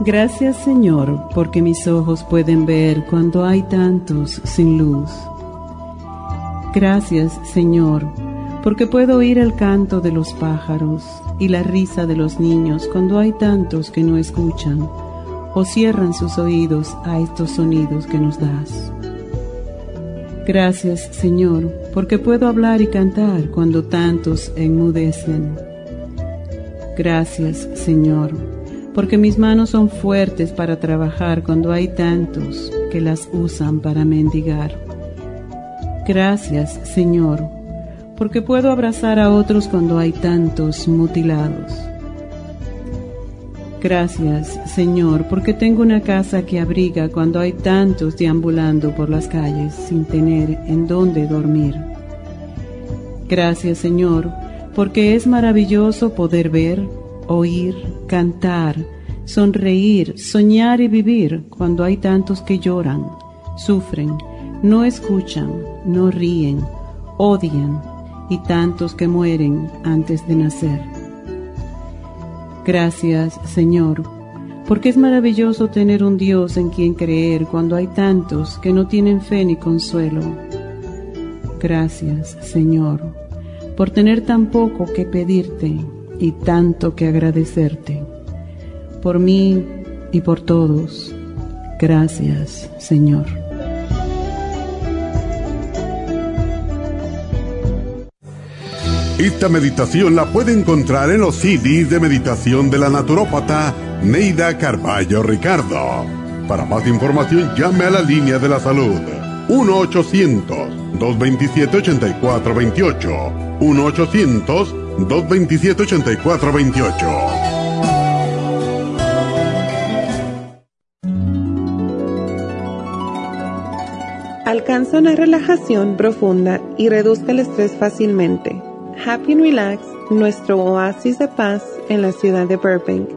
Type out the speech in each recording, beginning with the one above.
Gracias Señor, porque mis ojos pueden ver cuando hay tantos sin luz. Gracias Señor, porque puedo oír el canto de los pájaros y la risa de los niños cuando hay tantos que no escuchan o cierran sus oídos a estos sonidos que nos das. Gracias Señor, porque puedo hablar y cantar cuando tantos enmudecen. Gracias Señor porque mis manos son fuertes para trabajar cuando hay tantos que las usan para mendigar. Gracias, Señor, porque puedo abrazar a otros cuando hay tantos mutilados. Gracias, Señor, porque tengo una casa que abriga cuando hay tantos deambulando por las calles sin tener en dónde dormir. Gracias, Señor, porque es maravilloso poder ver, oír, cantar, sonreír, soñar y vivir cuando hay tantos que lloran, sufren, no escuchan, no ríen, odian y tantos que mueren antes de nacer. Gracias, Señor, porque es maravilloso tener un Dios en quien creer cuando hay tantos que no tienen fe ni consuelo. Gracias, Señor, por tener tan poco que pedirte y tanto que agradecerte. Por mí y por todos. Gracias, Señor. Esta meditación la puede encontrar en los CDs de meditación de la naturópata Neida Carballo Ricardo. Para más información llame a la línea de la salud 1-800-227-8428. 1-800-227-8428. Alcanza una relajación profunda y reduzca el estrés fácilmente. Happy and Relax, nuestro oasis de paz en la ciudad de Burbank,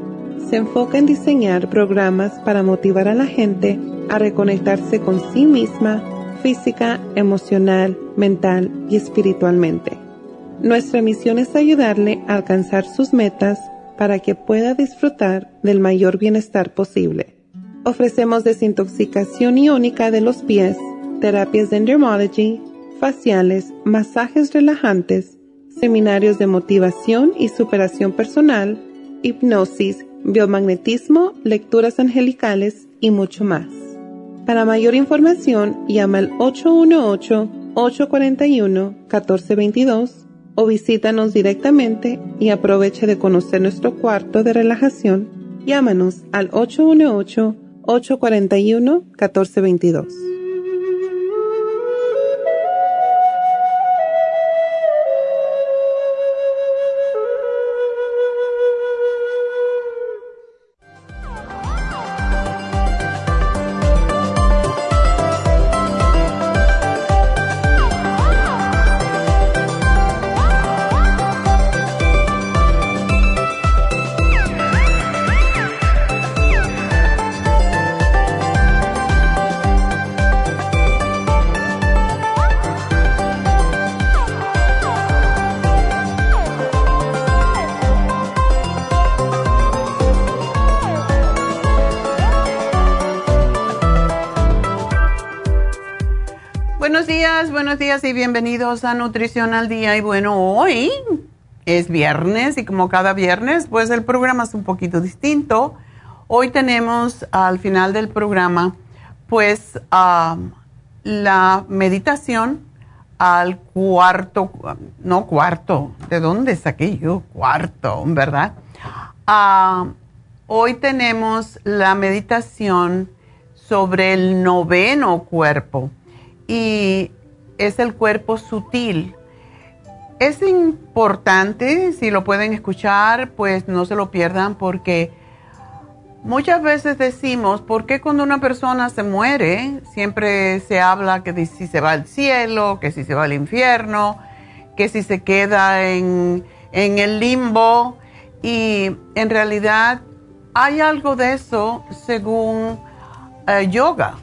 se enfoca en diseñar programas para motivar a la gente a reconectarse con sí misma física, emocional, mental y espiritualmente. Nuestra misión es ayudarle a alcanzar sus metas para que pueda disfrutar del mayor bienestar posible. Ofrecemos desintoxicación iónica de los pies, terapias de endermology, faciales, masajes relajantes, seminarios de motivación y superación personal, hipnosis, biomagnetismo, lecturas angelicales y mucho más. Para mayor información, llama al 818-841-1422 o visítanos directamente y aproveche de conocer nuestro cuarto de relajación. Llámanos al 818-841-1422. y bienvenidos a Nutrición al Día. Y bueno, hoy es viernes y como cada viernes, pues el programa es un poquito distinto. Hoy tenemos al final del programa, pues la meditación al cuarto, no cuarto, ¿de dónde saqué yo? Cuarto, ¿verdad? hoy tenemos la meditación sobre el noveno cuerpo. Y es el cuerpo sutil. es importante, si lo pueden escuchar, pues no se lo pierdan porque muchas veces decimos, ¿por qué cuando una persona se muere siempre se habla que si se va al cielo, que si se va al infierno, que si se queda en, el limbo? Y en realidad hay algo de eso según eh, yoga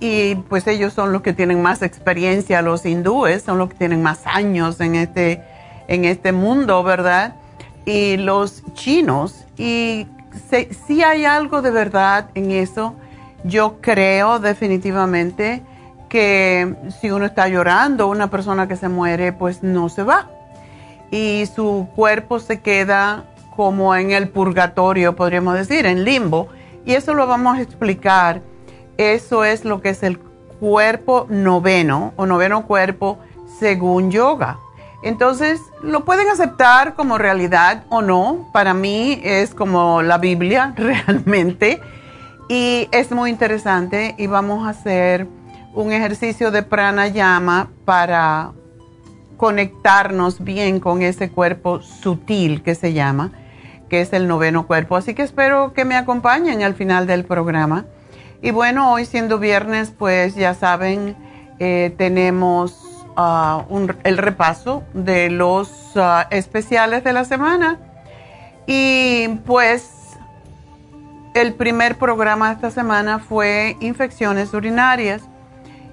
y pues ellos son los que tienen más experiencia, los hindúes son los que tienen más años en este, en este mundo, ¿verdad? Y los chinos, y si hay algo de verdad en eso, yo creo definitivamente que si uno está llorando, una persona que se muere, pues no se va. Y su cuerpo se queda como en el purgatorio, podríamos decir, en limbo. Y eso lo vamos a explicar eso es lo que es el cuerpo noveno o noveno cuerpo según yoga. Entonces, lo pueden aceptar como realidad o no. Para mí es como la Biblia realmente. Y es muy interesante y vamos a hacer un ejercicio de pranayama para conectarnos bien con ese cuerpo sutil que se llama, que es el noveno cuerpo. Así que espero que me acompañen al final del programa. Y bueno, hoy siendo viernes, pues ya saben, eh, tenemos ah, el repaso de los ah, especiales de la semana. Y pues el primer programa de esta semana fue infecciones urinarias.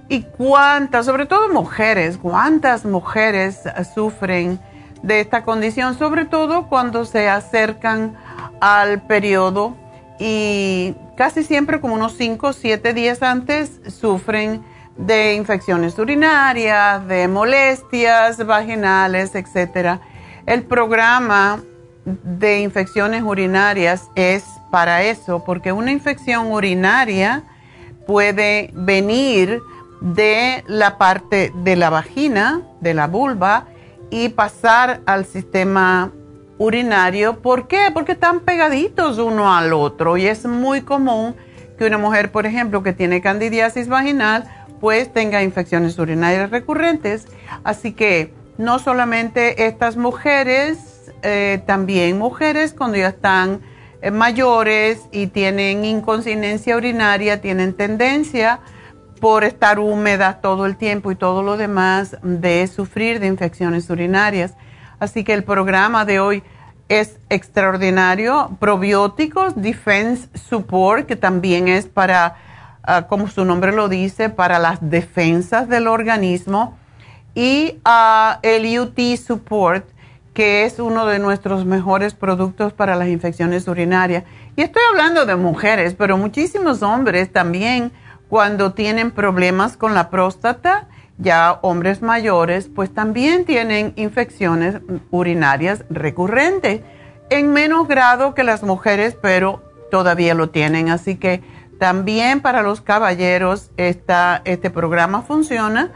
Y cuántas, sobre todo mujeres, cuántas mujeres sufren de esta condición, sobre todo cuando se acercan al periodo y casi siempre como unos 5 o 7 días antes sufren de infecciones urinarias, de molestias vaginales, etc. El programa de infecciones urinarias es para eso, porque una infección urinaria puede venir de la parte de la vagina, de la vulva, y pasar al sistema urinario. ¿Por qué? Porque están pegaditos uno al otro y es muy común que una mujer, por ejemplo, que tiene candidiasis vaginal, pues tenga infecciones urinarias recurrentes. Así que no solamente estas mujeres, eh, también mujeres cuando ya están eh, mayores y tienen incontinencia urinaria, tienen tendencia por estar húmedas todo el tiempo y todo lo demás de sufrir de infecciones urinarias. Así que el programa de hoy es extraordinario. Probióticos, Defense Support, que también es para, ah, como su nombre lo dice, para las defensas del organismo. Y uh, el UT Support, que es uno de nuestros mejores productos para las infecciones urinarias. Y estoy hablando de mujeres, pero muchísimos hombres también, cuando tienen problemas con la próstata, ya hombres mayores, pues también tienen infecciones urinarias recurrentes, en menos grado que las mujeres, pero todavía lo tienen. Así que también para los caballeros este programa funciona.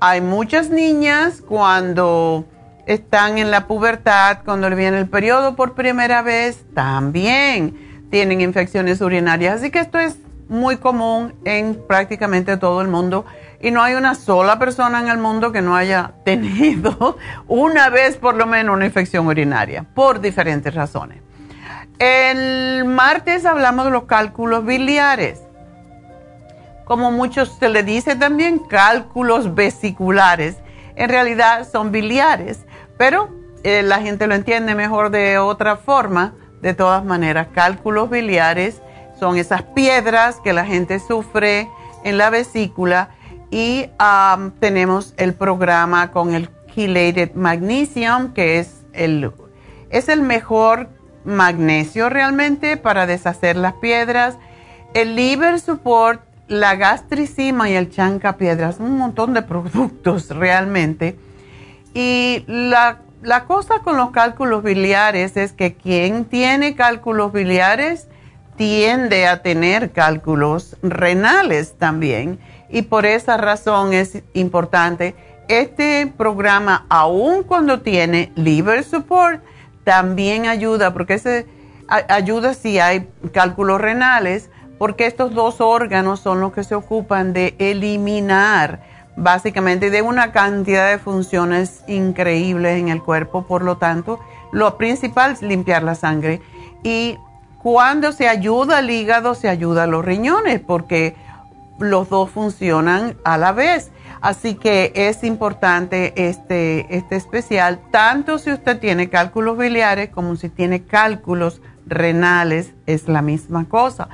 Hay muchas niñas cuando están en la pubertad, cuando le viene el periodo por primera vez, también tienen infecciones urinarias. Así que esto es muy común en prácticamente todo el mundo y no hay una sola persona en el mundo que no haya tenido una vez por lo menos una infección urinaria, por diferentes razones. El martes hablamos de los cálculos biliares. Como muchos se le dice también, cálculos vesiculares. En realidad son biliares, pero eh, la gente lo entiende mejor de otra forma. De todas maneras, cálculos biliares son esas piedras que la gente sufre en la vesícula y um, tenemos el programa con el chelated magnesium, que es el, es el mejor magnesio realmente para deshacer las piedras. El liver support, la gastricima y el chanca piedras, un montón de productos realmente. Y la, la cosa con los cálculos biliares es que quien tiene cálculos biliares tiende a tener cálculos renales también y por esa razón es importante. Este programa, aun cuando tiene liver support, también ayuda, porque se ayuda si hay cálculos renales, porque estos dos órganos son los que se ocupan de eliminar básicamente de una cantidad de funciones increíbles en el cuerpo. Por lo tanto, lo principal es limpiar la sangre. Y cuando se ayuda al hígado, se ayuda a los riñones, porque los dos funcionan a la vez. Así que es importante este, este especial, tanto si usted tiene cálculos biliares como si tiene cálculos renales, es la misma cosa.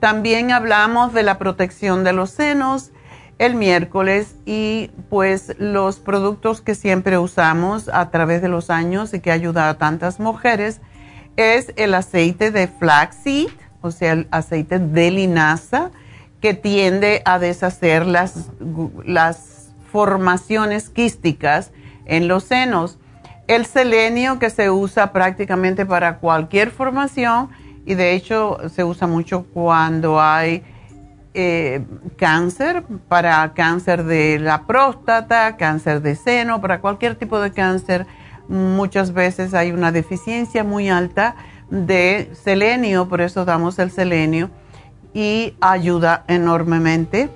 también hablamos de la protección de los senos el miércoles y pues los productos que siempre usamos a través de los años y que ha ayudado a tantas mujeres es el aceite de flaxseed, o sea, el aceite de linaza que tiende a deshacer las, las formaciones quísticas en los senos. El selenio que se usa prácticamente para cualquier formación y de hecho se usa mucho cuando hay eh, cáncer, para cáncer de la próstata, cáncer de seno, para cualquier tipo de cáncer. Muchas veces hay una deficiencia muy alta de selenio, por eso damos el selenio y ayuda enormemente.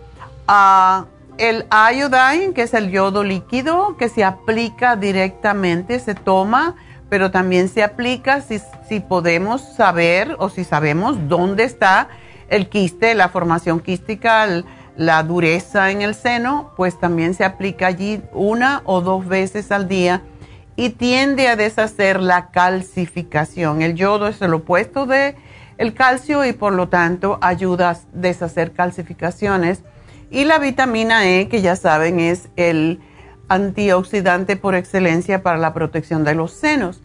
a el iodine, que es el yodo líquido, que se aplica directamente, se toma, pero también se aplica si, si podemos saber o si sabemos dónde está el quiste, la formación quística, la dureza en el seno, pues también se aplica allí una o dos veces al día y tiende a deshacer la calcificación. El yodo es el opuesto de el calcio y por lo tanto ayuda a deshacer calcificaciones. Y la vitamina E, que ya saben es el antioxidante por excelencia para la protección de los senos.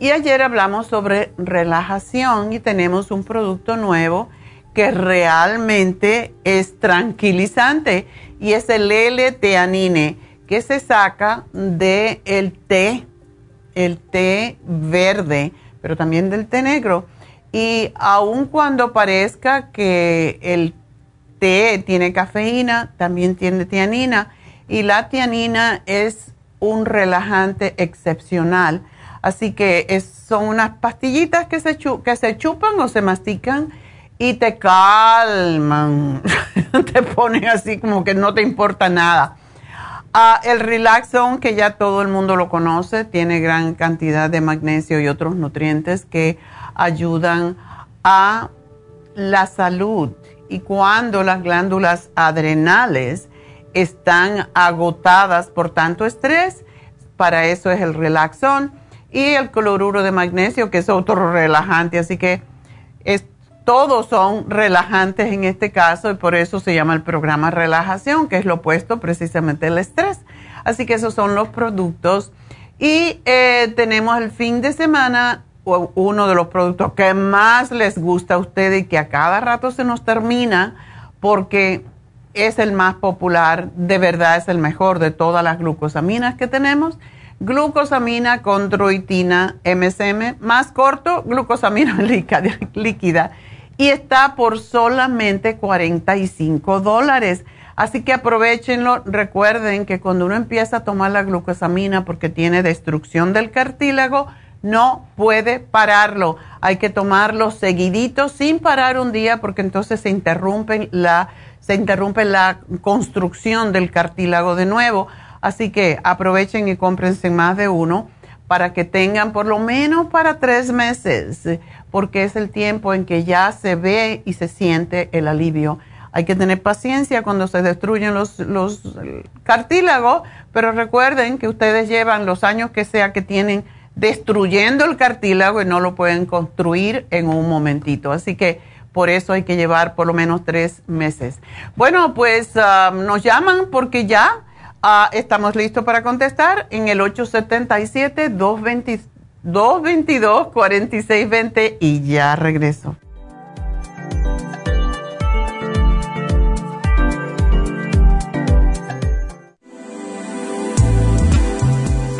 y ayer hablamos sobre relajación y tenemos un producto nuevo que realmente es tranquilizante y es el L-teanine que se saca del el té, el té verde, pero también del té negro. Y aun cuando parezca que el té tiene cafeína, también tiene tianina. Y la tianina es un relajante excepcional. Así que son unas pastillitas que se, que se chupan o se mastican y te calman. te ponen así como que no te importa nada. Ah, el Relaxon, que ya todo el mundo lo conoce, tiene gran cantidad de magnesio y otros nutrientes que ayudan a la salud. Y cuando las glándulas adrenales están agotadas por tanto estrés, para eso es el relaxón y el cloruro de magnesio, que es otro relajante. Así que todos son relajantes en este caso y por eso se llama el programa relajación, que es lo opuesto precisamente al estrés. Así que esos son los productos. Y eh, tenemos el fin de semana uno de los productos que más les gusta a ustedes y que a cada rato se nos termina porque es el más popular, de verdad es el mejor de todas las glucosaminas que tenemos. Glucosamina con droitina MSM, más corto, glucosamina líquida. Y está por solamente 45 dólares. Así que aprovechenlo. Recuerden que cuando uno empieza a tomar la glucosamina porque tiene destrucción del cartílago, no puede pararlo. Hay que tomarlo seguidito sin parar un día porque entonces se interrumpe la, se interrumpe la construcción del cartílago de nuevo. Así que aprovechen y cómprense más de uno para que tengan por lo menos para tres meses, porque es el tiempo en que ya se ve y se siente el alivio. Hay que tener paciencia cuando se destruyen los, los cartílagos, pero recuerden que ustedes llevan los años que sea que tienen destruyendo el cartílago y no lo pueden construir en un momentito. Así que por eso hay que llevar por lo menos tres meses. Bueno, pues um, nos llaman porque ya uh, estamos listos para contestar en el 877-222-4620 y ya regreso.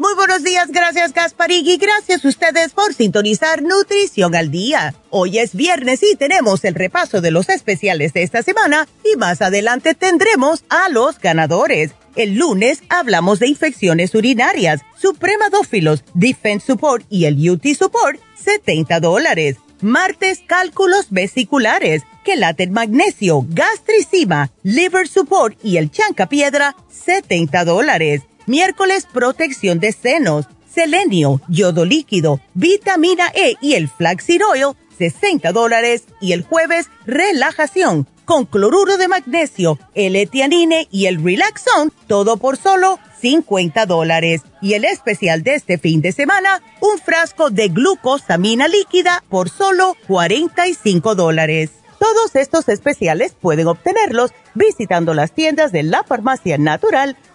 Muy buenos días, gracias y gracias a ustedes por sintonizar Nutrición al Día. Hoy es viernes y tenemos el repaso de los especiales de esta semana y más adelante tendremos a los ganadores. El lunes hablamos de infecciones urinarias, supremadófilos, Defense Support y el UT Support, 70 dólares. Martes, cálculos vesiculares, quelate magnesio, gastricima, liver support y el chanca piedra, 70 dólares. Miércoles, protección de senos, selenio, yodo líquido, vitamina E y el flaxseed oil, 60 dólares. Y el jueves, relajación, con cloruro de magnesio, el etianine y el relaxón, todo por solo 50 dólares. Y el especial de este fin de semana, un frasco de glucosamina líquida por solo 45 dólares. Todos estos especiales pueden obtenerlos visitando las tiendas de la farmacia natural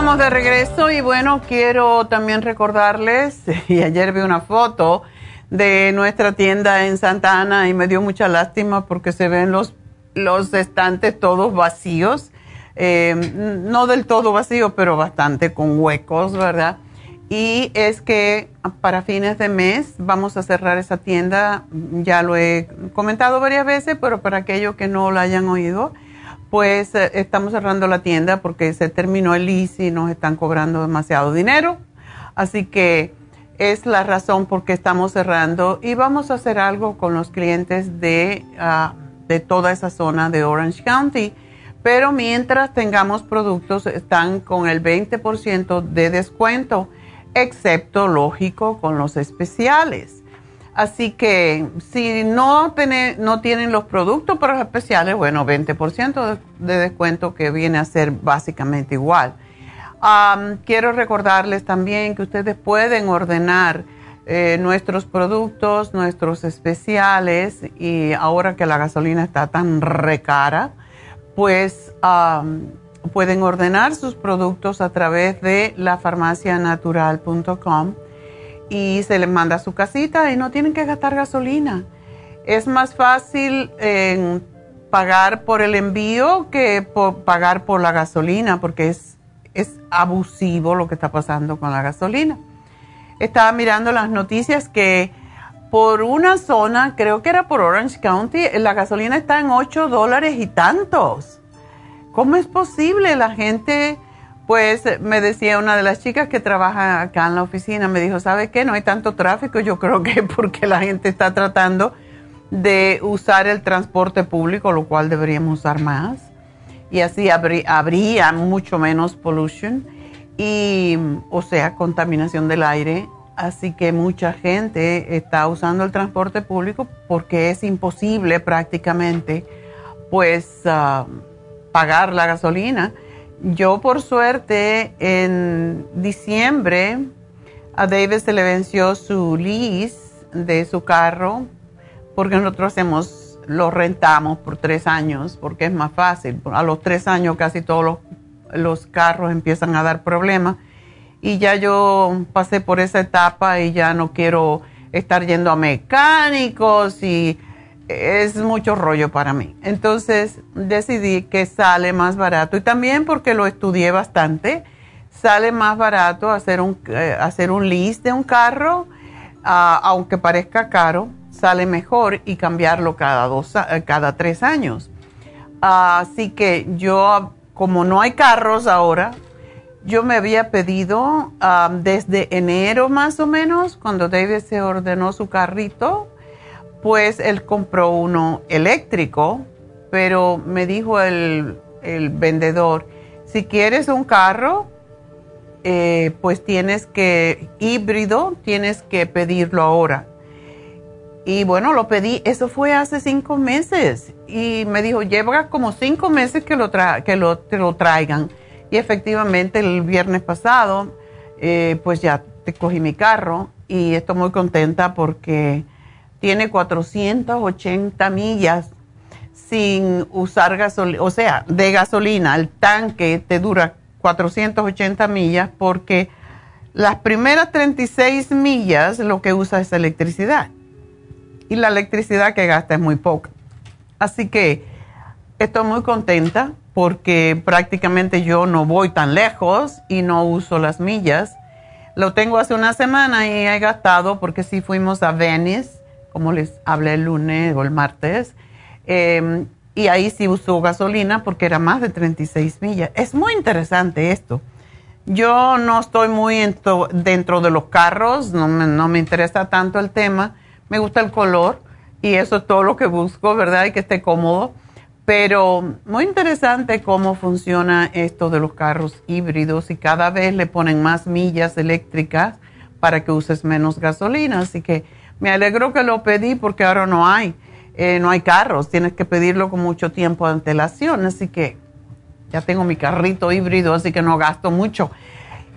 Estamos de regreso y bueno, quiero también recordarles, y ayer vi una foto de nuestra tienda en Santa Ana y me dio mucha lástima porque se ven los, los estantes todos vacíos, eh, no del todo vacíos, pero bastante con huecos, ¿verdad? Y es que para fines de mes vamos a cerrar esa tienda, ya lo he comentado varias veces, pero para aquellos que no lo hayan oído, pues eh, estamos cerrando la tienda porque se terminó el lease y nos están cobrando demasiado dinero. Así que es la razón por qué estamos cerrando y vamos a hacer algo con los clientes de, ah, de toda esa zona de Orange County. Pero mientras tengamos productos, están con el 20% de descuento, excepto, lógico, con los especiales. Así que si no, tienen los productos para los especiales, bueno, 20% de, descuento que viene a ser básicamente igual. quiero recordarles también que ustedes pueden ordenar eh, nuestros productos, nuestros especiales y ahora que la gasolina está tan recara, pues pueden ordenar sus productos a través de lafarmacianatural.com y se les manda a su casita y no tienen que gastar gasolina. Es más fácil pagar por el envío que pagar por la gasolina porque es, es abusivo lo que está pasando con la gasolina. Estaba mirando las noticias que por una zona, creo que era por Orange County, la gasolina está en 8 dólares y tantos. ¿Cómo es posible? La gente pues me decía una de las chicas que trabaja acá en la oficina, me dijo, ¿sabe qué? No hay tanto tráfico, yo creo que porque la gente está tratando de usar el transporte público, lo cual deberíamos usar más. Y así habría mucho menos pollution y, o sea, contaminación del aire. Así que mucha gente está usando el transporte público porque es imposible prácticamente, pues, ah, pagar la gasolina yo por suerte en diciembre a David se le venció su lease de su carro, porque nosotros hacemos, lo rentamos por tres años, porque es más fácil. A los tres años casi todos los, los carros empiezan a dar problemas. Y ya yo pasé por esa etapa y ya no quiero estar yendo a mecánicos y es mucho rollo para mí. Entonces decidí que sale más barato y también porque lo estudié bastante, sale más barato hacer un, eh, hacer un list de un carro, ah, aunque parezca caro, sale mejor y cambiarlo cada, dos, eh, cada tres años. así que yo, como no hay carros ahora, yo me había pedido ah, desde enero más o menos, cuando David se ordenó su carrito, pues él compró uno eléctrico, pero me dijo el, vendedor, si quieres un carro, eh, pues tienes que, híbrido, tienes que pedirlo ahora. Y bueno, lo pedí, eso fue hace cinco meses. Y me dijo, lleva como cinco meses que lo, que lo, te lo traigan. Y efectivamente el viernes pasado, eh, pues ya te cogí mi carro y estoy muy contenta porque tiene 480 millas sin usar gasolina, o sea, de gasolina, el tanque te dura 480 millas porque las primeras 36 millas lo que usa es electricidad y la electricidad que gasta es muy poca. Así que estoy muy contenta porque prácticamente yo no voy tan lejos y no uso las millas. Lo tengo hace una semana y he gastado porque sí fuimos a Venice como les hablé el lunes o el martes, em, y ahí sí usó gasolina porque era más de 36 millas. Es muy interesante esto. Yo no estoy muy dentro de los carros, no me, no me interesa tanto el tema, me gusta el color y eso es todo lo que busco, ¿verdad? Y que esté cómodo. Pero muy interesante cómo funciona esto de los carros híbridos y cada vez le ponen más millas eléctricas para que uses menos gasolina. Así que me alegro que lo pedí porque ahora no hay, eh, no hay carros, tienes que pedirlo con mucho tiempo de antelación, así que ya tengo mi carrito híbrido, así que no gasto mucho.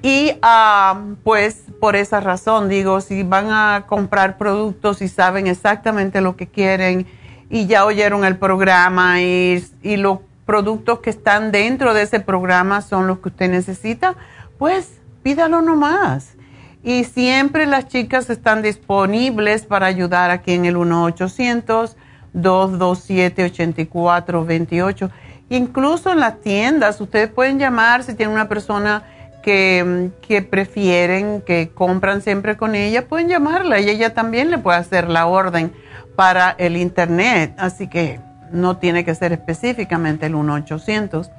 Y ah, pues por esa razón digo, si van a comprar productos y saben exactamente lo que quieren y ya oyeron el programa y, los productos que están dentro de ese programa son los que usted necesita, pues pídalo nomás. Y siempre las chicas están disponibles para ayudar aquí en el 1-800-227-8428. Incluso en las tiendas, ustedes pueden llamar si tienen una persona que, que, prefieren, que compran siempre con ella, pueden llamarla y ella también le puede hacer la orden para el Internet. Así que no tiene que ser específicamente el 1-800.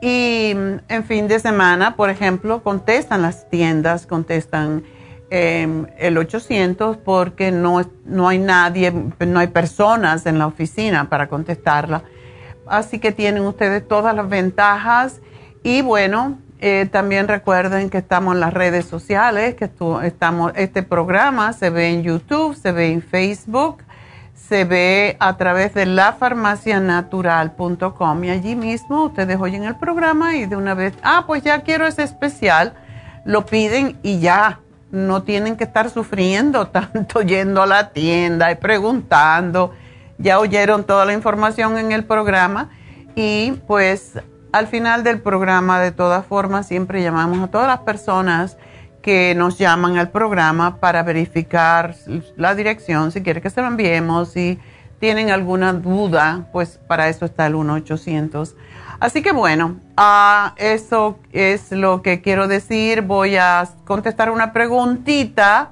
Y en fin de semana, por ejemplo, contestan las tiendas, contestan em, el 800 porque no, no hay nadie, no hay personas en la oficina para contestarla. Así que tienen ustedes todas las ventajas. Y bueno, eh, también recuerden que estamos en las redes sociales, que estamos, este programa se ve en YouTube, se ve en Facebook se ve a través de lafarmacianatural.com y allí mismo ustedes oyen el programa y de una vez, ah, pues ya quiero ese especial, lo piden y ya, no tienen que estar sufriendo tanto yendo a la tienda y preguntando, ya oyeron toda la información en el programa y pues al final del programa de todas formas siempre llamamos a todas las personas que nos llaman al programa para verificar la dirección, si quiere que se lo enviemos, si tienen alguna duda, pues para eso está el 1-800. Así que bueno, eso es lo que quiero decir. Voy a contestar una preguntita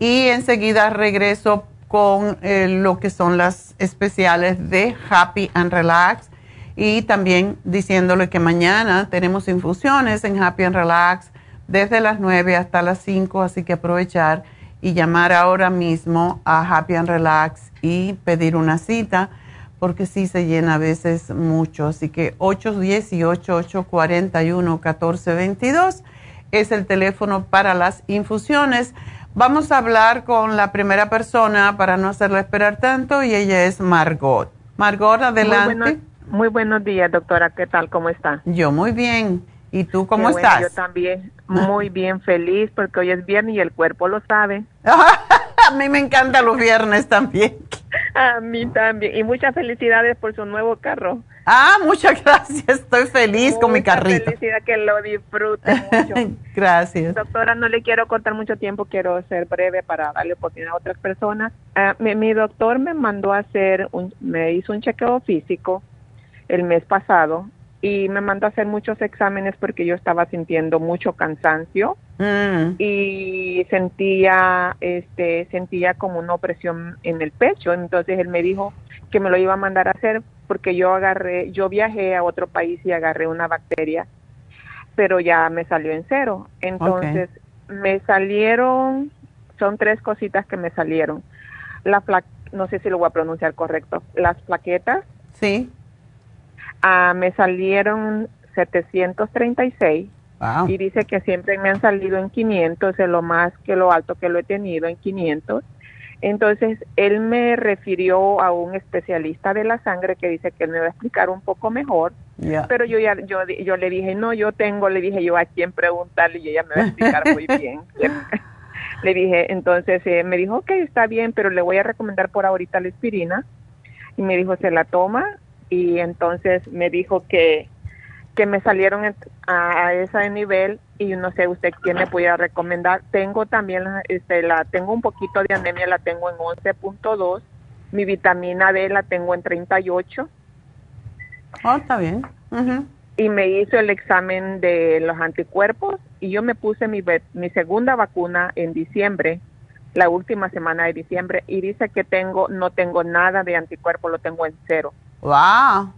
y enseguida regreso con eh, lo que son las especiales de Happy and Relax y también diciéndole que mañana tenemos infusiones en Happy and Relax desde las 9 hasta las 5, así que aprovechar y llamar ahora mismo a Happy and Relax y pedir una cita, porque sí se llena a veces mucho. Así que 818-841-1422 es el teléfono para las infusiones. Vamos a hablar con la primera persona para no hacerla esperar tanto y ella es Margot. Margot, adelante. Muy, buenos días, doctora. ¿Qué tal? ¿Cómo está? Yo muy bien. ¿Y tú cómo estás? yo también muy bien, feliz, porque hoy es viernes y el cuerpo lo sabe. A mí me encantan los viernes también. A mí también. Y muchas felicidades por su nuevo carro. Ah, muchas gracias. Estoy feliz con mi carrito. felicidad que lo disfrute mucho. gracias. Doctora, no le quiero contar mucho tiempo, quiero ser breve para darle oportunidad a otras personas. Ah, mi, doctor me mandó a hacer, un, me hizo un chequeo físico el mes pasado y me mandó a hacer muchos exámenes porque yo estaba sintiendo mucho cansancio mm. y sentía este sentía como una opresión en el pecho. Entonces él me dijo que me lo iba a mandar a hacer porque yo agarré yo viajé a otro país y agarré una bacteria pero ya me salió en cero. Entonces me salieron son tres cositas que me salieron. La no sé si lo voy a pronunciar correcto las plaquetas sí Ah, me salieron 736 y dice que siempre me han salido en 500, es lo más que lo alto que lo he tenido en 500. Entonces, él me refirió a un especialista de la sangre que dice que me va a explicar un poco mejor, pero yo ya yo, yo le dije, no, yo tengo, le dije yo a quién preguntarle y ella me va a explicar muy bien. le dije, entonces eh, me dijo, ok, está bien, pero le voy a recomendar por ahorita la aspirina. Y me dijo, se la toma y entonces me dijo que, que me salieron a, ese nivel y no sé usted quién me pudiera recomendar. Tengo también este la tengo un poquito de anemia, la tengo en 11.2. Mi vitamina D la tengo en 38. Oh, está bien. Y me hizo el examen de los anticuerpos y yo me puse mi, mi segunda vacuna en diciembre, la última semana de diciembre, y dice que tengo no tengo nada de anticuerpos, lo tengo en cero. Wow.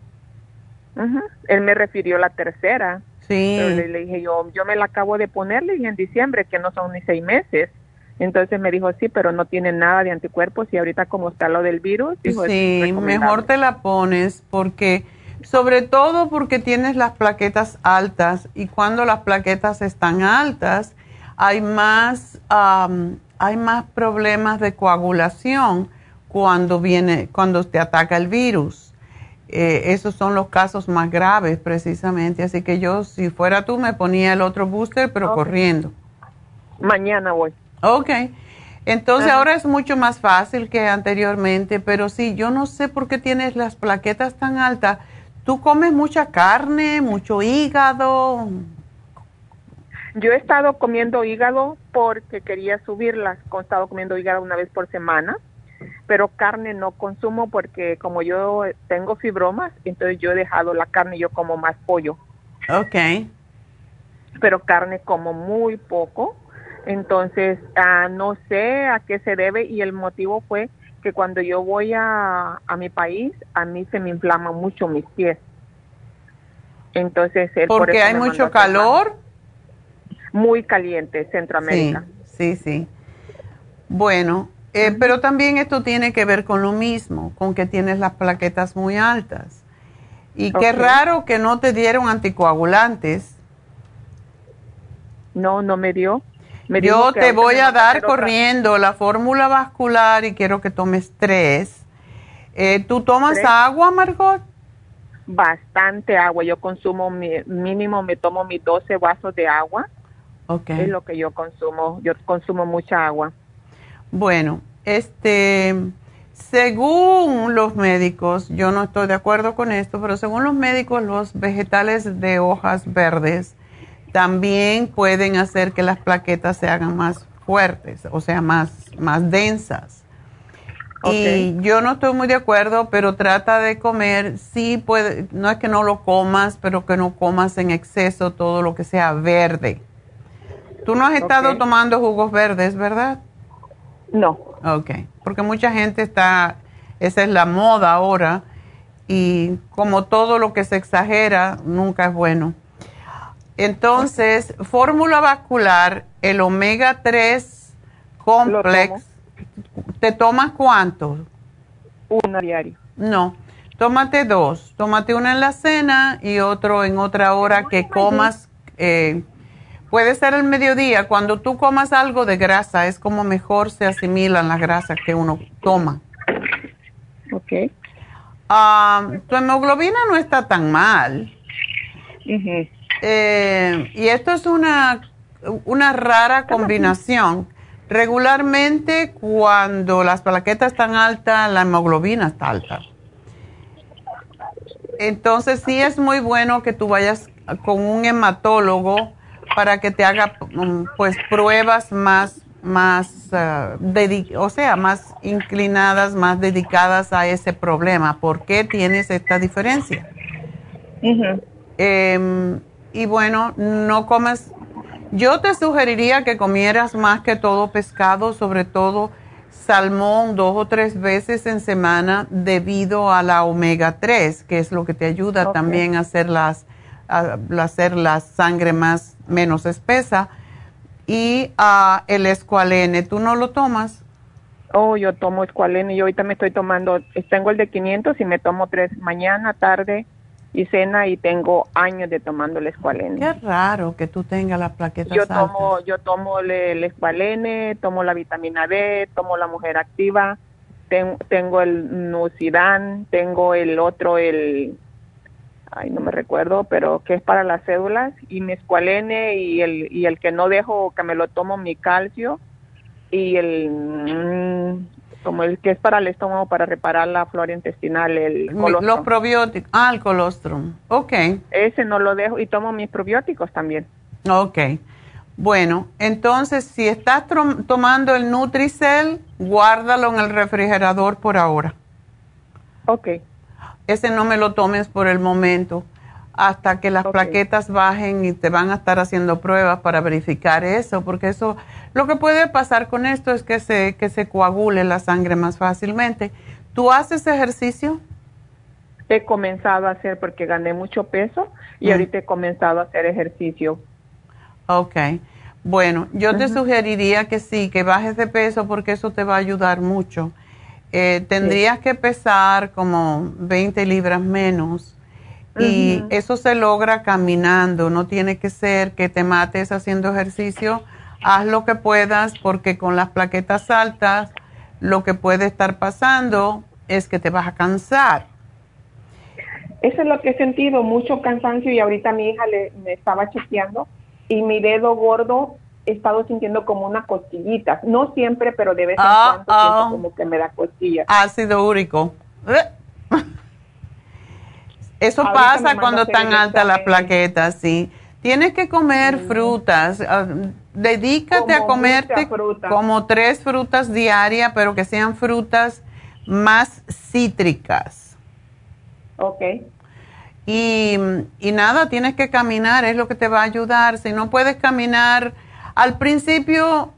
Él me refirió la tercera. Sí. le, dije yo, yo me la acabo de ponerle en diciembre, que no son ni seis meses. Entonces me dijo, sí, pero no tiene nada de anticuerpos y ahorita como está lo del virus. Dijo, sí, mejor te la pones porque, sobre todo porque tienes las plaquetas altas y cuando las plaquetas están altas hay más, hay más problemas de coagulación cuando viene, cuando te ataca el virus. Eh, esos son los casos más graves precisamente. Así que yo, si fuera tú, me ponía el otro booster, pero corriendo. Mañana voy. Ok. Entonces ahora es mucho más fácil que anteriormente, pero sí, yo no sé por qué tienes las plaquetas tan altas. ¿Tú comes mucha carne, mucho hígado? Yo he estado comiendo hígado porque quería subirlas. He estado comiendo hígado una vez por semana pero carne no consumo porque como yo tengo fibromas, entonces yo he dejado la carne, yo como más pollo. Ok. Pero carne como muy poco, entonces ah, no sé a qué se debe y el motivo fue que cuando yo voy a, a mi país, a mí se me inflaman mucho mis pies. Entonces, porque hay mucho calor. Muy caliente, Centroamérica. Sí, sí, sí. Bueno, eh, pero también esto tiene que ver con lo mismo, con que tienes las plaquetas muy altas. Y qué raro que no te dieron anticoagulantes. No, no me dio. Yo te voy a dar corriendo la fórmula vascular y quiero que tomes tres. Eh, ¿Tú tomas agua, Margot? Bastante agua. Yo consumo mínimo, me tomo mis 12 vasos de agua. Okay. Es lo que yo consumo. Yo consumo mucha agua. Bueno, este, según los médicos, yo no estoy de acuerdo con esto, pero según los médicos, los vegetales de hojas verdes también pueden hacer que las plaquetas se hagan más fuertes, o sea, más, más densas. Y yo no estoy muy de acuerdo, pero trata de comer, sí puede, no es que no lo comas, pero que no comas en exceso todo lo que sea verde. Tú no has estado tomando jugos verdes, ¿verdad? No. Ok, porque mucha gente está, esa es la moda ahora y como todo lo que se exagera nunca es bueno. Entonces, fórmula vascular, el omega 3 complex, ¿te tomas cuánto? Uno diario. No, tómate dos. Tómate uno en la cena y otro en otra hora que comas eh, Puede ser el mediodía, cuando tú comas algo de grasa, es como mejor se asimilan las grasas que uno toma. Ok. Ah, tu hemoglobina no está tan mal. Eh, y esto es una, una rara combinación, Regularmente cuando las plaquetas están altas, la hemoglobina está alta. Entonces sí es muy bueno que tú vayas con un hematólogo para que te haga mm, pues pruebas más más uh, o sea más inclinadas más dedicadas a ese problema. ¿por qué tienes esta diferencia? Em, y bueno no comes yo te sugeriría que comieras más que todo pescado sobre todo salmón dos o tres veces en semana debido a la omega 3 que es lo que te ayuda también a hacer las hacer la sangre más menos espesa y uh, el escualene, ¿tú no lo tomas? Oh, yo tomo escualene y ahorita me estoy tomando, tengo el de 500 y me tomo tres mañana, tarde y cena y tengo años de tomando el escualene. Qué raro que tú tengas las plaquetas yo tomo, Yo tomo el, escualene, tomo la vitamina D, tomo la mujer activa, tengo el Nucidan, tengo el otro, el ay, no me recuerdo, pero que es para las cédulas, y mi escualene y el, y el que no dejo que me lo tomo mi calcio, y el, mm, como el que es para el estómago, para reparar la flora intestinal, el colostrum. Los probióticos, ah, el colostrum, ok. Ese no lo dejo, y tomo mis probióticos también. Ok. Bueno, entonces si estás tomando el Nutricel, guárdalo en el refrigerador por ahora. Ok ese no me lo tomes por el momento hasta que las plaquetas bajen y te van a estar haciendo pruebas para verificar eso, porque eso, lo que puede pasar con esto es que se, que se coagule la sangre más fácilmente. ¿Tú haces ejercicio? He comenzado a hacer porque gané mucho peso y mm. ahorita he comenzado a hacer ejercicio. Ok. Bueno, yo te sugeriría que sí, que bajes de peso porque eso te va a ayudar mucho. Eh, tendrías que pesar como 20 libras menos y eso se logra caminando, no tiene que ser que te mates haciendo ejercicio, haz lo que puedas porque con las plaquetas altas lo que puede estar pasando es que te vas a cansar. Eso es lo que he sentido, mucho cansancio y ahorita mi hija le, me estaba chequeando y mi dedo gordo he estado sintiendo como una costillita. No siempre, pero de vez en ah, cuando siento ah. como que me da costillas. Ácido úrico. Eso pasa cuando están altas las plaquetas, sí. Tienes que comer mm. frutas. Ah, dedícate a comerte como tres frutas diarias, pero que sean frutas más cítricas. Ok. Y, y nada, tienes que caminar, es lo que te va a ayudar. Si no puedes caminar al principio,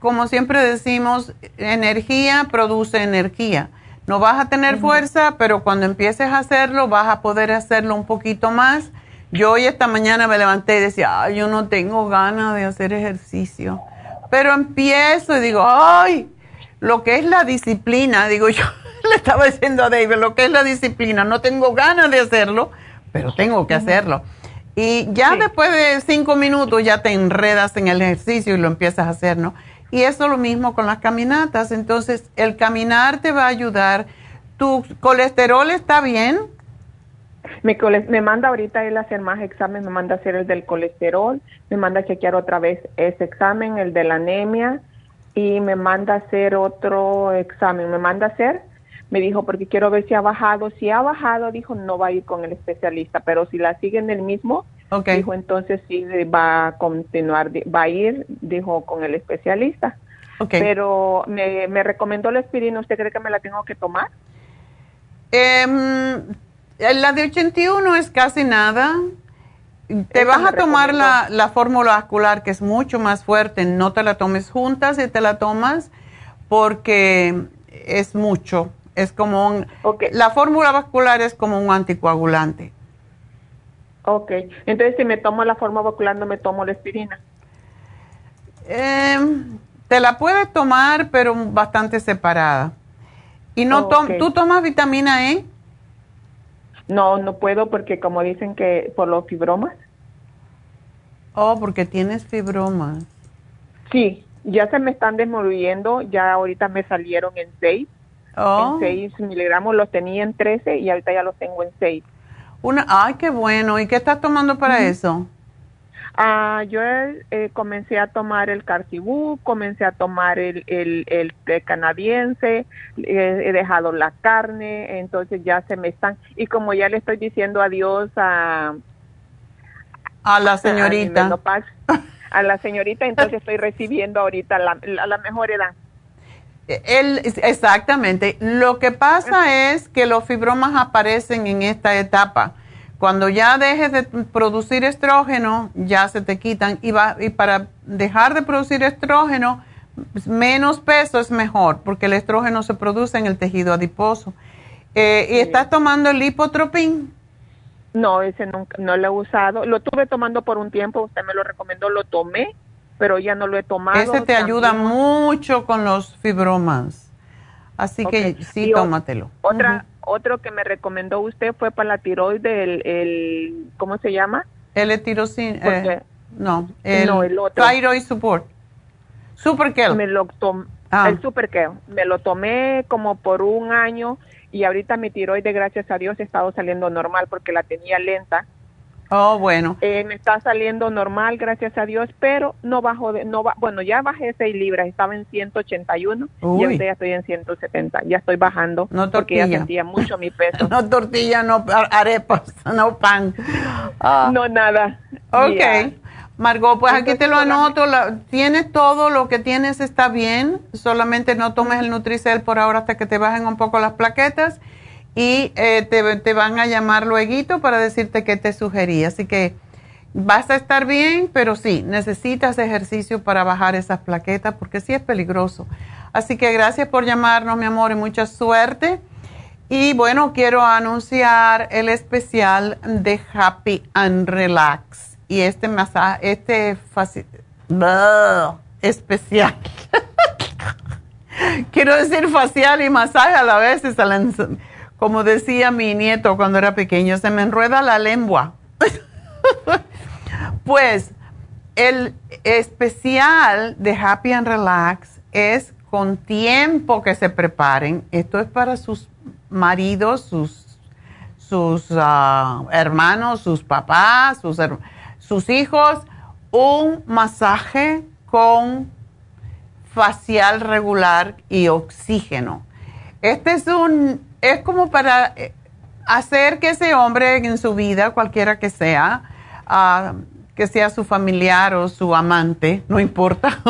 como siempre decimos, energía produce energía. No vas a tener fuerza, pero cuando empieces a hacerlo, vas a poder hacerlo un poquito más. Yo hoy esta mañana me levanté y decía, ay, yo no tengo ganas de hacer ejercicio. Pero empiezo y digo, ay, lo que es la disciplina, digo yo, le estaba diciendo a David, lo que es la disciplina, no tengo ganas de hacerlo, pero tengo que hacerlo. Y ya después de cinco minutos ya te enredas en el ejercicio y lo empiezas a hacer, ¿no? Y eso es lo mismo con las caminatas. Entonces, el caminar te va a ayudar. ¿Tu colesterol está bien? Me, me manda ahorita él a hacer más exámenes, me manda a hacer el del colesterol, me manda a chequear otra vez ese examen, el de la anemia, y me manda a hacer otro examen. Me manda a hacer me dijo, porque quiero ver si ha bajado. Si ha bajado, dijo, no va a ir con el especialista, pero si la sigue en el mismo, dijo, entonces sí va a continuar, va a ir, dijo, con el especialista. Pero me, me recomendó la aspirina, ¿usted cree que me la tengo que tomar? Em, la de 81 es casi nada. Te vas a tomar la, la fórmula vascular, que es mucho más fuerte. No te la tomes juntas y te la tomas porque es mucho es como un... La fórmula vascular es como un anticoagulante. Ok. Entonces, si me tomo la fórmula vascular, no me tomo la aspirina. Em, te la puedes tomar, pero bastante separada. ¿Y no tú tomas vitamina E? No, no puedo porque como dicen que por los fibromas. Oh, porque tienes fibromas. Sí, ya se me están desmoviendo, ya ahorita me salieron en seis en 6 miligramos, los tenía en 13 y ahorita ya los tengo en 6. Una, ay, qué bueno. ¿Y qué estás tomando para eso? Ah, yo eh, comencé a tomar el Carcibú, comencé a tomar el, el, el, canadiense, he dejado la carne, entonces ya se me están, y como ya le estoy diciendo adiós a... A la señorita. A, la señorita, entonces estoy recibiendo ahorita la, la, mejor edad. El, exactamente. Lo que pasa es que los fibromas aparecen en esta etapa cuando ya dejes de producir estrógeno, ya se te quitan y, va, y para dejar de producir estrógeno, menos peso es mejor, porque el estrógeno se produce en el tejido adiposo. Eh, ¿Y estás tomando el lipotropín? No, ese nunca, no lo he usado. Lo tuve tomando por un tiempo, usted me lo recomendó, lo tomé, pero ya no lo he tomado. Ese te ayuda mucho con los fibromas. Así que sí, tómatelo. Otra, otro que me recomendó usted fue para la tiroides, el, el ¿cómo se llama? El tirosina. Eh, no, el, otro. Thyroid Support. Super Me lo ah. El Super Me lo tomé como por un año y ahorita mi tiroides, gracias a Dios, ha estado saliendo normal porque la tenía lenta Oh, bueno. Eh, me está saliendo normal, gracias a Dios, pero no bajo de, no va, bueno, ya bajé 6 libras, estaba en 181 y ahorita ya estoy en 170, ya estoy bajando no porque ya sentía mucho mi peso. no tortilla, no arepas, no pan. Ah. No nada. Ok. Margot, pues aquí te lo anoto, tienes todo lo que tienes está bien, solamente no tomes el Nutricel por ahora hasta que te bajen un poco las plaquetas y eh, te, van a llamar luego para decirte qué te sugerí. Así que vas a estar bien, pero sí, necesitas ejercicio para bajar esas plaquetas porque sí es peligroso. Así que gracias por llamarnos, mi amor, y mucha suerte. Y bueno, quiero anunciar el especial de Happy and Relax. Y este masaje, este especial. quiero decir facial y masaje a la vez. Como decía mi nieto cuando era pequeño, se me enrueda la lengua. pues el especial de Happy and Relax es con tiempo que se preparen. Esto es para sus maridos, sus, sus ah, hermanos, sus papás, sus, sus hijos. Un masaje con facial regular y oxígeno. Este es un es como para eh, hacer que ese hombre en su vida, cualquiera que sea, ah, que sea su familiar o su amante, no importa,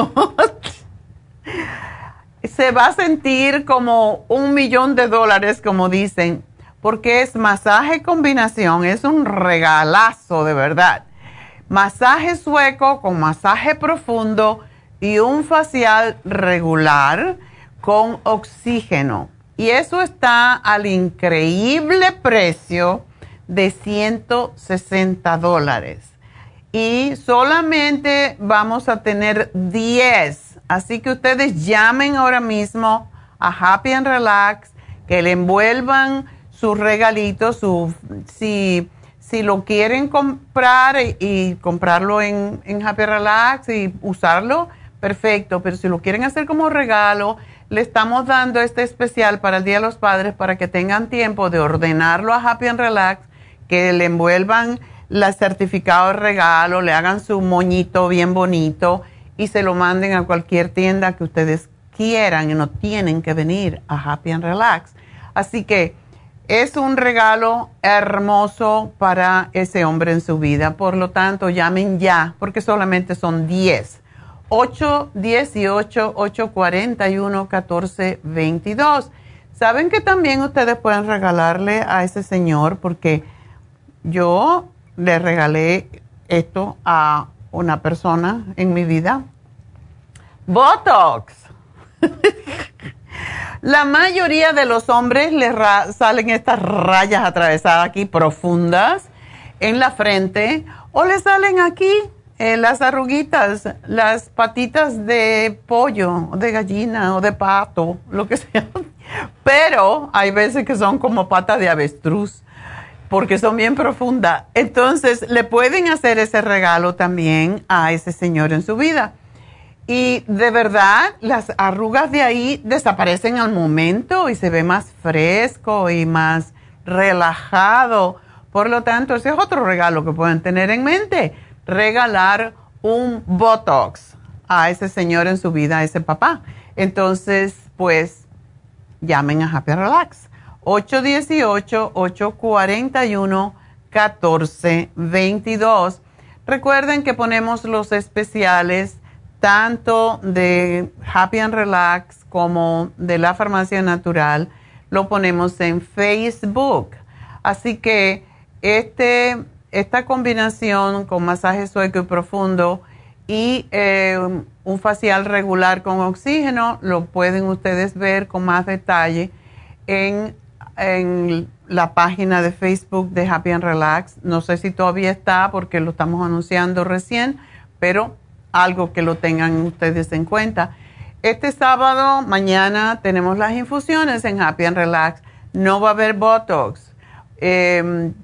se va a sentir como un millón de dólares, como dicen, porque es masaje combinación, es un regalazo de verdad. Masaje sueco con masaje profundo y un facial regular con oxígeno y eso está al increíble precio de 160 dólares. Y solamente vamos a tener 10. Así que ustedes llamen ahora mismo a Happy and Relax, que le envuelvan sus regalitos, su, si, si lo quieren comprar y, comprarlo en, en Happy Relax y usarlo, perfecto. Pero si lo quieren hacer como regalo, le estamos dando este especial para el Día de los Padres para que tengan tiempo de ordenarlo a Happy and Relax, que le envuelvan el certificado de regalo, le hagan su moñito bien bonito y se lo manden a cualquier tienda que ustedes quieran y no tienen que venir a Happy and Relax. Así que es un regalo hermoso para ese hombre en su vida. Por lo tanto, llamen ya, porque solamente son 10. 818-841-1422. ¿Saben que también ustedes pueden regalarle a ese señor? Porque yo le regalé esto a una persona en mi vida. Botox. La mayoría de los hombres les salen estas rayas atravesadas aquí profundas en la frente o le salen aquí eh, las arruguitas, las patitas de pollo, de gallina o de pato, lo que sea. Pero hay veces que son como patas de avestruz, porque son bien profundas. Entonces, le pueden hacer ese regalo también a ese señor en su vida. Y de verdad, las arrugas de ahí desaparecen al momento y se ve más fresco y más relajado. Por lo tanto, ese es otro regalo que pueden tener en mente regalar un Botox a ese señor en su vida, a ese papá. Entonces, pues, llamen a Happy Relax. 818-841-1422. Recuerden que ponemos los especiales tanto de Happy and Relax como de la Farmacia Natural. Lo ponemos en Facebook. Así que este, esta combinación con masaje sueco y profundo y eh, un facial regular con oxígeno lo pueden ustedes ver con más detalle en, en la página de Facebook de Happy and Relax. No sé si todavía está porque lo estamos anunciando recién, pero algo que lo tengan ustedes en cuenta. Este sábado, mañana, tenemos las infusiones en Happy and Relax. No va a haber Botox, em,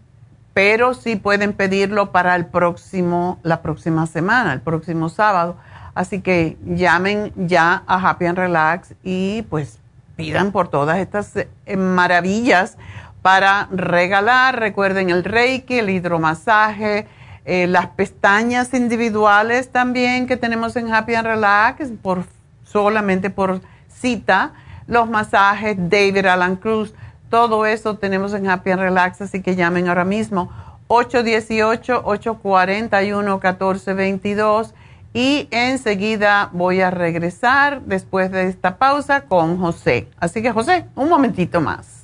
pero sí pueden pedirlo para el próximo, la próxima semana, el próximo sábado. Así que llamen ya a Happy and Relax y pues pidan por todas estas eh, maravillas para regalar. Recuerden el Reiki, el hidromasaje, eh, las pestañas individuales también que tenemos en Happy and Relax, por, solamente por cita, los masajes, David Alan Cruz, todo eso tenemos en Happy and Relax, así que llamen ahora mismo 818-841-1422 y enseguida voy a regresar después de esta pausa con José. Así que José, un momentito más.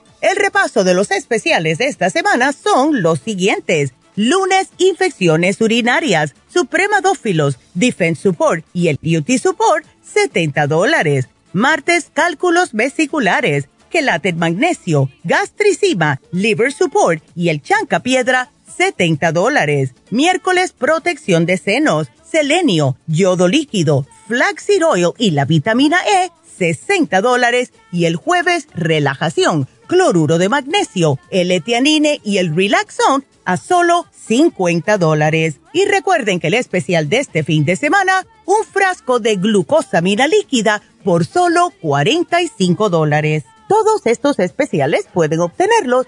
El repaso de los especiales de esta semana son los siguientes. Lunes, infecciones urinarias, Supremadófilos, Defense Support y el Beauty Support, 70 dólares. Martes, cálculos vesiculares quelate magnesio, gastricima, liver support y el chanca piedra, 70 dólares. Miércoles, protección de senos, selenio, yodo líquido, flaxseed oil y la vitamina E, 60 dólares. Y el jueves, relajación, cloruro de magnesio, el etianine y el relaxón a solo 50 dólares. Y recuerden que el especial de este fin de semana, un frasco de glucosamina líquida por solo 45 dólares. Todos estos especiales pueden obtenerlos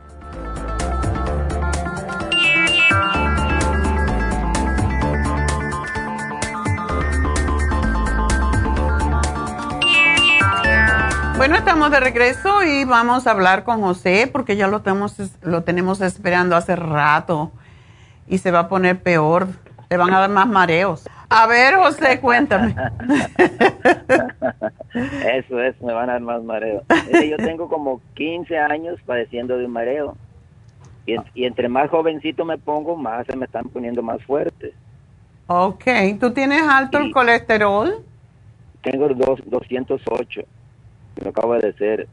Bueno, estamos de regreso y vamos a hablar con José porque ya lo tenemos, lo tenemos esperando hace rato y se va a poner peor. Le van a dar más mareos. A ver, José, cuéntame. Eso es, me van a dar más mareos. yo tengo como 15 años padeciendo de un mareo. Y, y, entre más jovencito me pongo, más se me están poniendo más fuertes. Ok, ¿tú tienes alto el colesterol? Tengo dos, 208 lo acabo de decir.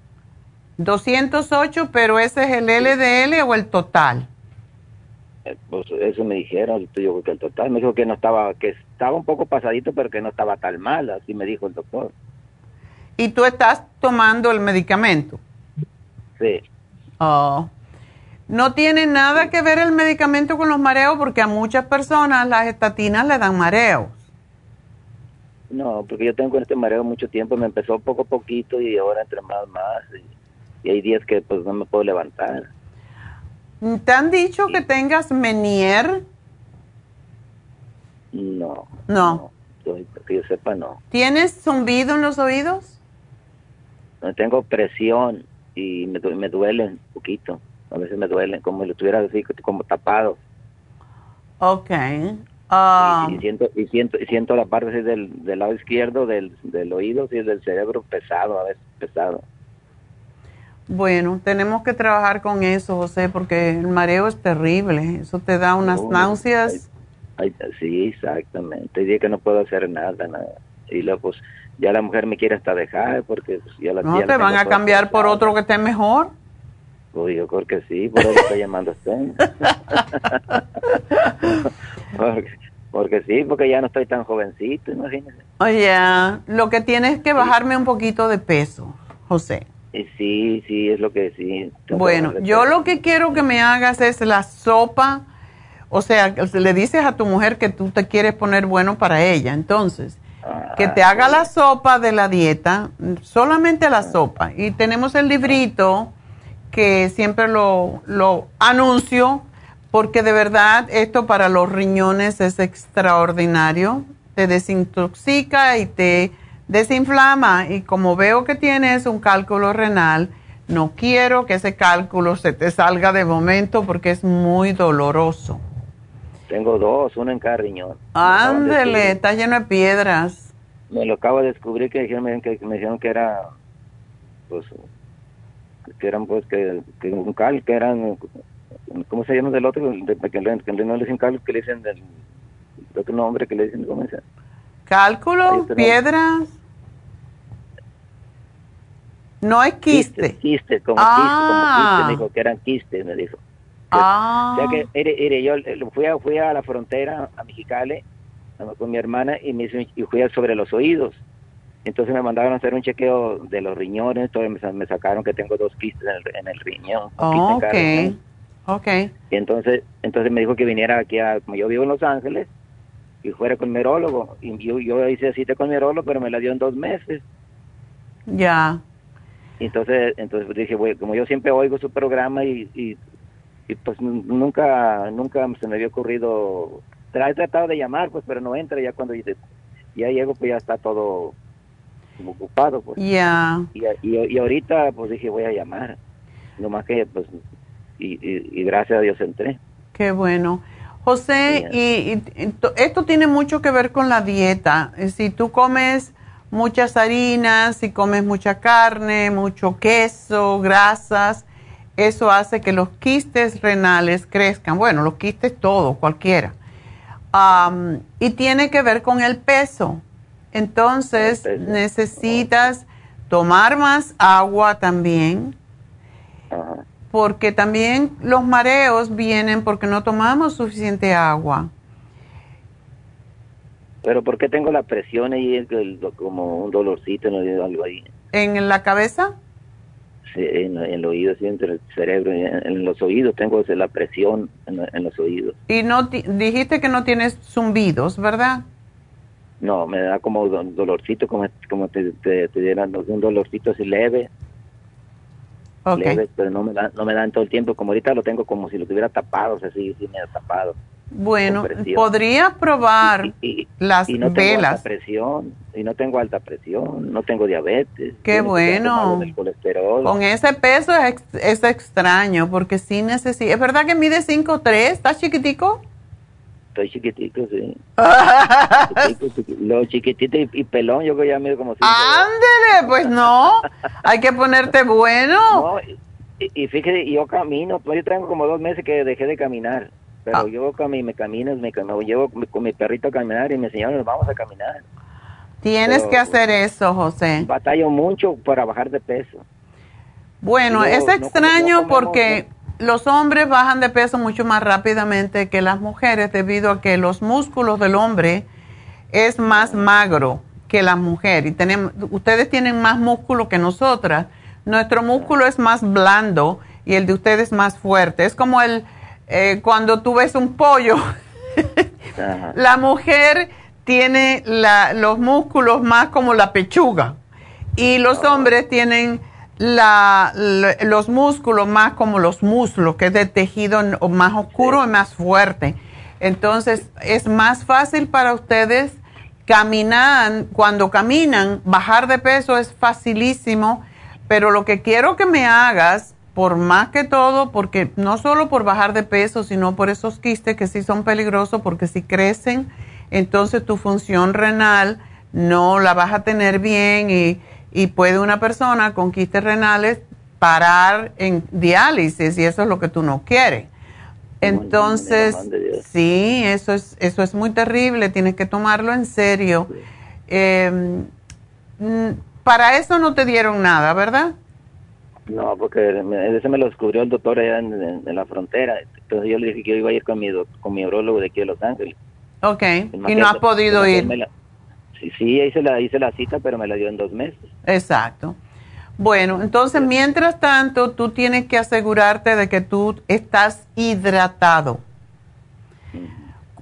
208, pero ese es el LDL o el total? Eh, pues eso me dijeron, yo que el total, me dijo que no estaba, que estaba un poco pasadito, pero que no estaba tan mal, así me dijo el doctor. ¿Y tú estás tomando el medicamento? Sí. Oh. No tiene nada que ver el medicamento con los mareos porque a muchas personas las estatinas le dan mareos. No, porque yo tengo este mareo mucho tiempo, me empezó poco a poquito y ahora entre más, más. Y, hay días que pues no me puedo levantar. ¿Te han dicho que tengas Menier? No. No. que yo sepa, no. ¿Tienes zumbido en los oídos? No, tengo presión y me, me duelen un poquito. A veces me duelen, como si lo estuviera así, como tapado. Ok. Y, um, siento, y, siento, y siento la parte del, del lado izquierdo del, del oído y del cerebro pesado, a veces pesado. Bueno, tenemos que trabajar con eso, José, porque el mareo es terrible. Eso te da unas náuseas. sí, exactamente. Dije que no puedo hacer nada, nada. Y luego, pues, ya la mujer me quiere hasta dejar porque pues, ya la No, te van a cambiar por otro que esté mejor. Pues yo creo que sí, por eso estoy llamando a usted. porque, sí, porque ya no estoy tan jovencito, imagínese. Oye, lo que tienes es que bajarme un poquito de peso, José. Sí, sí, es lo que sí. Bueno, yo lo que quiero que me hagas es la sopa, o sea, le dices a tu mujer que tú te quieres poner bueno para ella, entonces, que te haga la sopa de la dieta, solamente la sopa. Y tenemos el librito que siempre lo, lo anuncio, porque de verdad esto para los riñones es extraordinario, te desintoxica y te desinflama. Y como veo que tienes un cálculo renal, no quiero que ese cálculo se te salga de momento porque es muy doloroso. Tengo dos, uno en cada riñón. Ándele, está lleno de piedras. Me lo acabo de descubrir que dijeron que, me dijeron que era, pues, que eran, pues, que, un cal, que eran, ¿cómo se llama del otro? que, que, no le dicen cal, que le dicen del, otro nombre que le dicen, ¿cómo se ¿Cálculo? ¿Piedras? No es quiste. Quiste, como quiste, como quiste, me dijo que eran quistes, me dijo. Ah. O sea que, yo fui a, fui a la frontera, a Mexicali, con mi hermana, y me y fui sobre los oídos. Entonces me mandaron a hacer un chequeo de los riñones, entonces me, sacaron que tengo dos quistes en el, en el riñón. Oh, ok, Y entonces, entonces me dijo que viniera aquí, a, como yo vivo en Los Ángeles, y fuera con mi neurólogo. Y yo, yo hice cita con mi neurólogo, pero me la dio en dos meses. Ya. Entonces, entonces dije, como yo siempre oigo su programa y, y, pues nunca, nunca se me había ocurrido, he tratado de llamar, pues, pero no entra ya cuando ya llego, pues ya está todo ocupado, pues. Ya. Y, y, ahorita, pues dije, voy a llamar. Nomás que, pues, y, y, gracias a Dios entré. Qué bueno. José, y, esto tiene mucho que ver con la dieta. Si tú comes muchas harinas, si comes mucha carne, mucho queso, grasas, eso hace que los quistes renales crezcan. Bueno, los quistes todos, cualquiera. y tiene que ver con el peso. Entonces necesitas tomar más agua también, porque también los mareos vienen porque no tomamos suficiente agua. Pero ¿por qué tengo la presión ahí, como un dolorcito, en algo ahí? ¿En la cabeza? Sí, en, el oído, sí, entre el cerebro, en, en los oídos tengo la presión en, los oídos. Y no dijiste que no tienes zumbidos, ¿verdad? No, me da como un dolorcito, como, como te, te, dieran un dolorcito así leve. Leve, pero no me, da, no me dan todo el tiempo, como ahorita lo tengo como si lo tuviera tapado, o sea, sí, sí me ha tapado. Bueno, podrías probar las y no tengo velas. Alta presión, y no tengo alta presión, no tengo diabetes. Qué bueno. Con ese peso es, es, extraño, porque sí necesita. ¿Es verdad que mide 5'3"? ¿Estás chiquitico? Estoy chiquitico, sí. Lo chiquitito y, pelón, yo creo que ya mido como 5. Ándele, pues no. Hay que ponerte bueno. No, y, y fíjate, yo camino, pues yo tengo como dos meses que dejé de caminar. Pero ah. yo con mi, me camino, me, llevo con mi perrito a caminar y me enseñaron, nos vamos a caminar. Tienes que hacer eso, José. Batallo mucho para bajar de peso. Bueno, es extraño porque los hombres bajan de peso mucho más rápidamente que las mujeres debido a que los músculos del hombre es más magro que la mujer. Y tenemos ustedes tienen más músculo que nosotras. Nuestro músculo es más blando y el de ustedes es más fuerte. Es como el eh, cuando tú ves un pollo, la mujer tiene los músculos más como la pechuga. Y los oh. hombres tienen los músculos más como los muslos, que es de tejido más oscuro y más fuerte. Entonces es más fácil para ustedes caminar, cuando caminan, bajar de peso es facilísimo, pero lo que quiero que me hagas, por más que todo, porque no solo por bajar de peso, sino por esos quistes que sí son peligrosos, porque si crecen, entonces tu función renal no la vas a tener bien y, y puede una persona con quistes renales parar en diálisis y eso es lo que tú no quieres. Entonces, sí, eso es, eso es muy terrible, tienes que tomarlo en serio. Mm, para eso no te dieron nada, ¿verdad? No, porque ese me lo descubrió el doctor allá en, la frontera. Entonces yo le dije que yo iba a ir con mi, con mi de aquí de Los Ángeles. Ok, y no has podido ir. Sí, sí, hice la, hice la cita, pero me la dio en dos meses. Exacto. Bueno, entonces mientras tanto, tú tienes que asegurarte de que tú estás hidratado.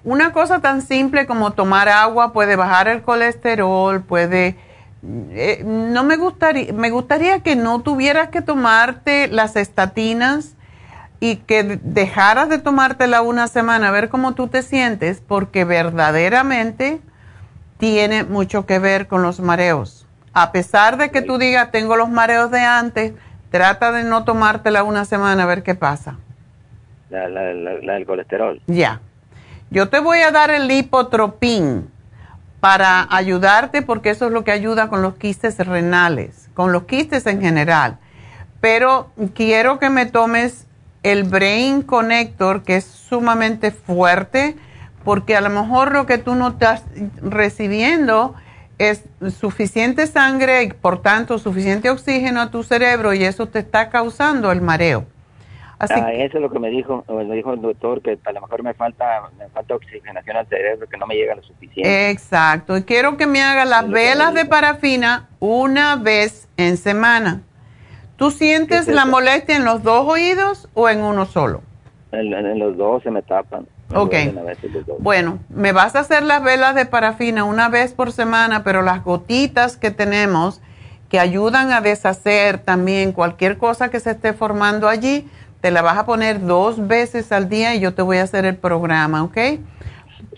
Una cosa tan simple como tomar agua puede bajar el colesterol, puede... Eh, no me gustaría, me gustaría que no tuvieras que tomarte las estatinas y que dejaras de tomártela una semana a ver cómo tú te sientes, porque verdaderamente tiene mucho que ver con los mareos a pesar de que tú digas, tengo los mareos de antes, trata de no tomártela una semana a ver qué pasa. La, la, la, del colesterol. Ya. Yo te voy a dar el lipotropín para ayudarte porque eso es lo que ayuda con los quistes renales, con los quistes en general. Pero quiero que me tomes el Brain Connector, que es sumamente fuerte, porque a lo mejor lo que tú no estás recibiendo es suficiente sangre y por tanto suficiente oxígeno a tu cerebro y eso te está causando el mareo. Así ah, eso es lo que me dijo, me dijo el doctor, que a lo mejor me falta, me falta oxigenación al cerebro, que no me llega lo suficiente. Exacto, y quiero que me haga las velas de parafina una vez en semana. ¿Tú sientes la molestia en los dos oídos o en uno solo? en los dos se me tapan. Ok. Bueno, me vas a hacer las velas de parafina una vez por semana, pero las gotitas que tenemos que ayudan a deshacer también cualquier cosa que se esté formando allí, te la vas a poner dos veces al día y yo te voy a hacer el programa, ¿ok?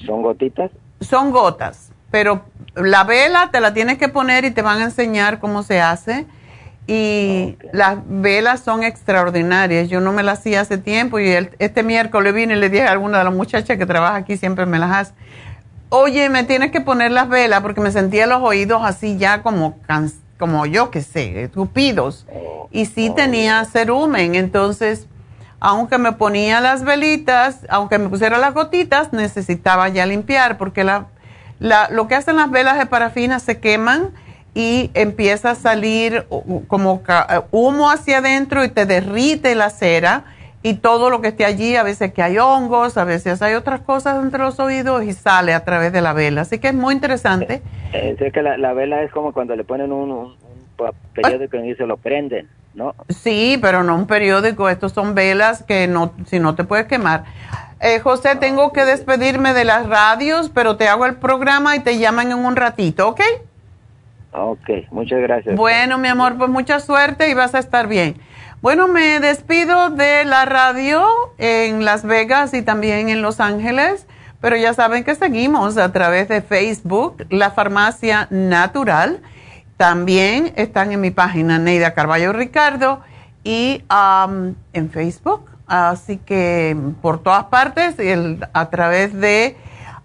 ¿Son gotitas? Son gotas, pero la vela te la tienes que poner y te van a enseñar cómo se hace y las velas son extraordinarias. Yo no me las hacía hace tiempo y este miércoles vine y le dije a alguna de las muchachas que trabaja aquí, siempre me las hace. Oye, me tienes que poner las velas porque me sentía los oídos así ya como, como yo que sé, tupidos. Y sí tenía cerumen, entonces, aunque me ponía las velitas, aunque me pusiera las gotitas, necesitaba ya limpiar porque la, la, lo que hacen las velas de parafina se queman y empieza a salir como humo hacia adentro y te derrite la cera y todo lo que esté allí, a veces que hay hongos, a veces hay otras cosas entre los oídos y sale a través de la vela. Así que es muy interesante. Eh, es que la, vela es como cuando le ponen un, periódico y se lo prenden, ¿no? Sí, pero no un periódico, estos son velas que no, si no te puedes quemar. Eh, José, tengo que despedirme de las radios, pero te hago el programa y te llaman en un ratito, ¿ok? Ok, muchas gracias. Bueno, mi amor, pues mucha suerte y vas a estar bien. Bueno, me despido de la radio en Las Vegas y también en Los Ángeles, pero ya saben que seguimos a través de Facebook, La Farmacia Natural. También están en mi página Neida Carballo Ricardo y en Facebook. Así que por todas partes, a través de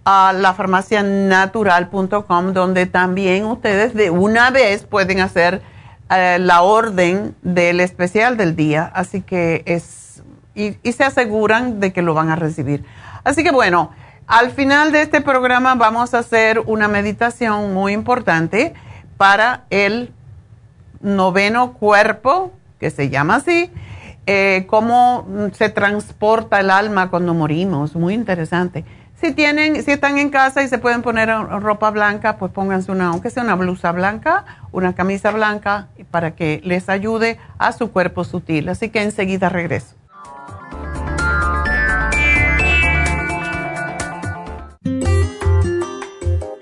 a la farmacianatural.com donde también ustedes de una vez pueden hacer eh, la orden del especial del día. Así que es, y, se aseguran de que lo van a recibir. Así que bueno, al final de este programa vamos a hacer una meditación muy importante para el noveno cuerpo, que se llama así, eh, cómo se transporta el alma cuando morimos. Muy interesante Si tienen, si están en casa y se pueden poner ropa blanca, pues pónganse una, aunque sea una blusa blanca, una camisa blanca, para que les ayude a su cuerpo sutil. Así que enseguida regreso.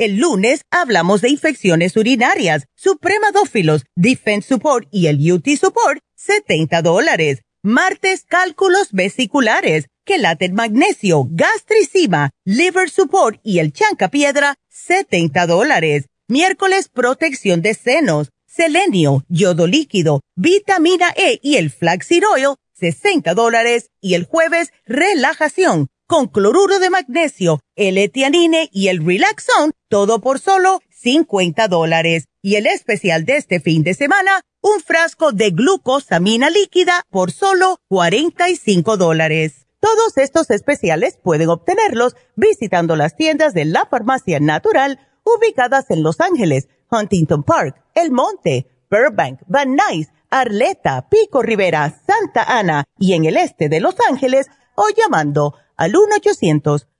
El lunes hablamos de infecciones urinarias, supremadófilos, Defense Support y el UT Support, 70 dólares. Martes, cálculos vesiculares, quelate magnesio, gastricima, liver support y el chanca piedra, 70 dólares. Miércoles, protección de senos, selenio, yodo líquido, vitamina E y el flaxseed oil, 60 dólares. Y el jueves, relajación, con cloruro de magnesio, el etianine y el relaxón, todo por solo 50 dólares. Y el especial de este fin de semana, un frasco de glucosamina líquida por solo 45 dólares. Todos estos especiales pueden obtenerlos visitando las tiendas de la farmacia natural ubicadas en Los Ángeles, Huntington Park, El Monte, Burbank, Van Nuys, Arleta, Pico Rivera, Santa Ana y en el este de Los Ángeles o llamando al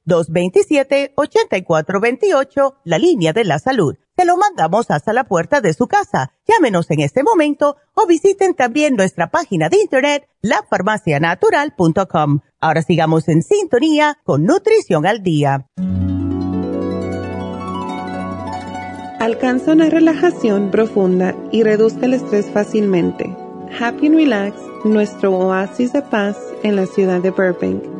1-800-227-8428, la línea de la salud. Se lo mandamos hasta la puerta de su casa. Llámenos en este momento o visiten también nuestra página de internet, lafarmacianatural.com. Ahora sigamos en sintonía con Nutrición al Día. Alcanza una relajación profunda y reduzca el estrés fácilmente. Happy and Relax, nuestro oasis de paz en la ciudad de Burbank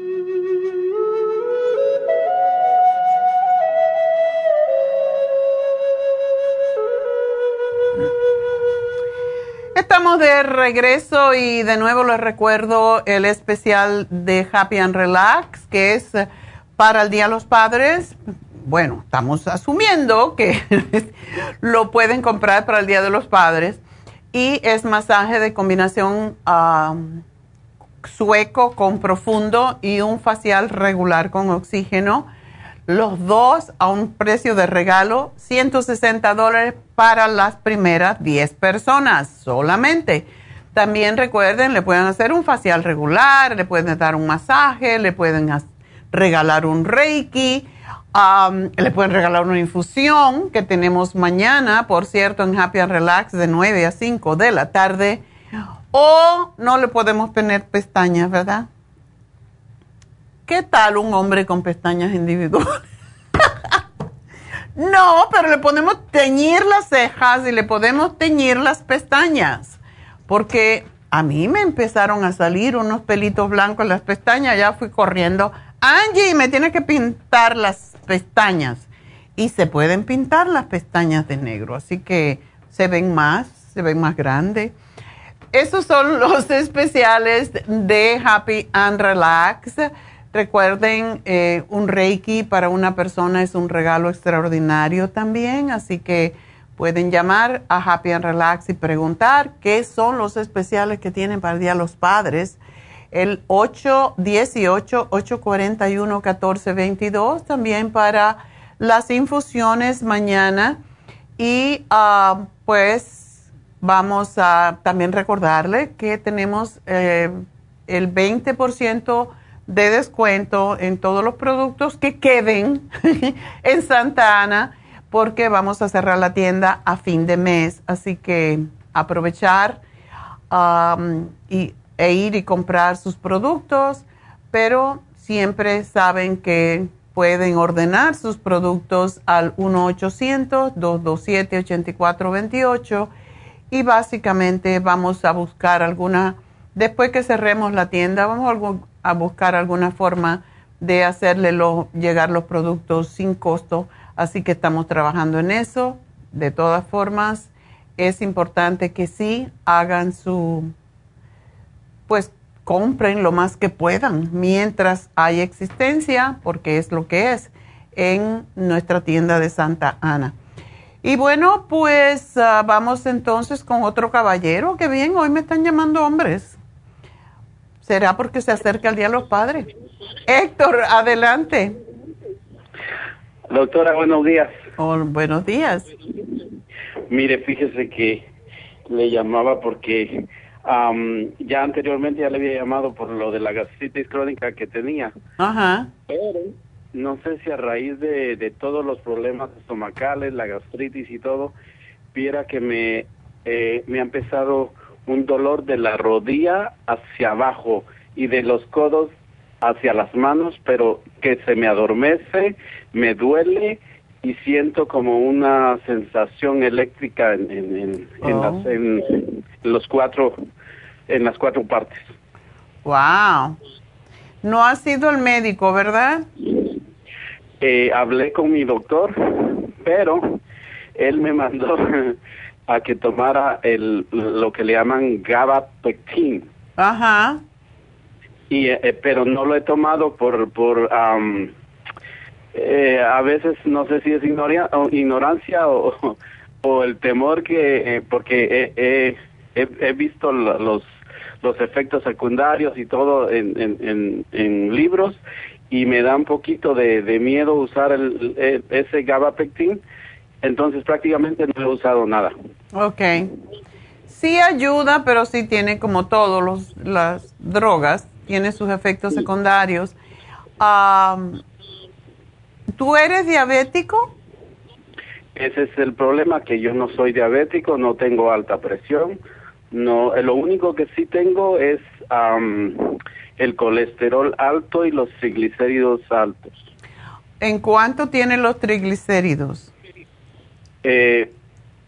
Estamos de regreso y de nuevo les recuerdo el especial de Happy and Relax, que es para el Día de los Padres. Bueno, estamos asumiendo que lo pueden comprar para el Día de los Padres. Y es masaje de combinación sueco con profundo y un facial regular con oxígeno los dos a un precio de regalo, 160 dólares para las primeras 10 personas solamente. También recuerden, le pueden hacer un facial regular, le pueden dar un masaje, le pueden regalar un reiki, le pueden regalar una infusión que tenemos mañana, por cierto, en Happy and Relax de 9 a 5 de la tarde. O no le podemos poner pestañas, ¿verdad? ¿Qué tal un hombre con pestañas individuales? no, pero le podemos teñir las cejas y le podemos teñir las pestañas. Porque a mí me empezaron a salir unos pelitos blancos en las pestañas. Ya fui corriendo. Angie, me tiene que pintar las pestañas. Y se pueden pintar las pestañas de negro. Así que se ven más, se ven más grandes. Esos son los especiales de Happy and Relax. Recuerden, eh, un Reiki para una persona es un regalo extraordinario también, así que pueden llamar a Happy and Relax y preguntar qué son los especiales que tienen para el Día de los Padres. El 818-841-1422 también para las infusiones mañana. Y ah, pues vamos a también recordarle que tenemos eh, el 20% de descuento en todos los productos que queden en Santa Ana porque vamos a cerrar la tienda a fin de mes. Así que aprovechar y, e ir y comprar sus productos, pero siempre saben que pueden ordenar sus productos al 1-800-227-8428 y básicamente vamos a buscar alguna, después que cerremos la tienda, vamos a buscar alguna forma de hacerle llegar los productos sin costo. Así que estamos trabajando en eso. De todas formas, es importante que sí hagan su, pues compren lo más que puedan mientras hay existencia, porque es lo que es, en nuestra tienda de Santa Ana. Y bueno, pues ah, vamos entonces con otro caballero, que bien, hoy me están llamando hombres. ¿Será porque se acerca el Día de los Padres? Héctor, adelante. Doctora, buenos días. Oh, buenos días. Mire, fíjese que le llamaba porque ya anteriormente ya le había llamado por lo de la gastritis crónica que tenía. Ajá. Pero no sé si a raíz de, de todos los problemas estomacales, la gastritis y todo, viera que me, eh, me ha empezado un dolor de la rodilla hacia abajo y de los codos hacia las manos, pero que se me adormece, me duele y siento como una sensación eléctrica en, en, en, oh. los cuatro, en las cuatro partes. Wow. No ha sido el médico, ¿verdad? Eh, hablé con mi doctor, pero él me mandó a que tomara el, lo que le llaman gabapectin. Ajá. Y, eh, eh, pero no lo he tomado por, por eh, a veces no sé si es ignorancia o, o, el temor que, porque he, he, he, visto los, los efectos secundarios y todo en, en, en, libros y me da un poquito de, de miedo usar el, ese gabapectin entonces prácticamente no he usado nada. Ok. Sí ayuda, pero sí tiene como todas las drogas, tiene sus efectos secundarios. ¿Tú eres diabético? Ese es el problema, que yo no soy diabético, no tengo alta presión. No, lo único que sí tengo es el colesterol alto y los triglicéridos altos. ¿En cuánto tienen los triglicéridos? Eh,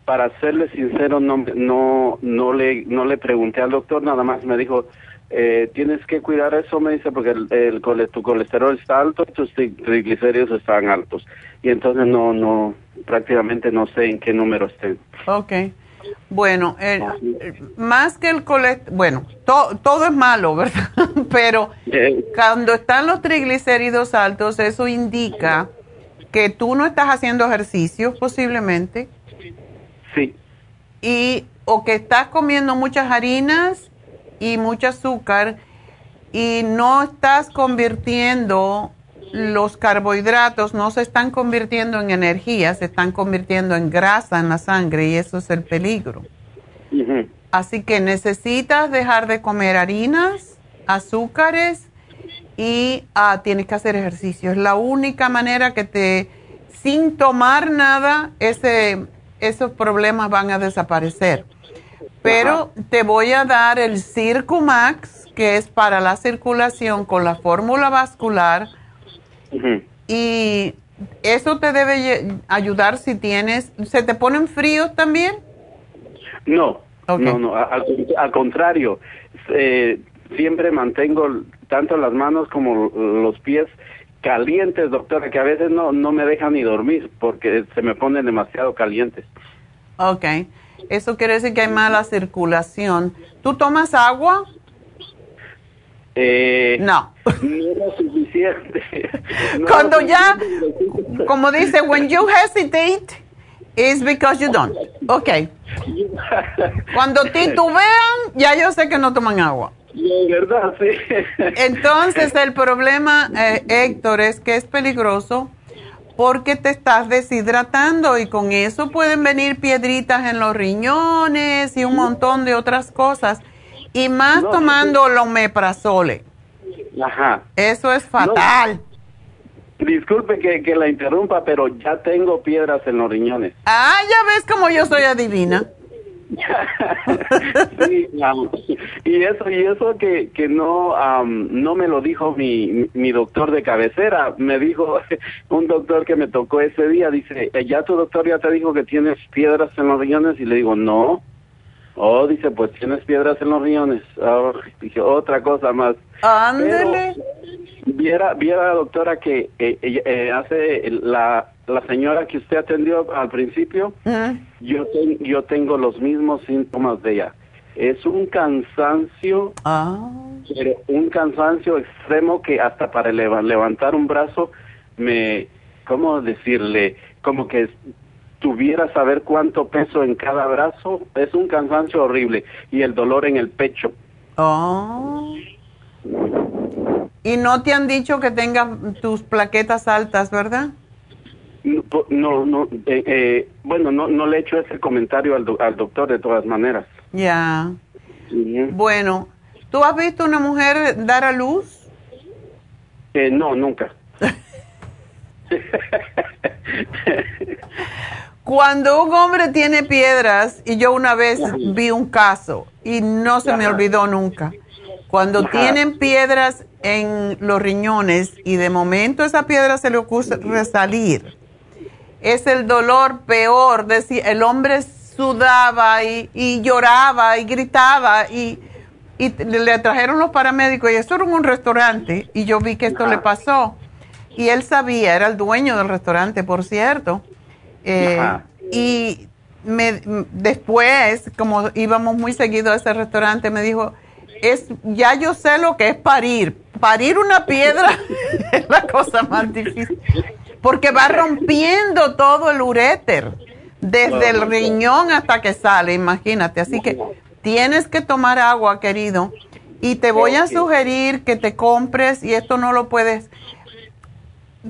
para serle sincero, no, no, no, le, no le pregunté al doctor, nada más me dijo, eh, tienes que cuidar eso, me dice, porque el, el, tu colesterol está alto y tus triglicéridos están altos. Y entonces no, no, prácticamente no sé en qué número estén. Ok. Bueno, más que el colesterol, bueno, todo es malo, ¿verdad? Pero cuando están los triglicéridos altos, eso indica que tú no estás haciendo ejercicios posiblemente. Sí. Y o que estás comiendo muchas harinas y mucho azúcar y no estás convirtiendo los carbohidratos, no se están convirtiendo en energía, se están convirtiendo en grasa en la sangre y eso es el peligro. Así que necesitas dejar de comer harinas, azúcares y ah, tienes que hacer ejercicio. Es la única manera que te, sin tomar nada, ese, esos problemas van a desaparecer. Pero te voy a dar el Circumax, que es para la circulación con la fórmula vascular. Y eso te debe ayudar si tienes... ¿Se te ponen fríos también? No, no, no, al, contrario. Eh, siempre mantengo tanto las manos como los pies calientes, doctora, que a veces no, no me dejan ni dormir porque se me ponen demasiado calientes. Ok. Eso quiere decir que hay mala circulación. ¿Tú tomas agua? Eh, no. No es suficiente. Cuando ya, como dice, when you hesitate, it's because you don't. Ok. Cuando titubean, ya yo sé que no toman agua. verdad, sí. Entonces, el problema, eh, Héctor, es que es peligroso porque te estás deshidratando y con eso pueden venir piedritas en los riñones y un montón de otras cosas. Y más tomando el omeprazole. Ajá. Eso es fatal. Disculpe que, que la interrumpa, pero ya tengo piedras en los riñones. Ah, ya ves como yo soy adivina. sí, y eso y eso que, que no no me lo dijo mi, mi doctor de cabecera, me dijo un doctor que me tocó ese día, dice, eh, ya tu doctor ya te dijo que tienes piedras en los riñones y le digo, no. Oh, dice, pues tienes piedras en los riñones. Oh, dije, otra cosa más. Ándele. Viera, viera, doctora, que eh, eh, hace la, la señora que usted atendió al principio, yo, yo tengo los mismos síntomas de ella. Es un cansancio, ah. pero un cansancio extremo que hasta para levantar un brazo me, ¿cómo decirle? Como que tuviera saber cuánto peso en cada brazo. Es un cansancio horrible y el dolor en el pecho. Oh. Y no te han dicho que tengas tus plaquetas altas, ¿verdad? No, no, eh, eh, bueno, no, no le he hecho ese comentario al, al doctor de todas maneras. Ya. Bueno, ¿tú has visto una mujer dar a luz? Eh, no, nunca. Cuando un hombre tiene piedras, y yo una vez vi un caso y no se me olvidó nunca, cuando tienen piedras en los riñones y de momento esa piedra se le ocurre salir, es el dolor peor. Decir, el hombre sudaba y, lloraba y gritaba y, le trajeron los paramédicos y eso era un restaurante y yo vi que esto le pasó. Y él sabía, era el dueño del restaurante, por cierto. Eh, y me, después, como íbamos muy seguido a ese restaurante, me dijo, es, ya yo sé lo que es parir. Parir una piedra es la cosa más difícil porque va rompiendo todo el uréter, desde el riñón hasta que sale, imagínate. Así que tienes que tomar agua, querido, y te voy a sugerir que te compres, y esto no lo puedes.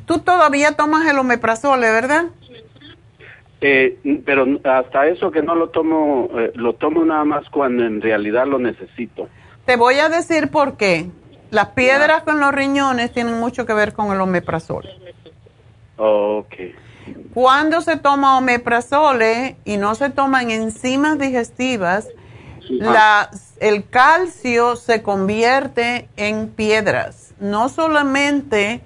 Tú todavía tomas el omeprazole, ¿verdad? Eh, pero hasta eso que no lo tomo, eh, lo tomo nada más cuando en realidad lo necesito. Te voy a decir por qué. Las piedras con los riñones tienen mucho que ver con el omeprazole. Ok. Cuando se toma omeprazole y no se toman enzimas digestivas, la, el calcio se convierte en piedras, no solamente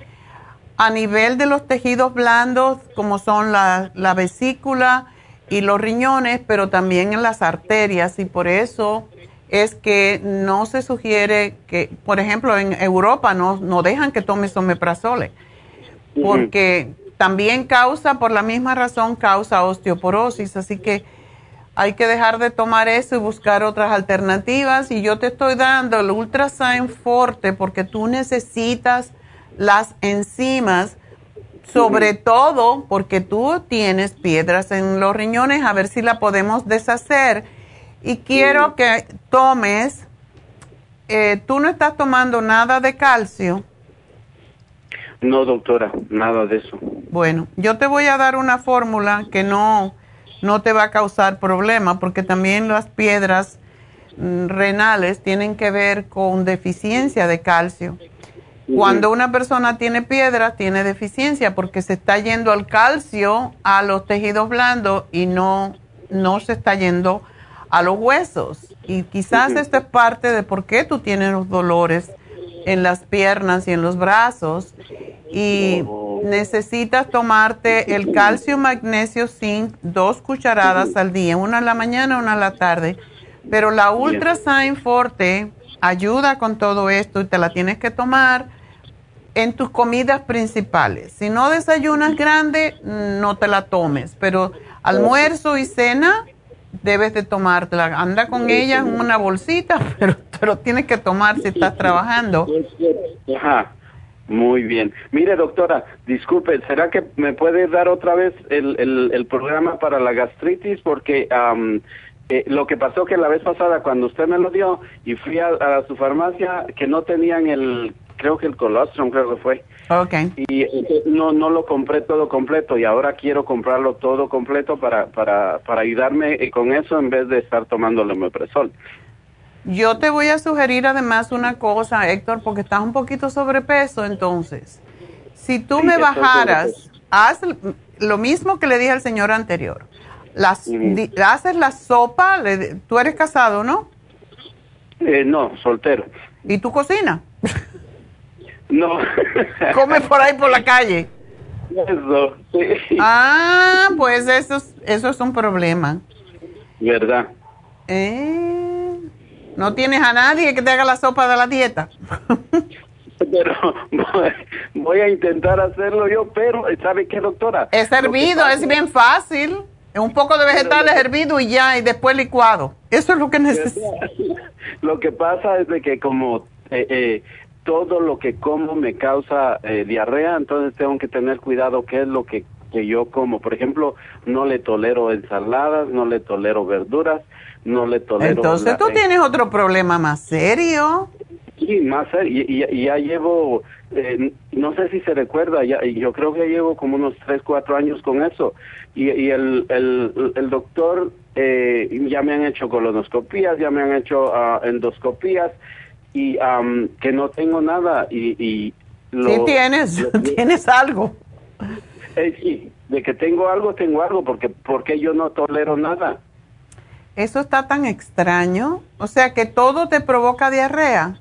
a nivel de los tejidos blandos como son la, la vesícula y los riñones, pero también en las arterias y por eso es que no se sugiere que, por ejemplo, en Europa no, no dejan que tomes omeprazole porque también causa, por la misma razón, causa osteoporosis. Así que hay que dejar de tomar eso y buscar otras alternativas. Y yo te estoy dando el Ultrasign Forte porque tú necesitas las enzimas, sobre todo porque tú tienes piedras en los riñones, a ver si la podemos deshacer. Y quiero que tomes, eh, tú no estás tomando nada de calcio. No, doctora, nada de eso. Bueno, yo te voy a dar una fórmula que no no te va a causar problema porque también las piedras mm, renales tienen que ver con deficiencia de calcio. Cuando una persona tiene piedra, tiene deficiencia porque se está yendo al calcio a los tejidos blandos y no, no se está yendo a los huesos. Y quizás esto es parte de por qué tú tienes los dolores en las piernas y en los brazos. Y necesitas tomarte el calcio, magnesio, zinc, dos cucharadas al día, una en la mañana, una en la tarde. Pero la Ultra Sign Forte ayuda con todo esto y te la tienes que tomar en tus comidas principales. Si no desayunas grande, no te la tomes, pero almuerzo y cena debes de tomártela. Anda con ella en una bolsita, pero, pero tienes que tomar si estás trabajando. Ajá. Muy bien. Mire, doctora, disculpe, ¿será que me puede dar otra vez el, el, programa para la gastritis? Porque eh, lo que pasó que la vez pasada, cuando usted me lo dio y fui a, su farmacia, que no tenían el, creo que el colostrum, creo que fue. Ok. Y no, no lo compré todo completo y ahora quiero comprarlo todo completo para, para, para ayudarme eh, con eso en vez de estar tomando el omeprazol. Yo te voy a sugerir además una cosa, Héctor, porque estás un poquito sobrepeso, entonces, si tú me bajaras, haz lo mismo que le dije al señor anterior. Las, haces la sopa, tú eres casado, ¿no? Eh, no, soltero. ¿Y tú cocinas? No. ¿Come por ahí por la calle? Eso, sí. Ah, pues eso eso es un problema. ¿Verdad? Eh ¿No tienes a nadie que te haga la sopa de la dieta? pero voy, a intentar hacerlo yo, pero ¿sabe qué, doctora? Es hervido, es bien fácil. Un poco de vegetales hervido y ya, y después licuado. Eso es lo que necesito. Lo que pasa es de que como eh, eh, todo lo que como me causa eh, diarrea, entonces tengo que tener cuidado qué es lo que, que yo como. Por ejemplo, no le tolero ensaladas, no le tolero verduras, no le tolero. Entonces tú tienes otro problema más serio. Sí, más serio. Y, ya llevo, eh, no sé si se recuerda, ya, yo creo que llevo como unos 3, 4 años con eso. Y, y el, el, el doctor, eh, ya me han hecho colonoscopías, ya me han hecho uh, endoscopías y que no tengo nada. Y, y sí tienes, tienes algo. Eh, sí, de que tengo algo, tengo algo, porque, porque yo no tolero nada. Eso está tan extraño. O sea que todo te provoca diarrea.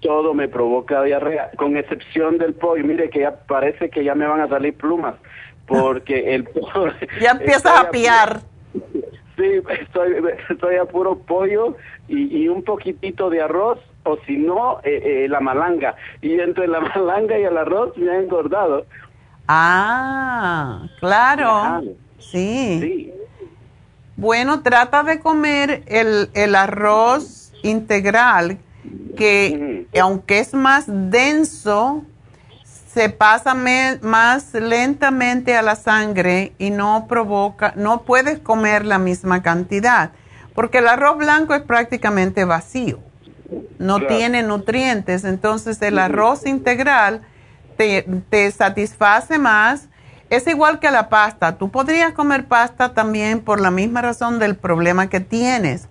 Todo me provoca diarrea, con excepción del pollo. Mire que ya parece que ya me van a salir plumas, porque el pollo... ya empiezas a piar. Sí, estoy, estoy a puro pollo y, un poquitito de arroz, o si no, eh, eh, la malanga. Y entre la malanga y el arroz me ha engordado. Ah, claro. Sí. Sí. Bueno, trata de comer el, arroz integral, que aunque es más denso, se pasa más lentamente a la sangre y no provoca, no puedes comer la misma cantidad, porque el arroz blanco es prácticamente vacío, no tiene nutrientes, entonces el arroz integral te, te satisface más es igual que la pasta. Tú podrías comer pasta también por la misma razón del problema que tienes.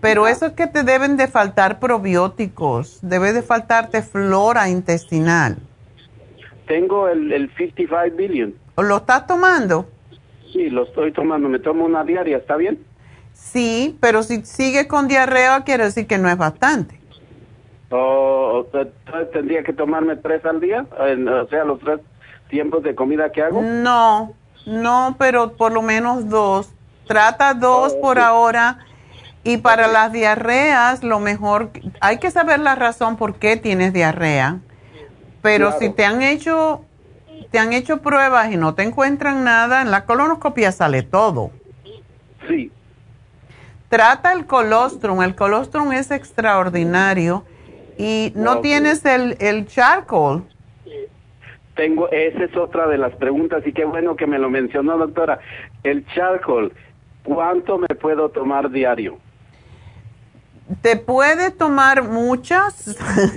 Pero eso es que te deben de faltar probióticos, debe de faltarte flora intestinal. Tengo el, el 55 billion. ¿Lo estás tomando? Sí, lo estoy tomando. Me tomo una diaria, ¿está bien? Sí, pero si sigue con diarrea quiere decir que no es bastante. ¿O tendría que tomarme tres al día? O sea, los tres tiempos de comida que hago? No, no, pero por lo menos dos. Trata dos oh, por ahora. Y para las diarreas, lo mejor, hay que saber la razón por qué tienes diarrea. Pero si te han hecho, te han hecho pruebas y no te encuentran nada, en la colonoscopia sale todo. Sí. Trata el colostrum. El colostrum es extraordinario. Y no tienes el, el charcoal. Tengo, esa es otra de las preguntas y qué bueno que me lo mencionó, doctora. El charcoal, ¿cuánto me puedo tomar diario? Te puede tomar muchas.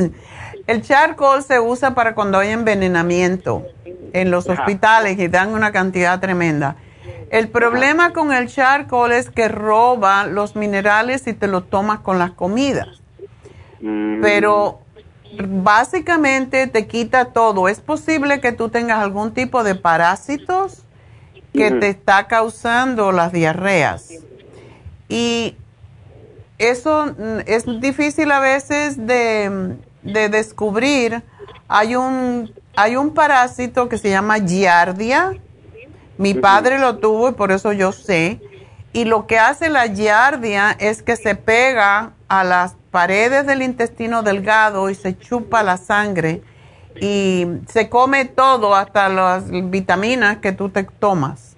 el charcoal se usa para cuando hay envenenamiento en los hospitales y dan una cantidad tremenda. El problema con el charcoal es que roba los minerales y te lo tomas con las comidas. Mm. Pero básicamente te quita todo. Es posible que tú tengas algún tipo de parásitos que te está causando las diarreas. Y eso mm, es difícil a veces de, descubrir. Hay un, hay un parásito que se llama giardia. Mi padre lo tuvo y por eso yo sé. Y lo que hace la giardia es que se pega a las paredes del intestino delgado y se chupa la sangre y se come todo, hasta las vitaminas que tú te tomas.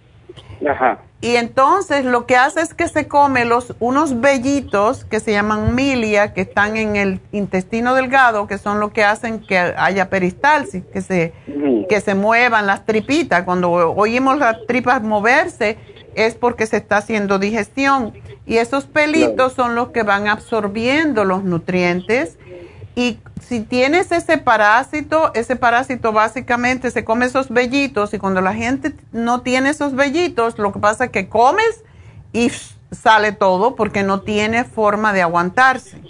Ajá. Y entonces lo que hace es que se come los, unos vellitos que se llaman milia, que están en el intestino delgado, que son lo que hacen que haya peristalsis, que se, que se muevan las tripitas. Cuando oímos las tripas moverse, es porque se está haciendo digestión. Y esos pelitos son los que van absorbiendo los nutrientes y si tienes ese parásito, ese parásito básicamente se come esos vellitos y cuando la gente no tiene esos vellitos, lo que pasa es que comes y sale todo porque no tiene forma de aguantarse.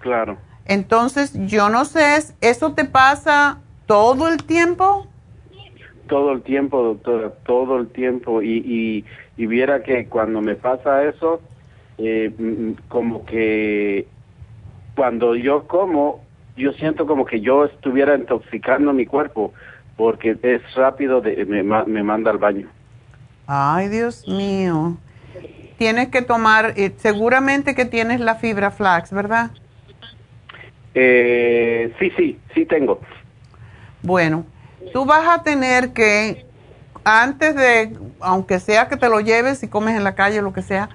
Claro. Entonces, yo no sé, ¿eso te pasa todo el tiempo? todo el tiempo, doctora, todo el tiempo. Y, y, viera que cuando me pasa eso, eh, mm, como que cuando yo como, yo siento como que yo estuviera intoxicando mi cuerpo, porque es rápido, de, me, me manda al baño. Ay, Dios mío. Tienes que tomar, eh, seguramente que tienes la fibra flax, ¿verdad? Eh, sí, sí, sí tengo. Bueno, tú vas a tener que, antes de, aunque sea que te lo lleves y comes en la calle o lo que sea,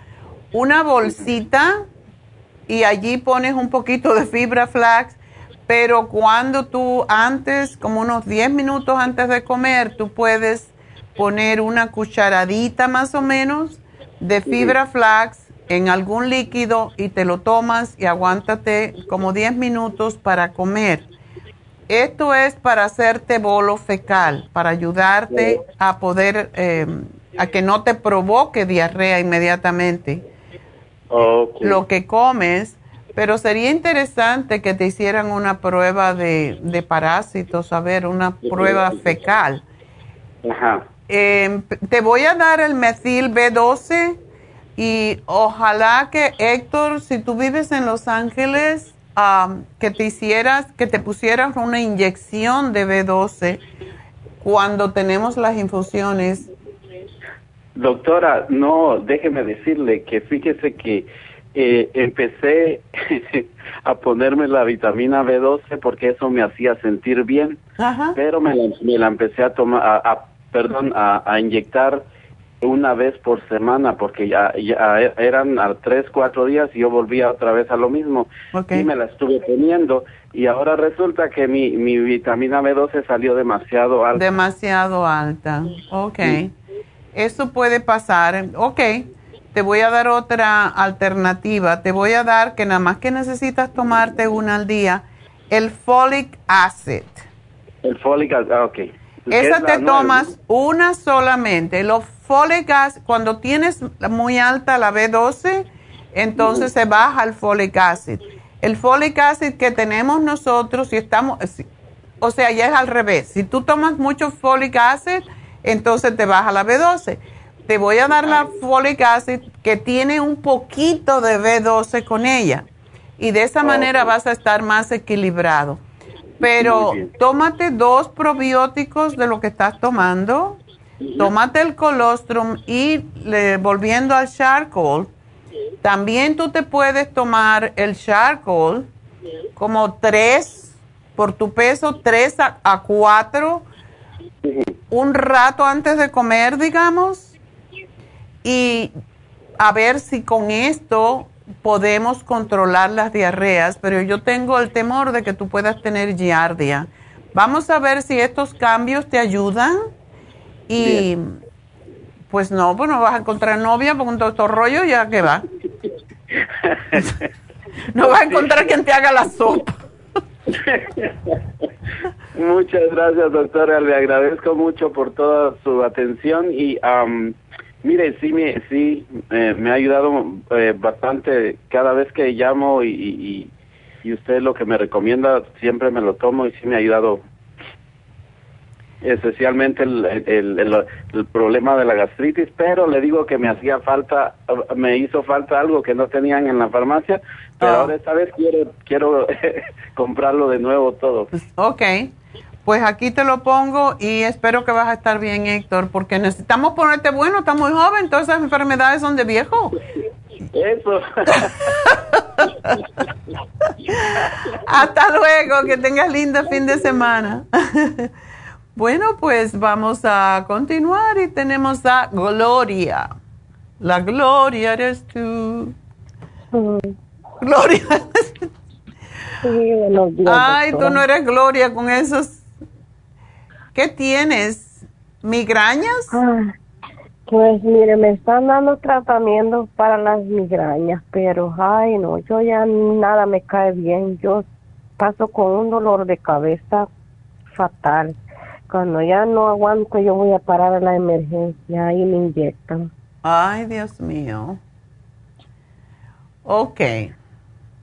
una bolsita y allí pones un poquito de fibra flax, pero cuando tú antes, como unos 10 minutos antes de comer, tú puedes poner una cucharadita más o menos de fibra flax en algún líquido y te lo tomas y aguántate como 10 minutos para comer. Esto es para hacerte bolo fecal, para ayudarte a poder, eh, a que no te provoque diarrea inmediatamente lo que comes, pero sería interesante que te hicieran una prueba de, parásitos, a ver, una prueba fecal. Ajá. Em, te voy a dar el metil B12 y ojalá que Héctor, si tú vives en Los Ángeles, que te hicieras, que te pusieras una inyección de B12 cuando tenemos las infusiones. Doctora, no, déjeme decirle que fíjese que eh, empecé a ponerme la vitamina B12 porque eso me hacía sentir bien, pero me la, empecé a tomar, a, perdón, a inyectar una vez por semana porque ya, ya eran a tres, cuatro días y yo volvía otra vez a lo mismo. Y me la estuve teniendo y ahora resulta que mi, mi vitamina B12 salió demasiado alta. Demasiado alta, ok. Eso puede pasar, ok. Te voy a dar otra alternativa. Te voy a dar que nada más que necesitas tomarte una al día, el folic acid. El folic acid, ah, ok. Esa te tomas una solamente. Los folic acid, cuando tienes muy alta la B12, entonces se baja el folic acid. El folic acid que tenemos nosotros, si estamos, o sea, ya es al revés. Si tú tomas mucho folic acid, entonces te baja la B12. Te voy a dar la folic acid que tiene un poquito de B12 con ella. Y de esa manera vas a estar más equilibrado. Pero tómate dos probióticos de lo que estás tomando, tómate el colostrum y volviendo al charcoal, también tú te puedes tomar el charcoal como tres, por tu peso, tres a, cuatro, un rato antes de comer, digamos, y a ver si con esto podemos controlar las diarreas, pero yo tengo el temor de que tú puedas tener giardia. Vamos a ver si estos cambios te ayudan y pues no, pues no vas a encontrar novia con todo estos rollo ya que va. no vas a encontrar quien te haga la sopa. Muchas gracias, doctora. Le agradezco mucho por toda su atención y mire, sí, me, sí, eh, me ha ayudado eh, bastante cada vez que llamo y, y, usted lo que me recomienda siempre me lo tomo y sí me ha ayudado especialmente el, el, el, problema de la gastritis, pero le digo que me hacía falta, me hizo falta algo que no tenían en la farmacia, pero ah. ahora esta vez quiero, quiero comprarlo de nuevo todo. Ok, pues aquí te lo pongo y espero que vas a estar bien, Héctor, porque necesitamos ponerte bueno, estás muy joven, todas esas enfermedades son de viejo. Eso. Hasta luego, que tengas lindo fin de semana. Bueno, pues vamos a continuar y tenemos a Gloria. La Gloria eres tú. Gloria. Ay, tú no eres Gloria con esos. ¿Qué tienes? ¿Migrañas? Ah, pues mire, me están dando tratamiento para las migrañas, pero ay, no, yo ya nada me cae bien. Yo paso con un dolor de cabeza fatal cuando ya no aguanto, yo voy a parar a la emergencia y me inyectan. Ay, Dios mío. Ok.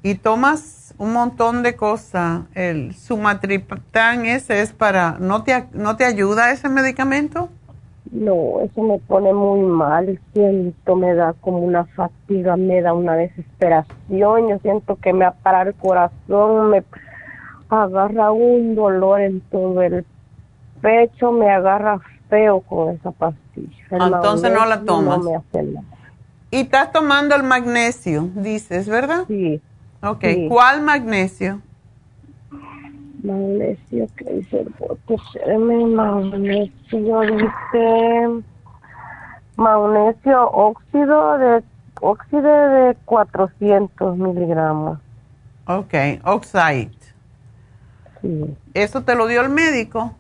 Y tomas un montón de cosas. El sumatriptán ese es para... ¿No te, ¿No te ayuda ese medicamento? No, eso me pone muy mal. Siento, me da como una fatiga, me da una desesperación. Yo siento que me apara el corazón, me agarra un dolor en todo el pecho me agarra feo con esa pastilla. Entonces no la tomas. Y estás tomando el magnesio, dices, ¿verdad? Sí. Ok, ¿cuál magnesio? Magnesio, que dice el magnesio, dice magnesio óxido de óxido de 400 miligramos. Ok, oxide. Sí. ¿Eso te lo dio el médico?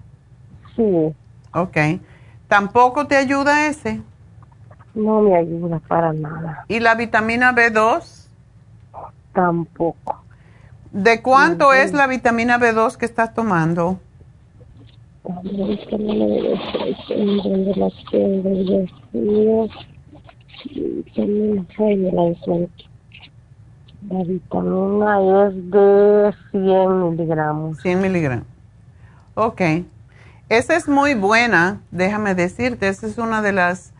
Sí. Ok. ¿Tampoco te ayuda ese? No me ayuda para nada. ¿Y la vitamina B2? Tampoco. ¿De cuánto es la vitamina B2 que estás tomando? La vitamina B2 la vitamina es de 100 miligramos. 100 miligramos. Ok. Esa es muy buena, déjame decirte, esa es una de las,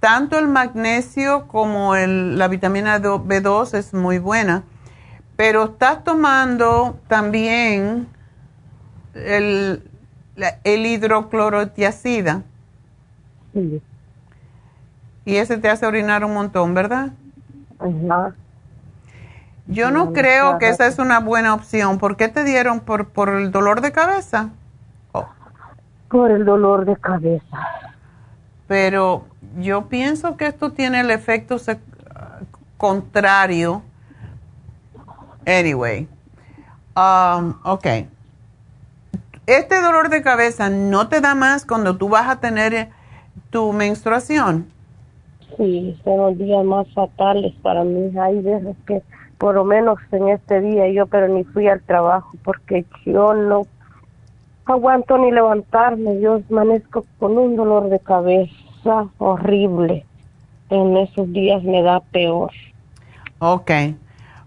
tanto el magnesio como el, la vitamina B2 es muy buena, pero estás tomando también el, el hidroclorotiacida. Sí. Y ese te hace orinar un montón, ¿verdad? Ajá. Yo no, creo que esa es una buena opción. ¿Por qué te dieron? ¿Por, por el dolor de cabeza? Por el dolor de cabeza. Pero yo pienso que esto tiene el efecto contrario. Anyway, um, ok. Este dolor de cabeza no te da más cuando tú vas a tener tu menstruación. Sí, son los días más fatales para mí. Hay veces que, por lo menos en este día, yo pero ni fui al trabajo porque yo no aguanto ni levantarme, yo amanezco con un dolor de cabeza horrible. En esos días me da peor. Ok,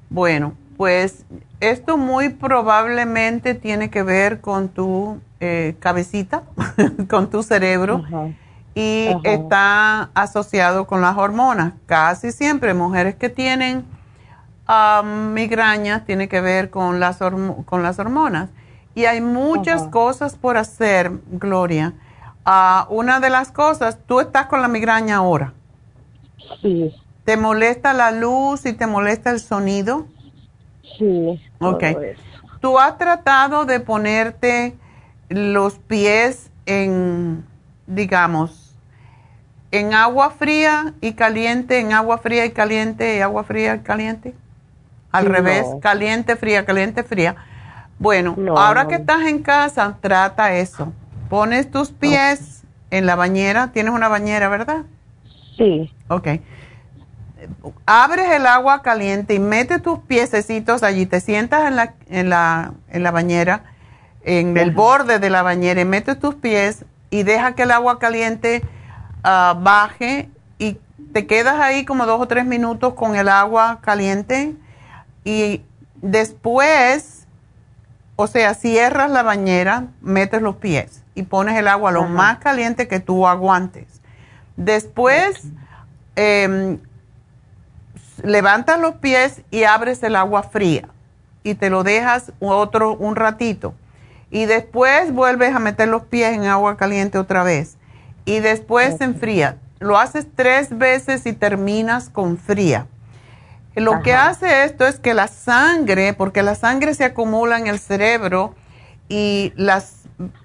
bueno, pues esto muy probablemente tiene que ver con tu eh, cabecita, con tu cerebro. Y está asociado con las hormonas. Casi siempre mujeres que tienen ah, migraña tiene que ver con las, con las hormonas. Y hay muchas cosas por hacer, Gloria. Ah, una de las cosas, tú estás con la migraña ahora. Sí. ¿Te molesta la luz y te molesta el sonido? Sí. Ok. ¿Tú has tratado de ponerte los pies en, digamos, en agua fría y caliente, en agua fría y caliente, y agua fría y caliente. Al revés, caliente, fría, caliente, fría. Bueno, ahora que estás en casa, trata eso. Pones tus pies en la bañera. Tienes una bañera, ¿verdad? Sí. Ok. Abres el agua caliente y metes tus piececitos allí. Te sientas en la, en la, en la bañera, en el borde de la bañera y metes tus pies y deja que el agua caliente ah, baje y te quedas ahí como dos o tres minutos con el agua caliente y después, o sea, cierras la bañera, metes los pies y pones el agua lo más caliente que tú aguantes. Después, em, levantas los pies y abres el agua fría y te lo dejas otro un ratito y después vuelves a meter los pies en agua caliente otra vez y después se enfría. Lo haces tres veces y terminas con fría. Lo que hace esto es que la sangre, porque la sangre se acumula en el cerebro y las,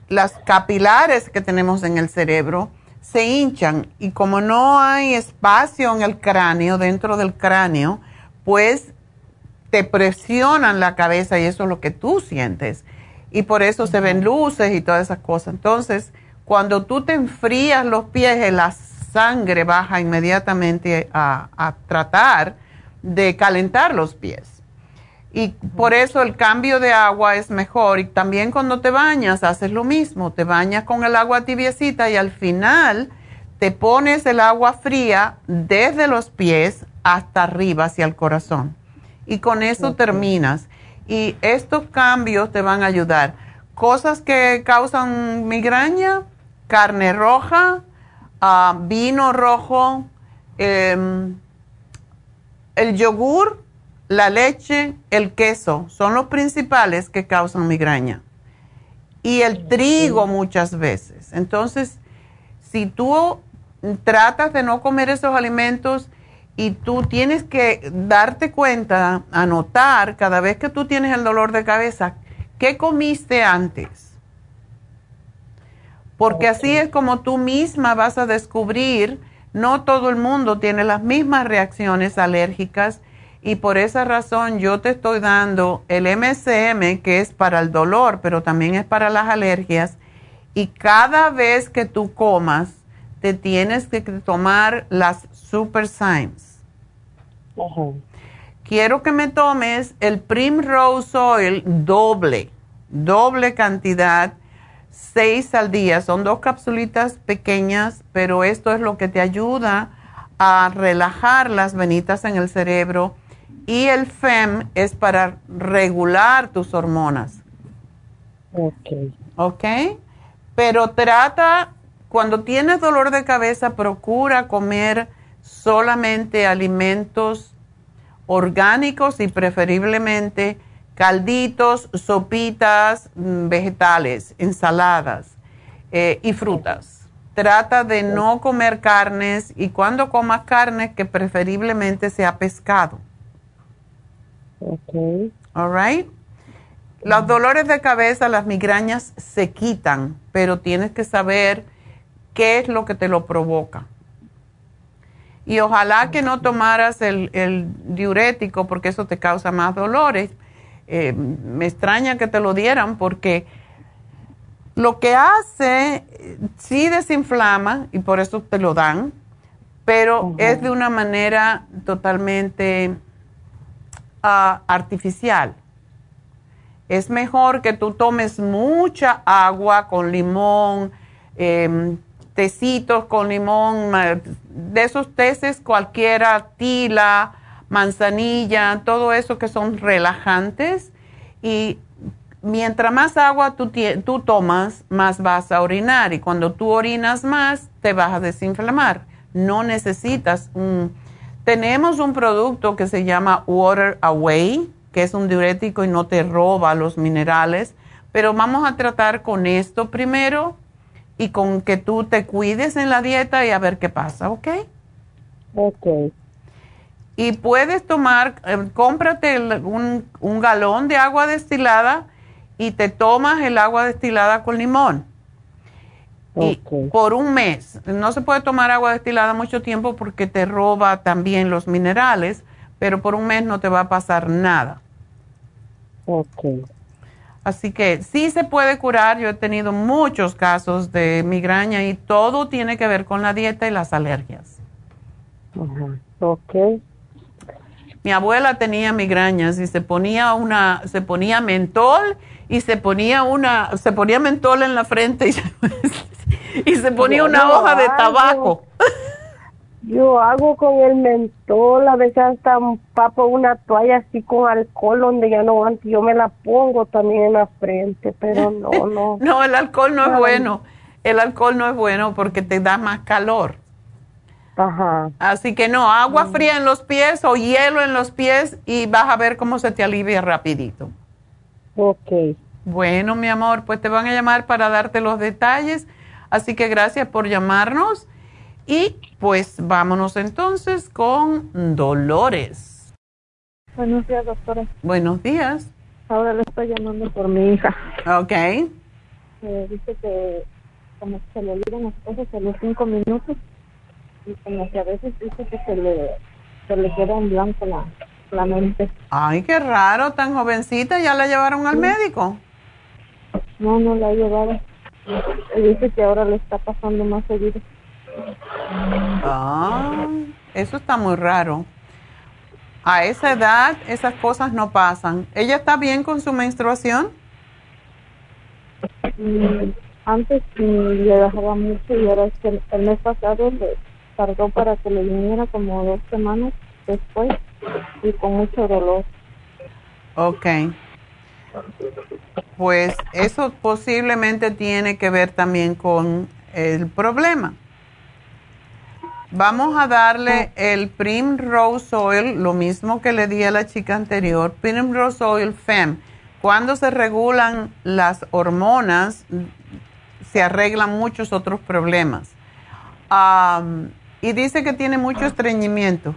las capilares que tenemos en el cerebro se hinchan y como no hay espacio en el cráneo, dentro del cráneo, pues te presionan la cabeza y eso es lo que tú sientes. Y por eso se ven luces y todas esas cosas. Entonces, cuando tú te enfrías los pies, la sangre baja inmediatamente a, tratar de calentar los pies. Y por eso el cambio de agua es mejor. Y también cuando te bañas, haces lo mismo. Te bañas con el agua tibiecita y al final te pones el agua fría desde los pies hasta arriba, hacia el corazón. Y con eso terminas y estos cambios te van a ayudar. Cosas que causan migraña, carne roja, ah, vino rojo, em, el yogur, la leche, el queso, son los principales que causan migraña. Y el trigo muchas veces. Entonces, si tú tratas de no comer esos alimentos, y tú tienes que darte cuenta, anotar cada vez que tú tienes el dolor de cabeza, ¿qué comiste antes? Porque así es como tú misma vas a descubrir, no todo el mundo tiene las mismas reacciones alérgicas y por esa razón yo te estoy dando el MSM que es para el dolor, pero también es para las alergias y cada vez que tú comas te tienes que tomar las Super Symes. Quiero que me tomes el Primrose Oil doble, doble cantidad, seis al día. Son dos capsulitas pequeñas, pero esto es lo que te ayuda a relajar las venitas en el cerebro. Y el FEM es para regular tus hormonas. Ok. Ok. Pero trata, cuando tienes dolor de cabeza, procura comer solamente alimentos orgánicos y preferiblemente calditos, sopitas, mm, vegetales, ensaladas eh, y frutas. Trata de no comer carnes y cuando comas carne que preferiblemente sea pescado. Ok. All right. Los dolores de cabeza, las migrañas se quitan, pero tienes que saber qué es lo que te lo provoca. Y ojalá que no tomaras el, diurético porque eso te causa más dolores. Eh, me extraña que te lo dieran porque lo que hace sí desinflama y por eso te lo dan, pero es de una manera totalmente ah, artificial. Es mejor que tú tomes mucha agua con limón, em, tecitos con limón, de esos teces cualquiera, tila, manzanilla, todo eso que son relajantes. Y mientras más agua tú, tú tomas, más vas a orinar. Y cuando tú orinas más, te vas a desinflamar. No necesitas un... Tenemos un producto que se llama Water Away, que es un diurético y no te roba los minerales. Pero vamos a tratar con esto primero y con que tú te cuides en la dieta y a ver qué pasa, ¿ok? Ok. Y puedes tomar, eh, cómprate un, un, galón de agua destilada y te tomas el agua destilada con limón. Y por un mes. No se puede tomar agua destilada mucho tiempo porque te roba también los minerales, pero por un mes no te va a pasar nada. Ok. Así que sí se puede curar. Yo he tenido muchos casos de migraña y todo tiene que ver con la dieta y las alergias. Ajá. Ok. Mi abuela tenía migrañas y se ponía una, se ponía mentol y se ponía una, se ponía mentol en la frente y se, y se ponía una hoja de tabaco. Yo hago con el mentol, a veces hasta papo una toalla así con alcohol donde ya no antes yo me la pongo también en la frente, pero no, no. no, el alcohol no es bueno. El alcohol no es bueno porque te da más calor. Ajá. Así que no, agua fría en los pies o hielo en los pies y vas a ver cómo se te alivia rapidito. Ok. Bueno, mi amor, pues te van a llamar para darte los detalles. Así que gracias por llamarnos y pues vámonos entonces con Dolores. Buenos días, doctora. Buenos días. Ahora le estoy llamando por mi hija. Ok. Eh, dice que como se le olvidan las cosas a los cinco minutos y como que a veces dice que se le, se le queda en blanco la, la mente. Ay, qué raro, tan jovencita, ¿ya la llevaron al médico? No, no la ha llevado. Y dice que ahora le está pasando más seguido. Ah, eso está muy raro. A esa edad esas cosas no pasan. ¿Ella está bien con su menstruación? Mm, antes mm, le dejaba mucho y ahora es que el mes pasado le tardó para que le viniera como dos semanas después y con mucho dolor. Ok. Pues eso posiblemente tiene que ver también con el problema. Vamos a darle el Primrose Oil, lo mismo que le di a la chica anterior, Primrose Oil FEM. Cuando se regulan las hormonas, se arreglan muchos otros problemas. Y dice que tiene mucho estreñimiento.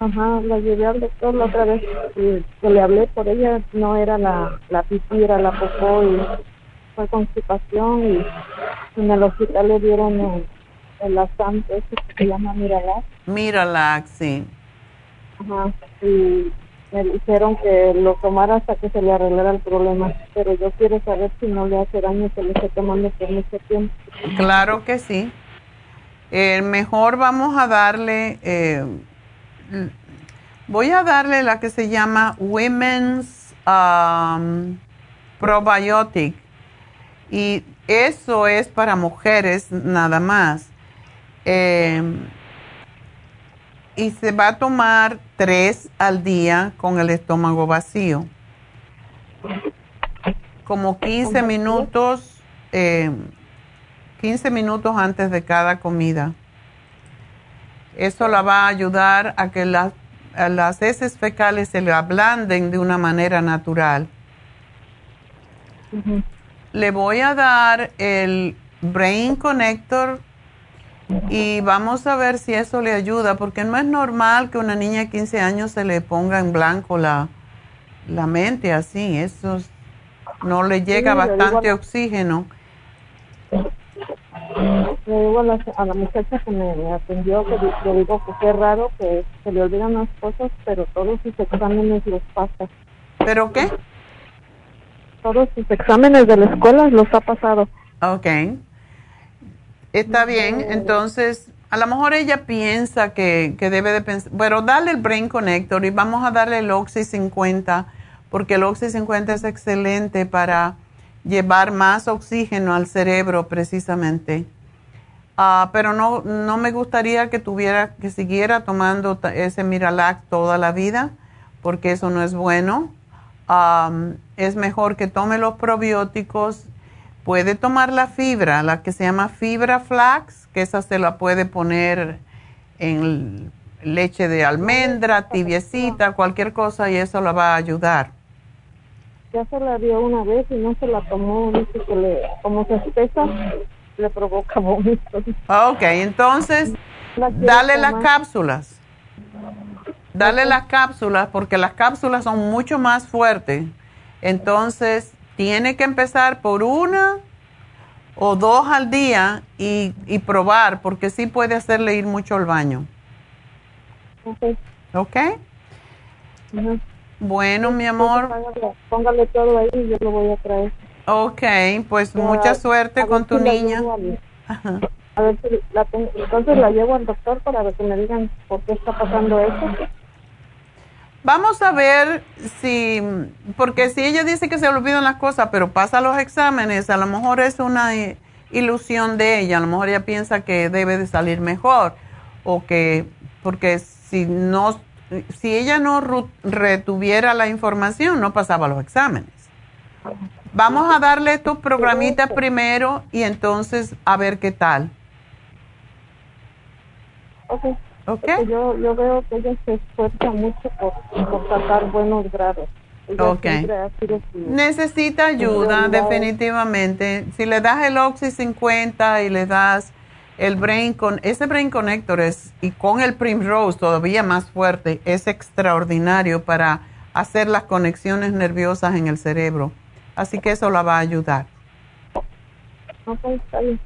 Ajá, la llevé al doctor la otra vez que le hablé por ella, no era la, la pipí, era la popó y fue constipación y en el hospital le dieron el el ese que se llama Miralax. Miralax, sí. Ajá, y me dijeron que lo tomara hasta que se le arreglara el problema, pero yo quiero saber si no le hace daño que le esté tomando por mucho tiempo. Claro que sí. Eh, mejor vamos a darle, eh, voy a darle la que se llama Women's um, Probiotic. Y eso es para mujeres nada más. Em, y se va a tomar tres al día con el estómago vacío. Como 15 minutos, 15 em, minutos antes de cada comida. Eso la va a ayudar a que las, las heces fecales se le ablanden de una manera natural. Le voy a dar el Brain Connector y vamos a ver si eso le ayuda, porque no es normal que una niña de 15 años se le ponga en blanco la, la mente así, eso no le llega bastante oxígeno. Le digo a la, muchacha que me, atendió que le digo que qué raro que se le olvidan las cosas, pero todos sus exámenes los pasa. ¿Pero qué? Todos sus exámenes de la escuela los ha pasado. Okay. Está bien, entonces a lo mejor ella piensa que, debe de pensar, pero dale el Brain Connector y vamos a darle el Oxy 50, porque el Oxy 50 es excelente para llevar más oxígeno al cerebro precisamente. Ah, pero no, no me gustaría que tuviera, que siguiera tomando ese Miralac toda la vida, porque eso no es bueno. es mejor que tome los probióticos Puede tomar la fibra, la que se llama fibra flax, que esa se la puede poner en leche de almendra, tibiecita, cualquier cosa y eso la va a ayudar. Ya se la dio una vez y no se la tomó, dice que le, como se espesa, le provoca vómitos. Ok, entonces dale las cápsulas. Dale las cápsulas porque las cápsulas son mucho más fuertes. Entonces tiene que empezar por una o dos al día y, probar, porque sí puede hacerle ir mucho al baño. Ok. ¿Ok? Bueno, mi amor. Póngale, todo ahí y yo lo voy a traer. Ok, pues mucha suerte con tu niña. A ver si la entonces la llevo al doctor para que me digan por qué está pasando eso. Vamos a ver si, porque si ella dice que se le olvidan las cosas, pero pasa los exámenes, a lo mejor es una ilusión de ella, a lo mejor ella piensa que debe de salir mejor, o que, porque si no, si ella no retuviera la información, no pasaba los exámenes. Vamos a darle estos programitas primero y entonces a ver qué tal. Okay. Okay. Yo, yo veo que ella se esfuerza mucho por, por sacar buenos grados. okay. Necesita ayuda, definitivamente. Si le das el Oxy 50 y le das el Brain con ese Brain Connector es, y con el Primrose todavía más fuerte, es extraordinario para hacer las conexiones nerviosas en el cerebro. Así que eso la va a ayudar. Okay, está bien.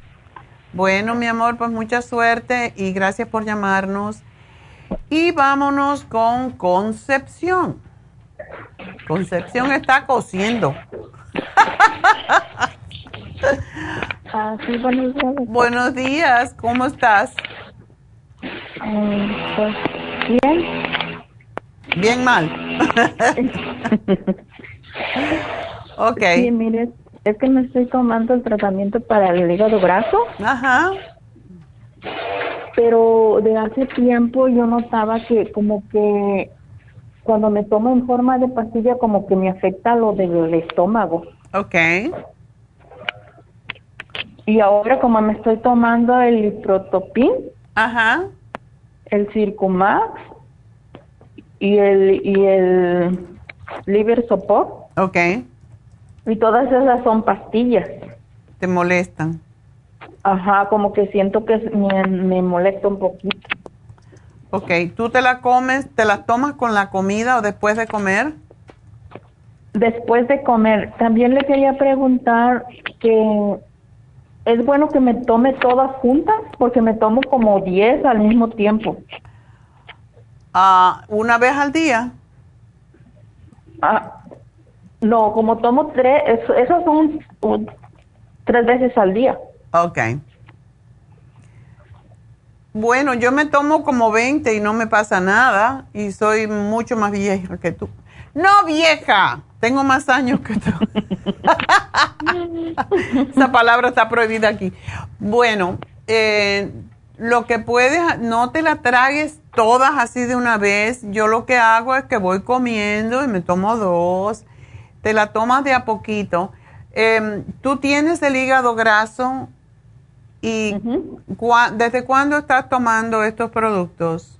Bueno, mi amor, pues mucha suerte y gracias por llamarnos. Y vámonos con Concepción. Concepción está cosiendo. Ah, sí, buenos días. Buenos días, ¿cómo estás? Mm, pues bien. Bien mal. ok. Sí, mire, es que me estoy tomando el tratamiento para el hígado graso. Ajá. Pero de hace tiempo yo notaba que como que cuando me tomo en forma de pastilla como que me afecta lo del estómago. Ok. Y ahora como me estoy tomando el protopin, Ajá. el Circumax y el y el Liver Support. Ok. Y todas esas son pastillas. ¿Te molestan? Ajá, como que siento que me, me molesta un poquito. Ok, ¿tú te la comes, te la tomas con la comida o después de comer? Después de comer. También le quería preguntar que es bueno que me tome todas juntas porque me tomo como 10 al mismo tiempo. Ah, ¿Una vez al día? Ah, no, como tomo tres, esas son tres veces al día. Ok. Bueno, yo me tomo como 20 y no me pasa nada y soy mucho más vieja que tú. No vieja, tengo más años que tú. Esa palabra está prohibida aquí. Bueno, eh, lo que puedes, no te la tragues todas así de una vez. Yo lo que hago es que voy comiendo y me tomo dos te la tomas de a poquito. Em, ¿Tú tienes el hígado graso? ¿Y desde cuándo estás tomando estos productos?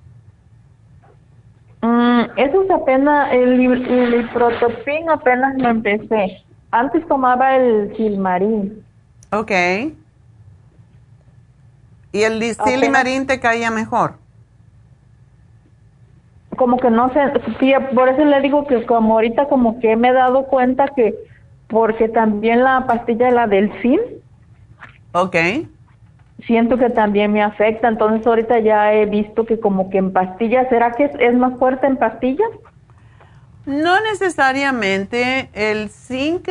Mm, eso es apenas, el, el, protopin apenas lo empecé. Antes tomaba el silmarín. Ok. ¿Y el silmarín te caía mejor? como que no sé, por eso le digo que como ahorita como que me he dado cuenta que porque también la pastilla la del zinc. Ok. Siento que también me afecta, entonces ahorita ya he visto que como que en pastillas, ¿será que es, más fuerte en pastillas? No necesariamente, el zinc,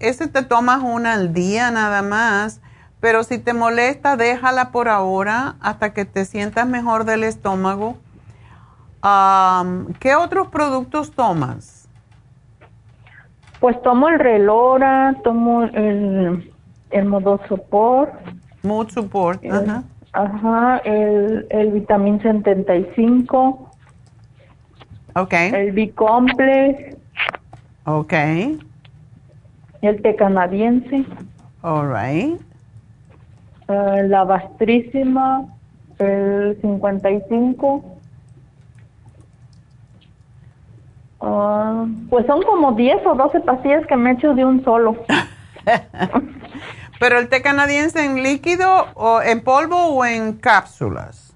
ese te tomas una al día nada más, pero si te molesta, déjala por ahora hasta que te sientas mejor del estómago ¿Qué otros productos tomas? Pues tomo el Relora, tomo el, el Modo Support. Mood Support, ajá. Ajá, el, el Vitamin 75. Ok. El B-Complex. Ok. El té canadiense. All right. Eh, la Bastrísima, el 55. Ah, pues son como 10 o 12 pastillas que me he hecho de un solo. ¿Pero el té canadiense en líquido o en polvo o en cápsulas?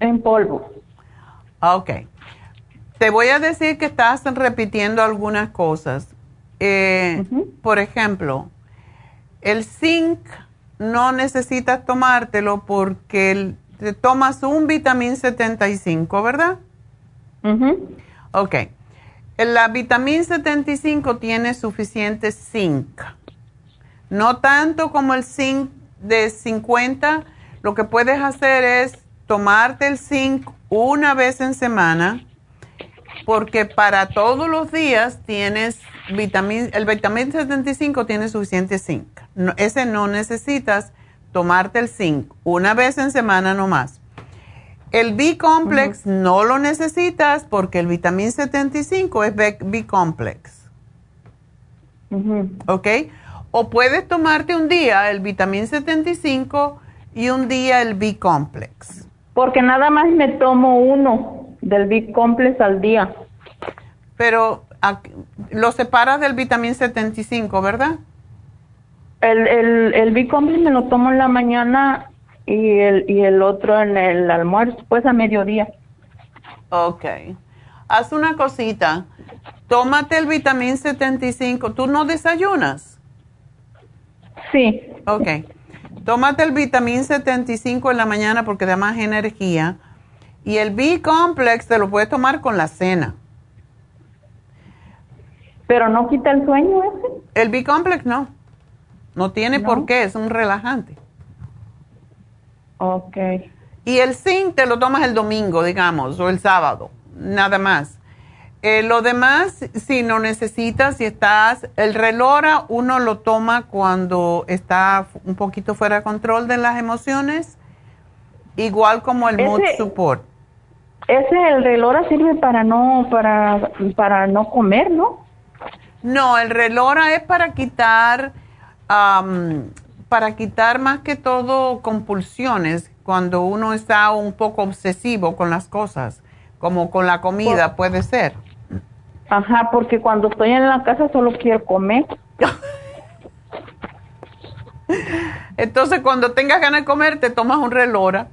En polvo. Ok. Te voy a decir que estás repitiendo algunas cosas. Eh, por ejemplo, El zinc no necesitas tomártelo porque te tomas un vitamín 75, ¿verdad? Ok. La vitamina 75 tiene suficiente zinc. No tanto como el zinc de 50. Lo que puedes hacer es tomarte el zinc una vez en semana, porque para todos los días tienes vitamina, el vitamina 75 tiene suficiente zinc. ese no necesitas tomarte el zinc una vez en semana nomás. El B-complex no lo necesitas porque el vitamín 75 es B-complex. ¿Ok? O puedes tomarte un día el vitamín 75 y un día el B-complex. Porque nada más me tomo uno del B-complex al día. Pero lo separas del vitamín 75, ¿verdad? El, el, el B-complex me lo tomo en la mañana y el, y el otro en el almuerzo, pues a mediodía. Ok. Haz una cosita. Tómate el vitamín 75. ¿Tú no desayunas? Sí. Ok. Tómate el vitamín 75 en la mañana porque da más energía. Y el B-complex te lo puedes tomar con la cena. ¿Pero no quita el sueño ese? El B-complex no. No tiene por qué, es un relajante. Ok. Y el zinc te lo tomas el domingo, digamos, o el sábado, nada más. Eh, lo demás, si no necesitas, si estás, el relora uno lo toma cuando está un poquito fuera de control de las emociones, igual como el mood support. Ese el relora sirve para no para para no comer, ¿no? No, el relora es para quitar para quitar más que todo compulsiones cuando uno está un poco obsesivo con las cosas, como con la comida puede ser. Ajá, porque cuando estoy en la casa solo quiero comer. Entonces cuando tengas ganas de comer te tomas un relora.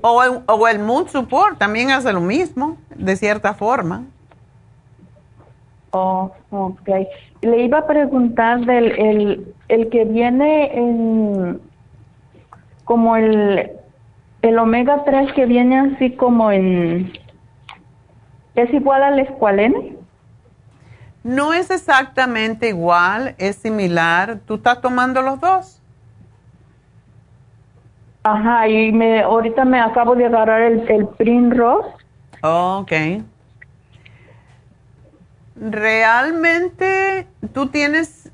o, el, o el mood support también hace lo mismo, de cierta forma. Oh, ok. Le iba a preguntar del el, el que viene en como el, el omega 3 que viene así como en es igual al escualene. No es exactamente igual, es similar. ¿Tú estás tomando los dos? Ajá, y me ahorita me acabo de agarrar el, el Primrose. Oh, ok realmente tú tienes,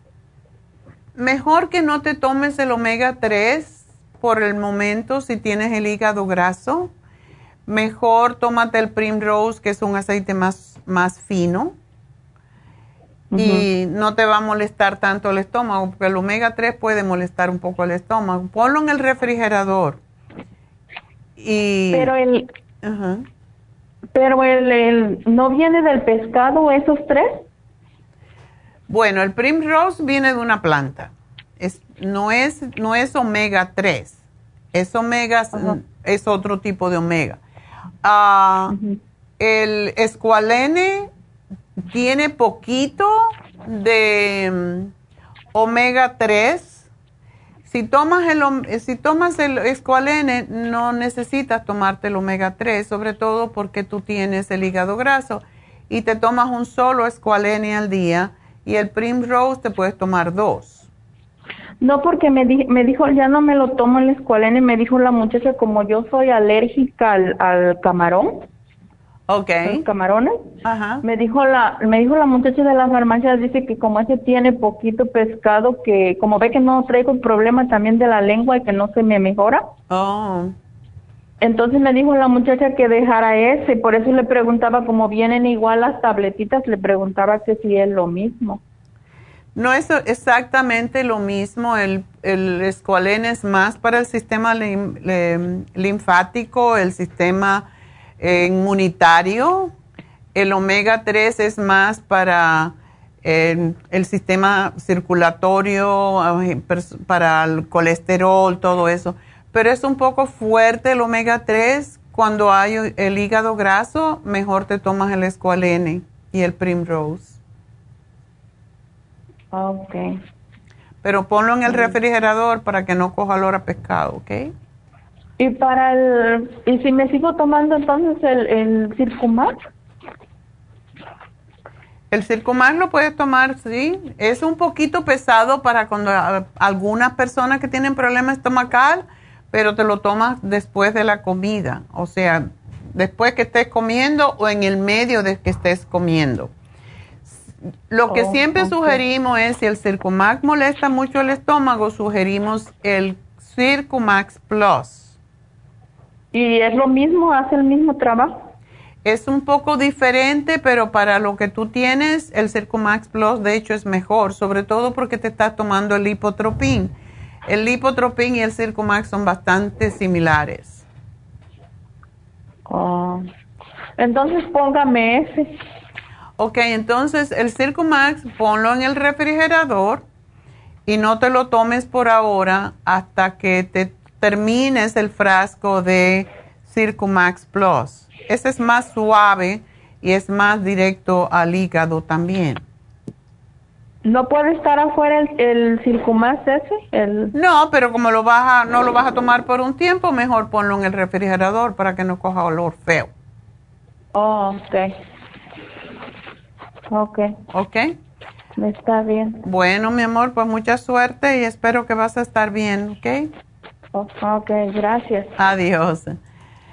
mejor que no te tomes el omega 3 por el momento si tienes el hígado graso. Mejor tómate el Primrose, que es un aceite más, más fino. Y no te va a molestar tanto el estómago, porque el omega 3 puede molestar un poco el estómago. Ponlo en el refrigerador. Y, Pero el... Pero el, ¿no viene del pescado esos tres? Bueno, el Primrose viene de una planta. Es, no, es, no es omega 3. Es omega, es otro tipo de omega. Ah, el escualene tiene poquito de mm, omega 3 si tomas el, si tomas el escualene, no necesitas tomarte el omega 3, sobre todo porque tú tienes el hígado graso y te tomas un solo escualene al día y el Primrose te puedes tomar dos. No, porque me, me dijo, ya no me lo tomo el escualene, me dijo la muchacha, como yo soy alérgica al camarón, Okay. Los camarones. Ajá. Me dijo la me dijo la muchacha de la farmacia dice que como ese tiene poquito pescado que como ve que no traigo el problema también de la lengua y que no se me mejora. Oh. Entonces me dijo la muchacha que dejara ese, por eso le preguntaba como vienen igual las tabletitas, le preguntaba que si es lo mismo. No es exactamente lo mismo, el, el es más para el sistema linfático, el sistema inmunitario. El omega 3 es más para el, sistema circulatorio, para el colesterol, todo eso. Pero es un poco fuerte el omega 3. Cuando hay el hígado graso, mejor te tomas el escualene y el primrose. Ok. pero ponlo en el refrigerador para que no coja olor a pescado, ¿ok? Y para el, y si me sigo tomando entonces el, el Circumax. El Circumax lo puedes tomar, sí. Es un poquito pesado para cuando algunas personas que tienen problemas estomacal, pero te lo tomas después de la comida, o sea, después que estés comiendo o en el medio de que estés comiendo. Lo que oh, siempre sugerimos es, si el Circumax molesta mucho el estómago, sugerimos el Circumax Plus. ¿Y es lo mismo? ¿Hace el mismo trabajo? Es un poco diferente, pero para lo que tú tienes, el Circumax Plus de hecho es mejor, sobre todo porque te estás tomando el lipotropín. El lipotropín y el Circumax son bastante similares. Oh. Entonces póngame ese. Ok, entonces el Circumax ponlo en el refrigerador y no te lo tomes por ahora hasta que te termines el frasco de Circumax Plus ese es más suave y es más directo al hígado también. ¿No puede estar afuera el, el ese? El... No, pero como lo vas a, no lo vas a tomar por un tiempo, mejor ponlo en el refrigerador para que no coja olor feo. Oh, ok. Ok. Ok. Está bien. Bueno, mi amor, pues mucha suerte y espero que vas a estar bien, ¿ok? Oh, ok, gracias. Adiós.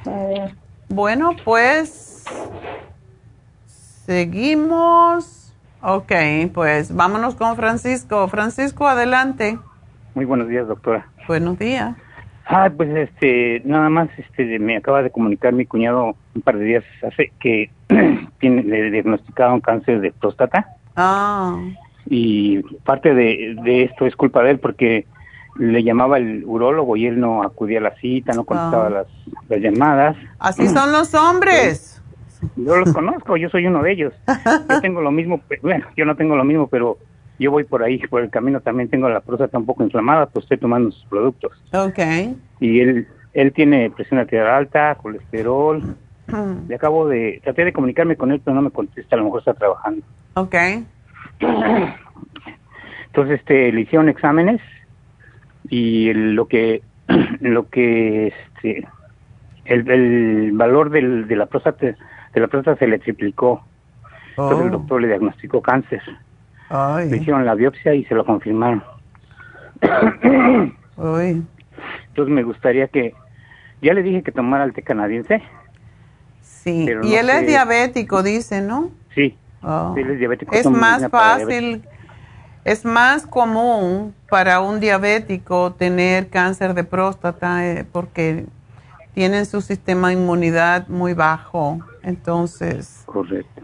Adiós. Bueno, pues seguimos. Ok, pues vámonos con Francisco. Francisco, adelante. Muy buenos días, doctora. Buenos días. Ah, pues este, nada más, este, me acaba de comunicar mi cuñado un par de días hace que tiene, le diagnosticaron cáncer de próstata. Ah. Y parte de, de esto es culpa de él porque le llamaba el urólogo y él no acudía a la cita, no contestaba las, las, llamadas. Así son los hombres. Yo los conozco, yo soy uno de ellos. Yo tengo lo mismo, bueno, yo no tengo lo mismo, pero yo voy por ahí, por el camino también tengo la próstata un poco inflamada, pues estoy tomando sus productos. Ok. Y él, él tiene presión arterial alta, colesterol. Hmm. Le acabo de, traté de comunicarme con él, pero no me contesta, a lo mejor está trabajando. Ok. Entonces, este, le hicieron exámenes y lo que lo que este el, el valor del, de la próstata de la próstata se le triplicó entonces el Oh. doctor le diagnosticó cáncer Ay. le hicieron la biopsia y se lo confirmaron Uy. entonces me gustaría que ya le dije que tomara el té canadiense Sí. Pero y no él es diabético, dice, ¿no? sí Oh. él es diabético Es más fácil, es más común para un diabético tener cáncer de próstata eh, porque tienen su sistema de inmunidad muy bajo. Entonces, correcto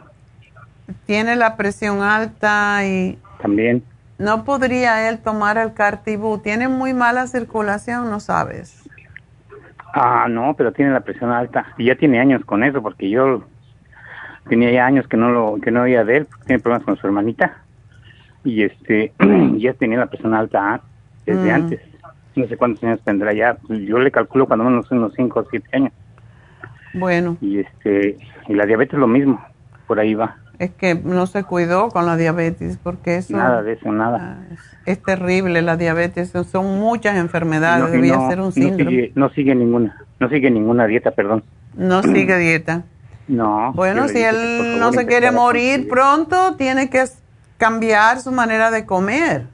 tiene la presión alta y también no podría él tomar el cartibú. Tiene muy mala circulación, ¿no sabes? Ah, no, pero tiene la presión alta y ya tiene años con eso porque yo tenía ya años que no lo que no oía de él, porque tiene problemas con su hermanita y este ya tenía la presión alta desde Mm. antes. No sé cuántos años tendrá ya. Yo le calculo cuando menos unos 5 o 7 años Bueno, y este y la diabetes lo mismo, por ahí va. Es que no se cuidó con la diabetes porque eso Nada de eso, nada. es terrible. La diabetes son- muchas enfermedades, No, debía no- ser un no síndrome. sigue, no sigue ninguna, no sigue ninguna dieta, perdón. No sigue dieta. No. Bueno, si él favor, no se quiere morir pronto, tiene que cambiar su manera de comer.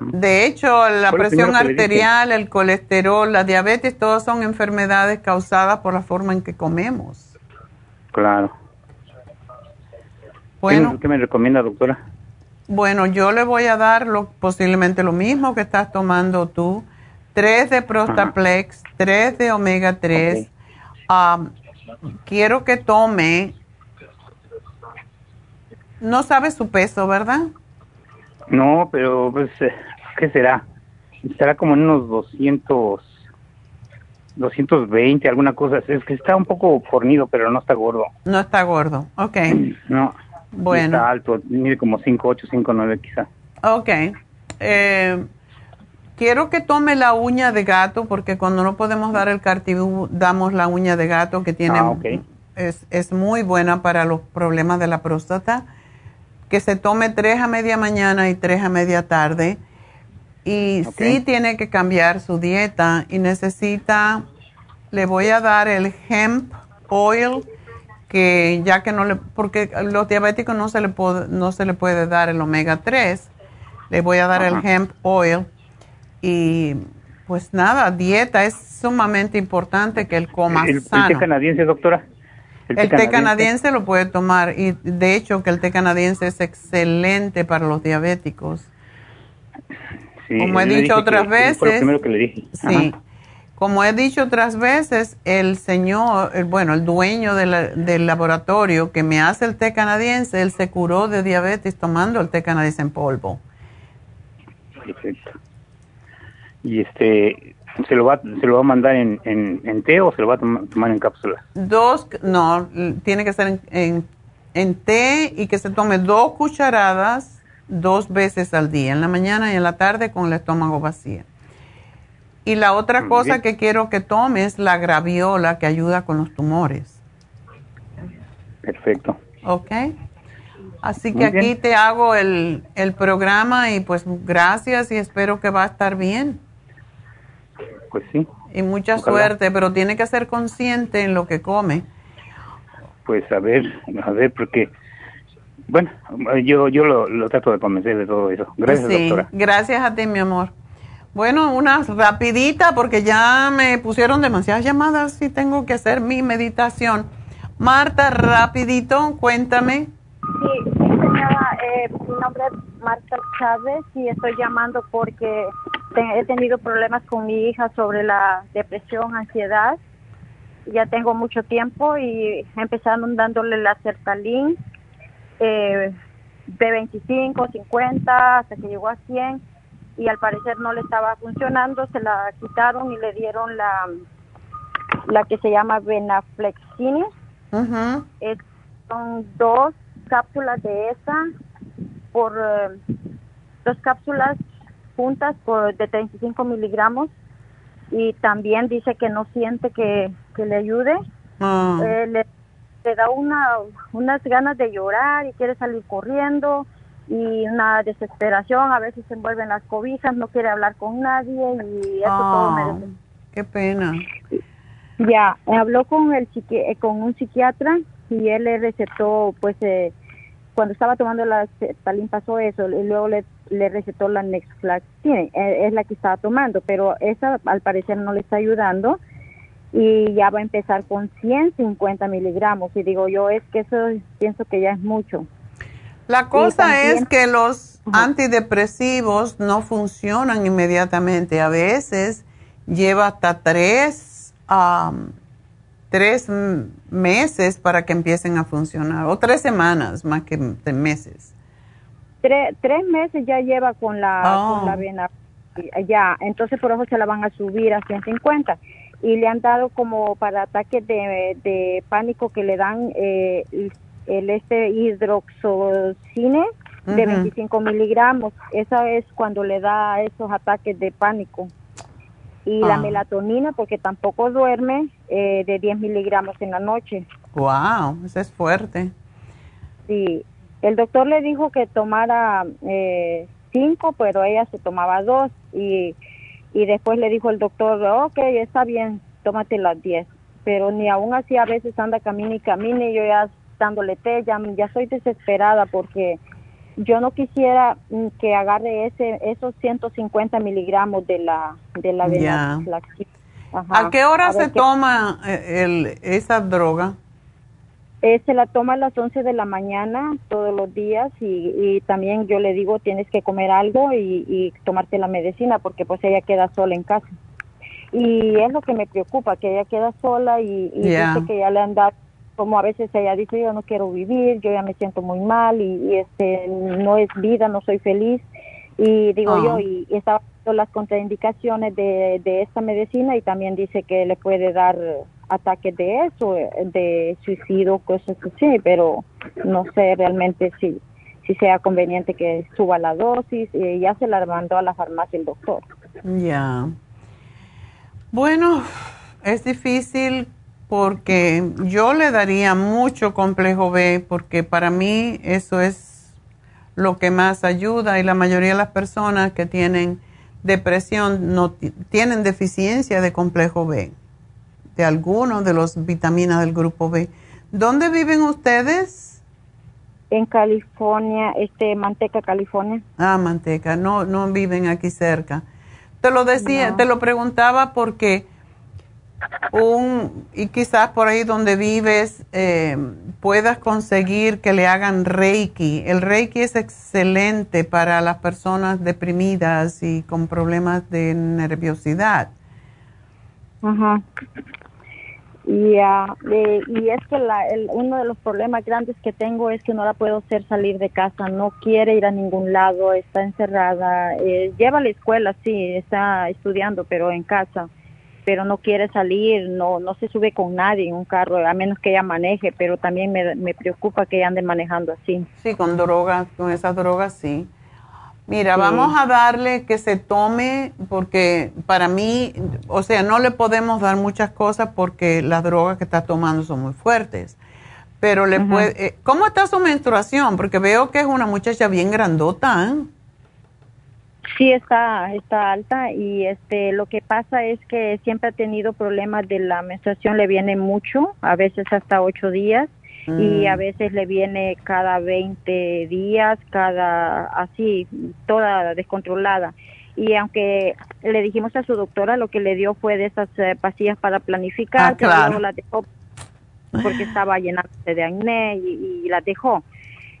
De hecho, la presión arterial, el colesterol, la diabetes, todas son enfermedades causadas por la forma en que comemos. Claro. Bueno, ¿Qué, me recomienda, doctora? bueno, yo le voy a dar lo, posiblemente lo mismo que estás tomando tú. Tres de Prostaplex, tres de Omega 3. Am, quiero que tome, no sabe su peso, ¿verdad? No, pero pues, eh, ¿qué será? Estará como en unos 200, 220, alguna cosa. Es que está un poco fornido, pero no está gordo. No está gordo. Ok. No. Bueno. Está alto, mide como 5'8, 5'9 quizá. Ok. Eh, quiero que tome la uña de gato porque cuando no podemos dar el cartibú damos la uña de gato que tiene Ah, ok. es, es muy buena para los problemas de la próstata. que se tome tres a media mañana y tres a media tarde. Y sí tiene que cambiar su dieta y necesita, le voy a dar el hemp oil, que ya que no le, porque a los diabéticos no se le, puede, no se le puede dar el omega 3, le voy a dar el hemp oil. Y pues nada, dieta es sumamente importante que él coma sano. ¿El té canadiense, doctora? El, té, canadiense? lo puede tomar y de hecho que el té canadiense es excelente para los diabéticos. como he dicho otras veces. que le dije. Sí. Como he dicho otras veces, el señor, bueno, el dueño del laboratorio que me hace el té canadiense, él se curó de diabetes tomando el té canadiense en polvo. Perfecto. Y este, ¿se lo va, se lo va a mandar en, en, té o se lo va a tomar en cápsulas? Dos, no, tiene que ser en, en, té y que se tome dos cucharadas dos veces al día, en la mañana y en la tarde con el estómago vacío. Y la otra cosa que quiero que tome es la graviola que ayuda con los tumores. Perfecto. Ok. Así que aquí te hago el, el programa y pues gracias y espero que va a estar bien. Pues sí. Y mucha suerte, pero tiene que ser consciente en lo que come. Pues a ver, a ver, porque, bueno, yo, yo lo, trato de convencer de todo eso. Gracias, sí, Gracias a ti, mi amor. Bueno, una rapidita porque ya me pusieron demasiadas llamadas y tengo que hacer mi meditación. Marta, rapidito, cuéntame. Sí, señora, eh, mi nombre es Marta Chávez y estoy llamando porque he tenido problemas con mi hija sobre la depresión, ansiedad. Ya tengo mucho tiempo y empezaron dándole la sertalín eh, de 25, 50 hasta que llegó a 100 y al parecer no le estaba funcionando, se la quitaron y le dieron la la que se llama Venaflexine. son dos cápsulas de esa por eh, dos cápsulas juntas por de 35 miligramos y también dice que no siente que, le ayude. Ah. Eh, le, da una, unas ganas de llorar y quiere salir corriendo y una desesperación, a veces se envuelven las cobijas, no quiere hablar con nadie y eso todo me ah, Qué pena. Ya, habló con el eh, con un psiquiatra y él le recetó pues eh, cuando estaba tomando la Stalin pasó eso y luego le, le recetó la Nextflaxine, eh, es la que estaba tomando, pero esa al parecer no le está ayudando y ya va a empezar con 150 miligramos y digo yo es que eso pienso que ya es mucho. La cosa es que los antidepresivos no funcionan inmediatamente, a veces lleva hasta tres tres meses para que empiecen a funcionar, o tres semanas más que meses. Tres, tres meses ya lleva con la, con la oh. vena, ya, entonces por eso se la van a subir a 150 y le han dado como para ataques de, de pánico que le dan eh, el este hidroxocine de 25 miligramos. Esa es cuando le da esos ataques de pánico y la ah. melatonina porque tampoco duerme eh, de 10 miligramos en la noche. Wow, eso es fuerte. Sí, el doctor le dijo que tomara eh, cinco, pero ella se tomaba dos y, y después le dijo el doctor, ok, está bien, tómate las 10. Pero ni aún así a veces anda camina y camina y yo ya dándole té, ya, ya soy desesperada porque yo no quisiera mm, que agarre ese esos 150 miligramos de la de la ¿A qué hora se toma eh, el, esa droga? Eh, se la toma a las 11 de la mañana todos los días y, y también yo le digo tienes que comer algo y, y, tomarte la medicina porque pues ella queda sola en casa. Y es lo que me preocupa, que ella queda sola y, y dice que ya le han dado como a veces ella dice yo no quiero vivir, yo ya me siento muy mal y, este no es vida, no soy feliz y digo yo ah. y, estaba viendo las contraindicaciones de, de esta medicina y también dice que le puede dar ataques de eso, de suicidio, cosas así, pero no sé realmente si si sea conveniente que suba la dosis y ya se la mandó a la farmacia el doctor. Ya. Bueno, es difícil porque yo le daría mucho complejo B porque para mí eso es lo que más ayuda y la mayoría de las personas que tienen depresión no tienen deficiencia de complejo B, de alguno de los vitaminas del grupo B. ¿Dónde viven ustedes? En California, este Manteca, California. Ah, Manteca, no no viven aquí cerca. Te lo decía, te lo preguntaba porque un, y quizás por ahí donde vives eh, puedas conseguir que le hagan Reiki. El Reiki es excelente para las personas deprimidas y con problemas de nerviosidad. Ajá. Y, ah, y es que la, uno de los problemas grandes que tengo es que no la puedo hacer salir de casa, no quiere ir a ningún lado, está encerrada, eh, lleva a la escuela, sí, está estudiando, pero en casa pero no quiere salir, no no se sube con nadie en un carro, a menos que ella maneje, pero también me, me preocupa que ella ande manejando así. Sí, con drogas, con esas drogas sí. Mira, vamos a darle que se tome, porque para mí, o sea, no le podemos dar muchas cosas porque las drogas que está tomando son muy fuertes. Pero le puede, eh, ¿cómo está su menstruación? Porque veo que es una muchacha bien grandota, ¿eh? Sí está, está alta y este lo que pasa es que siempre ha tenido problemas de la menstruación, le viene mucho, a veces hasta ocho días y a mm. veces le viene cada 20 días, cada así, toda descontrolada. Y aunque le dijimos a su doctora, lo que le dio fue de esas eh, pastillas para planificar, ah, pero la dejó porque estaba llenándose de acné y, y la dejó.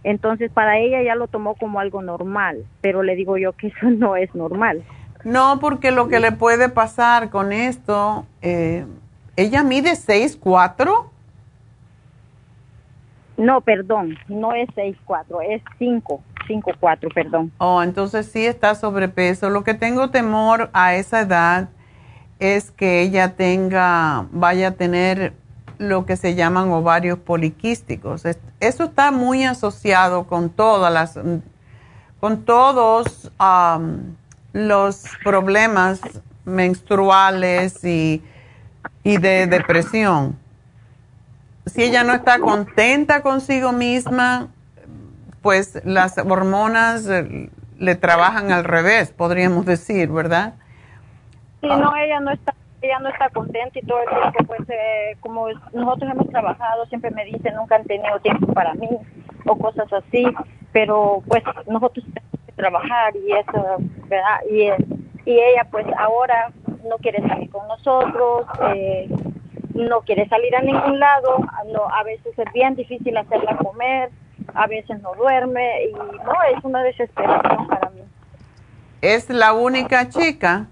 Entonces, para ella ya lo tomó como algo normal, pero le digo yo que eso no es normal. No, porque lo que le puede pasar con esto, eh, ella mide 6'4". No, perdón, no es 6'4", es 5, 5'4", perdón. Oh, entonces sí está sobrepeso. Lo que tengo temor a esa edad es que ella tenga, vaya a tener lo que se llaman ovarios poliquísticos. Eso está muy asociado con todas las, con todos los problemas menstruales y, y de depresión. Si ella no está contenta consigo misma, pues las hormonas eh, le trabajan al revés, podríamos decir, ¿verdad? Sí, no, ella no está ella no está contenta y todo el tiempo, pues, eh, como nosotros hemos trabajado, siempre me dicen, nunca han tenido tiempo para mí o cosas así, pero pues nosotros tenemos que trabajar y eso, ¿verdad? Y, y ella pues ahora no quiere salir con nosotros, eh, no quiere salir a ningún lado, no, a veces es bien difícil hacerla comer, a veces no duerme y no, es una desesperación para mí. ¿Es la única chica?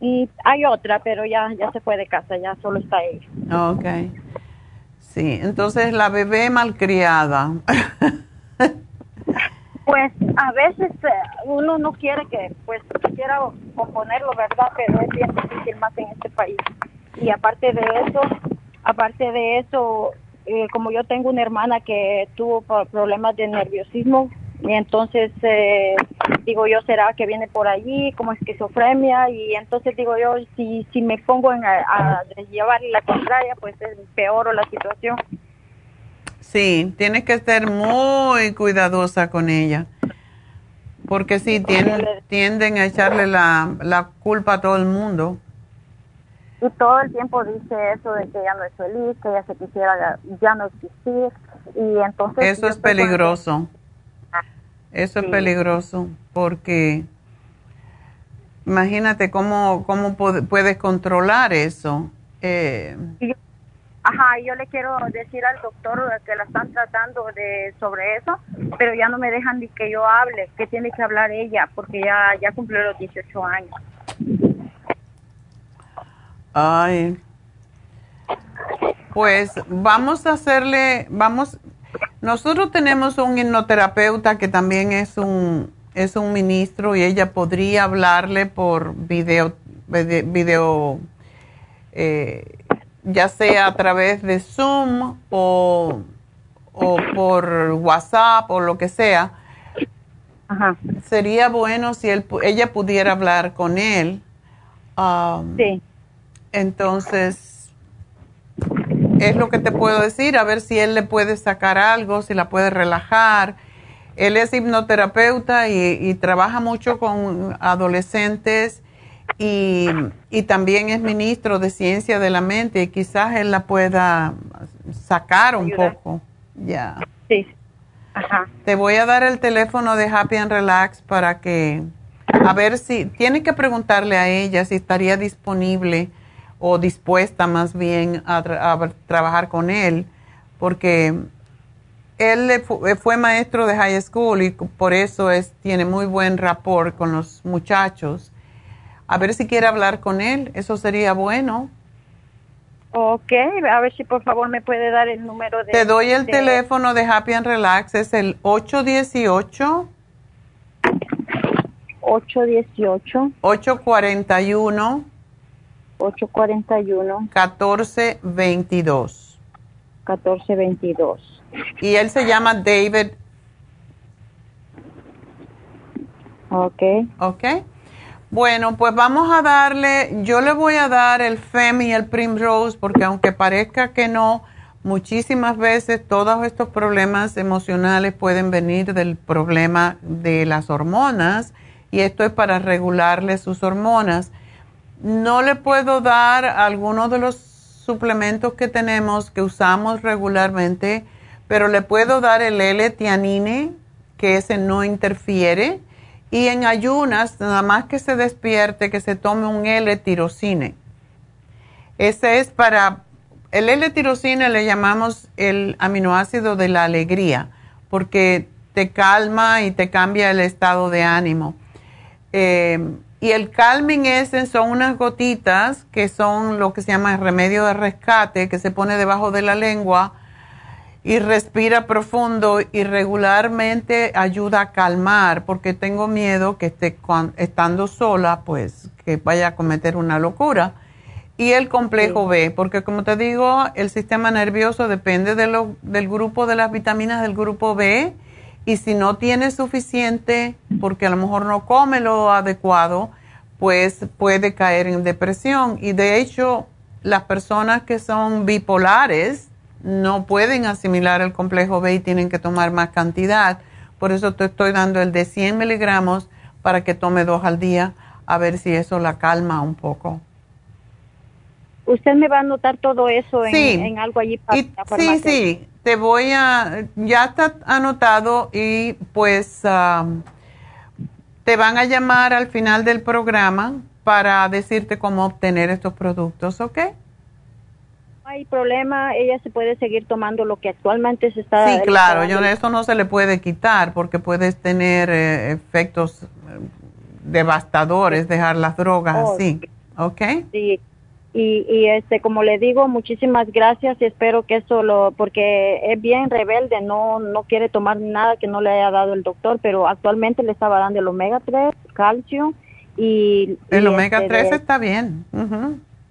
Y hay otra, pero ya, ya se fue de casa, ya solo está ella. Ok. Sí, entonces la bebé malcriada. pues a veces eh, uno no quiere que, pues quiera componerlo, ¿verdad? Pero es bien difícil más en este país. Y aparte de eso, aparte de eso, eh, como yo tengo una hermana que tuvo problemas de nerviosismo, y entonces eh, digo yo, ¿será que viene por allí como esquizofrenia? Y entonces digo yo, si, si me pongo en a, llevarle la contraria, pues es peor la situación. Sí, tienes que ser muy cuidadosa con ella. Porque sí, tienden, tienden a echarle la, la culpa a todo el mundo. Y todo el tiempo dice eso de que ella no es feliz, que ella se quisiera ya no existir. Y entonces... Eso es peligroso. Eso es peligroso porque imagínate cómo, cómo puedes controlar eso. Eh, Ajá, yo le quiero decir al doctor que la están tratando de sobre eso, pero ya no me dejan ni que yo hable, que tiene que hablar ella, porque ya, ya cumplió los 18 años. Ay. Pues vamos a hacerle, vamos, nosotros tenemos un hipnoterapeuta que también es un, es un ministro y ella podría hablarle por video, video eh, ya sea a través de Zoom o, o por WhatsApp o lo que sea. Sería bueno si él, ella pudiera hablar con él. Um, sí. Entonces, es lo que te puedo decir, a ver si él le puede sacar algo, si la puede relajar. Él es hipnoterapeuta y, trabaja mucho con adolescentes y, también es ministro de ciencia de la mente y quizás él la pueda sacar un poco. Ya. Sí. Ajá. Te voy a dar el teléfono de Happy and Relax para que, a ver si, tiene que preguntarle a ella si estaría disponible o dispuesta más bien a, a trabajar con él, porque él fue maestro de high school y por eso es, tiene muy buen rapport con los muchachos. A ver si quiere hablar con él, eso sería bueno. Ok, a ver si por favor me puede dar el número de... Te doy el teléfono de Happy and Relax, es el 818. 818. 841. 841. 1422. 1422. Y él se llama David. Ok. Ok. Bueno, pues vamos a darle, yo le voy a dar el FEM y el Primrose porque aunque parezca que no, muchísimas veces todos estos problemas emocionales pueden venir del problema de las hormonas y esto es para regularle sus hormonas. No le puedo dar algunos de los suplementos que tenemos que usamos regularmente pero le puedo dar el L-tianine, que ese no interfiere, y en ayunas, nada más que se despierte, que se tome un L-tirocine. Ese es para, el L-tirocine le llamamos el aminoácido de la alegría, porque te calma y te cambia el estado de ánimo. Eh, y el calming ese son unas gotitas que son lo que se llama el remedio de rescate, que se pone debajo de la lengua y respira profundo y regularmente ayuda a calmar porque tengo miedo que esté estando sola pues que vaya a cometer una locura. Y el complejo B porque como te digo el sistema nervioso depende de lo, del grupo de las vitaminas del grupo B y si no tiene suficiente porque a lo mejor no come lo adecuado pues puede caer en depresión y de hecho las personas que son bipolares no pueden asimilar el complejo B y tienen que tomar más cantidad. Por eso te estoy dando el de 100 miligramos para que tome dos al día, a ver si eso la calma un poco. ¿Usted me va a anotar todo eso en, algo allí para Sí, sí, te voy a, ya está anotado y pues um, te van a llamar al final del programa para decirte cómo obtener estos productos, ¿ok? hay problema, ella se puede seguir tomando lo que actualmente se está. Sí, claro, yo eso no se le puede quitar porque puedes tener eh, efectos eh, devastadores dejar las drogas oh, así, ¿ok? Sí. Y, y este como le digo muchísimas gracias y espero que eso lo porque es bien rebelde no no quiere tomar nada que no le haya dado el doctor pero actualmente le estaba dando el omega 3 calcio y el omega 3 este está bien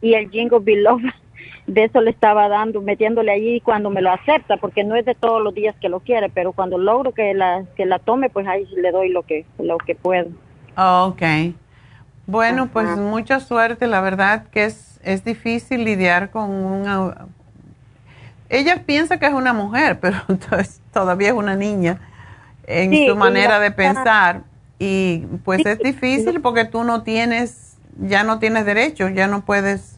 y el jingo biloba de eso le estaba dando, metiéndole allí cuando me lo acepta, porque no es de todos los días que lo quiere, pero cuando logro que la, que la tome, pues ahí le doy lo que, lo que puedo. Ok. Bueno, pues mucha suerte, la verdad que es, es difícil lidiar con una... Ella piensa que es una mujer, pero todavía es una niña en su manera de pensar. Y pues es difícil porque tú no tienes, ya no tienes derechos, ya no puedes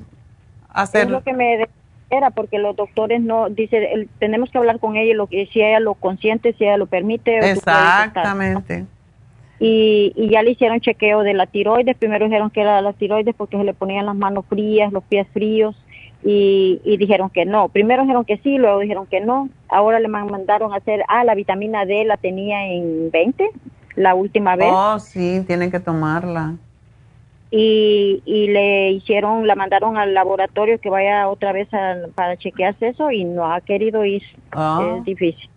es lo que me era porque los doctores no dice tenemos que hablar con ella lo que si ella lo consiente si ella lo permite exactamente y, y ya le hicieron chequeo de la tiroides primero dijeron que era la tiroides porque se le ponían las manos frías los pies fríos y, y dijeron que no primero dijeron que sí luego dijeron que no ahora le mandaron a hacer ah la vitamina D la tenía en 20 la última vez oh sí tienen que tomarla y, y le hicieron, la mandaron al laboratorio que vaya otra vez para chequearse eso y no ha querido ir. Ah. Es difícil.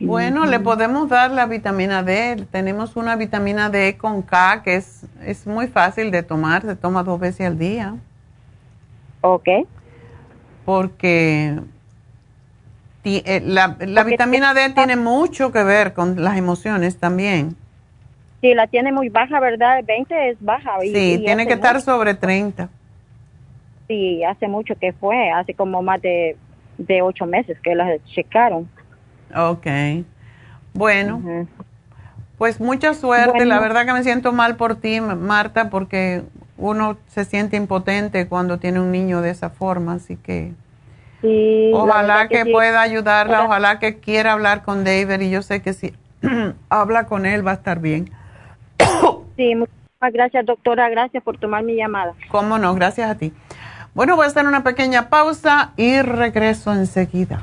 Bueno, le podemos dar la vitamina D. Tenemos una vitamina D con K que es, es muy fácil de tomar, se toma dos veces al día. Ok. Porque eh, la, la vitamina D tiene mucho que ver con las emociones también. Sí, la tiene muy baja, ¿verdad? 20 es baja. sí, tiene que estar sobre 30. Sí, hace mucho que fue, hace como más de, de ocho meses que la checaron. Ok. Bueno, pues mucha suerte. La verdad que me siento mal por ti, Marta, porque uno se siente impotente cuando tiene un niño de esa forma, así que ojalá que, pueda ayudarla, ojalá que quiera hablar con David y yo sé que si habla con él va a estar bien. sí, muchas gracias doctora, gracias por tomar mi llamada. Cómo no, gracias a ti. Bueno, voy a hacer una pequeña pausa y regreso enseguida.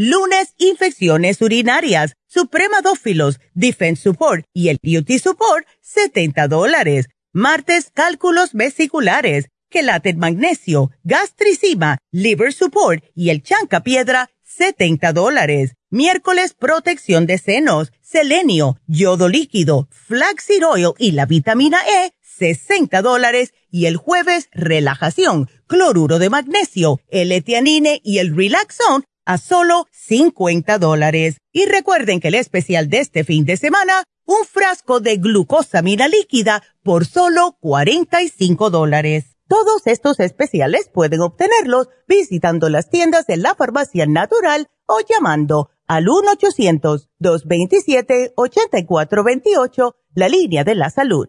Lunes, infecciones urinarias, supremadófilos, defense support y el beauty support, 70 dólares. Martes, cálculos vesiculares quelate magnesio, gastricima, liver support y el chanca piedra, 70 dólares. Miércoles, protección de senos, selenio, yodo líquido, flaxseed y la vitamina E, 60 dólares. Y el jueves, relajación, cloruro de magnesio, el etianine y el relaxón a solo 50 dólares. Y recuerden que el especial de este fin de semana, un frasco de glucosamina líquida por solo 45 dólares. Todos estos especiales pueden obtenerlos visitando las tiendas de la farmacia natural o llamando al 1-800-227-8428, la línea de la salud.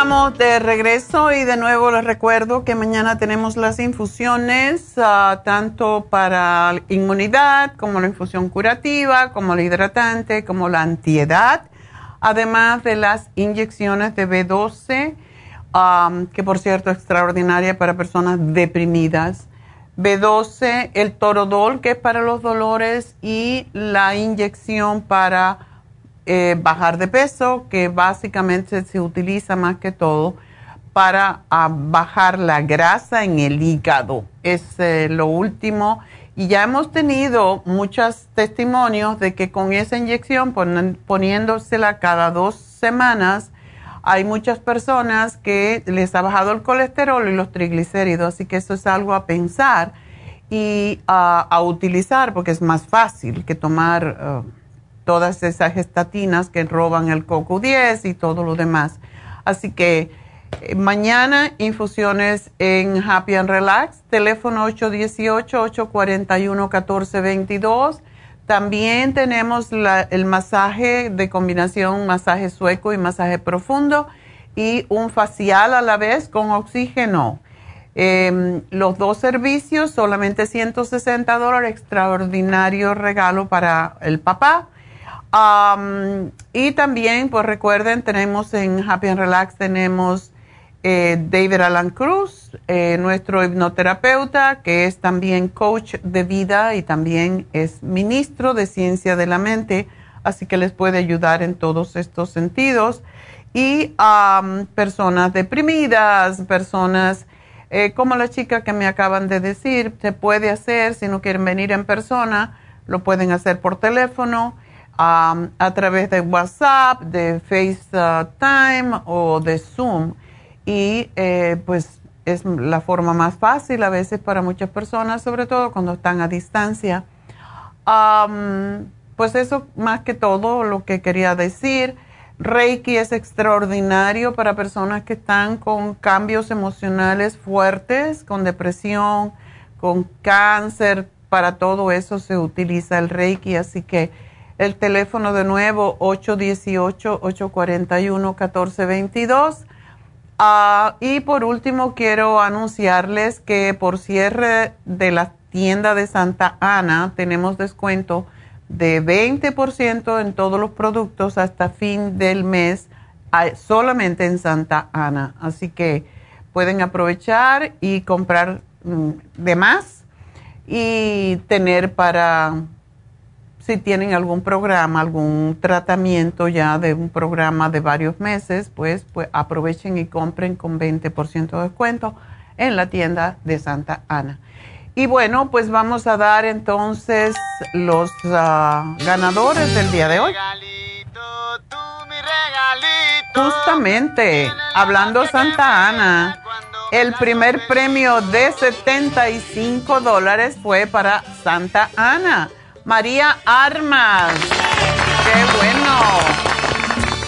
Estamos de regreso y de nuevo les recuerdo que mañana tenemos las infusiones ah, tanto para inmunidad como la infusión curativa, como la hidratante, como la antiedad, además de las inyecciones de B12, que por cierto es extraordinaria para personas deprimidas. B12, el torodol que es para los dolores y la inyección para eh, bajar de peso, que básicamente se utiliza más que todo para ah, bajar la grasa en el hígado. Es eh, lo último. Y ya hemos tenido muchos testimonios de que con esa inyección, poniéndosela cada dos semanas, hay muchas personas que les ha bajado el colesterol y los triglicéridos, así que eso es algo a pensar y a utilizar porque es más fácil que tomar ah, todas esas estatinas que roban el CoQ10 y todo lo demás. Así que eh, mañana infusiones en Happy and Relax, teléfono 818-841-1422. También tenemos el masaje de combinación, masaje sueco y masaje profundo y un facial a la vez con oxígeno. Em, los dos servicios, solamente 160 dólares, extraordinario regalo para el papá y también, pues recuerden, tenemos en Happy and Relax, tenemos eh, David Alan Cruz, eh, nuestro hipnoterapeuta, que es también coach de vida y también es ministro de ciencia de la mente, así que les puede ayudar en todos estos sentidos. Y personas deprimidas, personas eh, como la chica que me acaban de decir, se puede hacer, si no quieren venir en persona, lo pueden hacer por teléfono a través de WhatsApp, de FaceTime o de Zoom. Y eh, pues es la forma más fácil a veces para muchas personas, sobre todo cuando están a distancia. pues eso más que todo lo que quería decir. Reiki es extraordinario para personas que están con cambios emocionales fuertes, con depresión, con cáncer. Para todo eso se utiliza el Reiki, así que el teléfono de nuevo 818-841-1422. Ah, y por último quiero anunciarles que por cierre de la tienda de Santa Ana tenemos descuento de 20% en todos los productos hasta fin del mes solamente en Santa Ana. Así que pueden aprovechar y comprar mm, de más y tener para si tienen algún programa, algún tratamiento ya de un programa de varios meses, pues, pues aprovechen y compren con 20% de descuento en la tienda de Santa Ana. Y bueno, pues vamos a dar entonces los ah, ganadores del día de hoy. Justamente, hablando Santa Ana, el primer premio de 75 dólares fue para Santa Ana María Armas. ¡Qué bueno!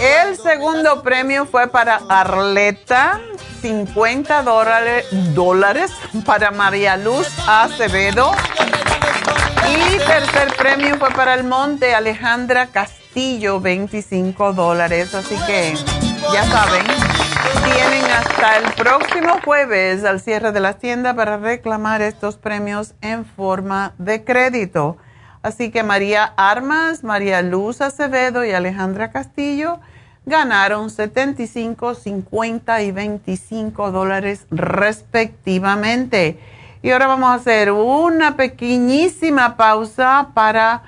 El segundo premio fue para Arleta, 50 dólares, dólares para María Luz Acevedo. Y tercer premio fue para el Monte Alejandra Castillo, 25 dólares. Así que ya saben, tienen hasta el próximo jueves al cierre de la tienda para reclamar estos premios en forma de crédito. Así que María Armas, María Luz Acevedo y Alejandra Castillo ganaron 75, 50 y 25 dólares respectivamente. Y ahora vamos a hacer una pequeñísima pausa para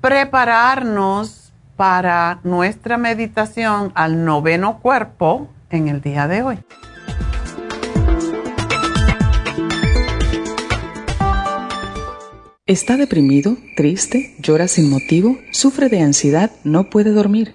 prepararnos para nuestra meditación al noveno cuerpo en el día de hoy. ¿Está deprimido, triste, llora sin motivo, sufre de ansiedad, no puede dormir?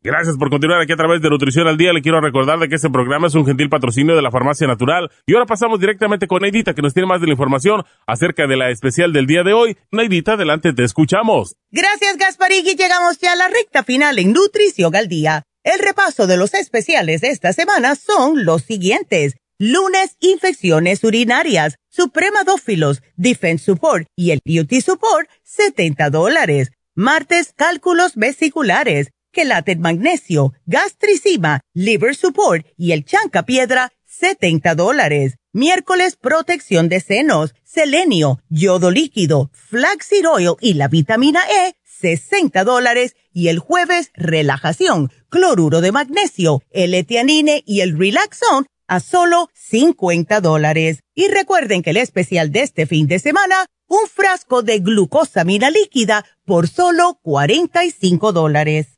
Gracias por continuar aquí a través de Nutrición al Día. Le quiero recordar de que este programa es un gentil patrocinio de la Farmacia Natural. Y ahora pasamos directamente con Neidita, que nos tiene más de la información acerca de la especial del día de hoy. Neidita, adelante, te escuchamos. Gracias, Gasparigi. Llegamos ya a la recta final en Nutrición al Día. El repaso de los especiales de esta semana son los siguientes. Lunes, infecciones urinarias, supremadófilos, defense support y el beauty support, 70 dólares. Martes, cálculos vesiculares Gelatin magnesio, gastricima, liver support y el chanca piedra, 70 dólares. Miércoles, protección de senos, selenio, yodo líquido, flaxseed y la vitamina E, 60 dólares. Y el jueves, relajación, cloruro de magnesio, el etianine y el relaxón a solo 50 dólares. Y recuerden que el especial de este fin de semana, un frasco de glucosamina líquida por solo 45 dólares.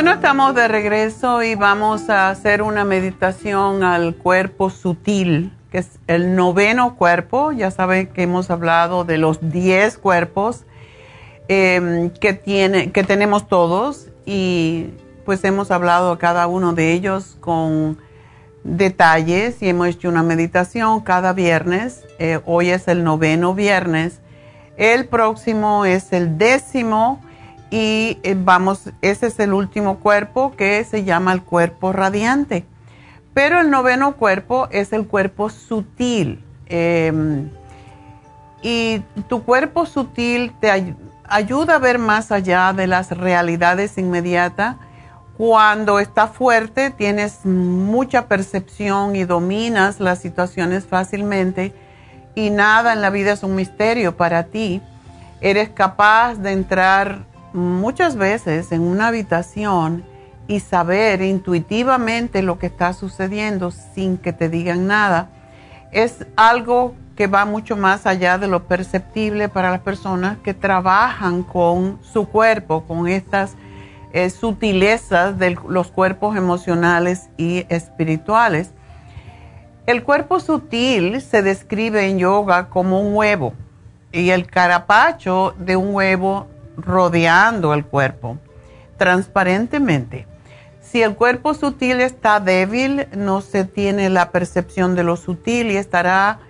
Bueno, estamos de regreso y vamos a hacer una meditación al cuerpo sutil, que es el noveno cuerpo. Ya saben que hemos hablado de los 10 cuerpos em, que, tiene, que tenemos todos y pues hemos hablado cada uno de ellos con detalles y hemos hecho una meditación cada viernes. Eh, hoy es el noveno viernes. El próximo es el décimo y eh, vamos, ese es el último cuerpo que se llama el cuerpo radiante. Pero el noveno cuerpo es el cuerpo sutil. Em, y tu cuerpo sutil te ayuda a ver más allá de las realidades inmediatas. Cuando está fuerte tienes mucha percepción y dominas las situaciones fácilmente y nada en la vida es un misterio para ti. Eres capaz de entrar muchas veces en una habitación y saber intuitivamente lo que está sucediendo sin que te digan nada, es algo que va mucho más allá de lo perceptible para las personas que trabajan con su cuerpo, con estas eh, sutilezas de los cuerpos emocionales y espirituales. El cuerpo sutil se describe en yoga como un huevo y el carapacho de un huevo rodeando el cuerpo transparentemente. Si el cuerpo sutil está débil, no se tiene la percepción de lo sutil y estará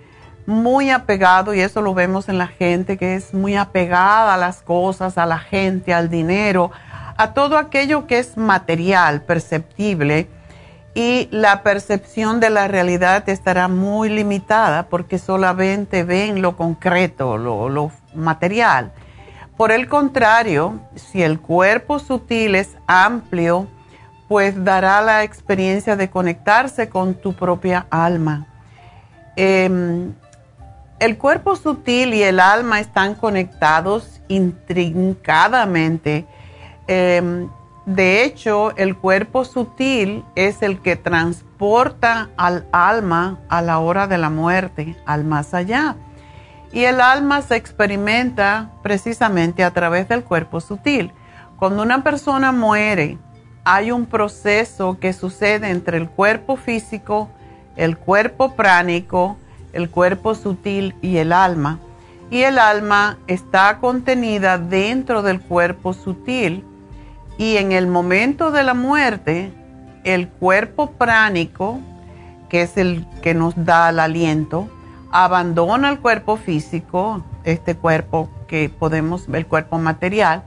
muy apegado, y eso lo vemos en la gente que es muy apegada a las cosas, a la gente, al dinero, a todo aquello que es material, perceptible, y la percepción de la realidad estará muy limitada porque solamente ven lo concreto, lo, lo material. Por el contrario, si el cuerpo sutil es amplio, pues dará la experiencia de conectarse con tu propia alma. Em, el cuerpo sutil y el alma están conectados intrincadamente. Em, de hecho, el cuerpo sutil es el que transporta al alma a la hora de la muerte, al más allá. Y el alma se experimenta precisamente a través del cuerpo sutil. Cuando una persona muere, hay un proceso que sucede entre el cuerpo físico, el cuerpo pránico, el cuerpo sutil y el alma. Y el alma está contenida dentro del cuerpo sutil. Y en el momento de la muerte, el cuerpo pránico, que es el que nos da el aliento, abandona el cuerpo físico, este cuerpo que podemos el cuerpo material,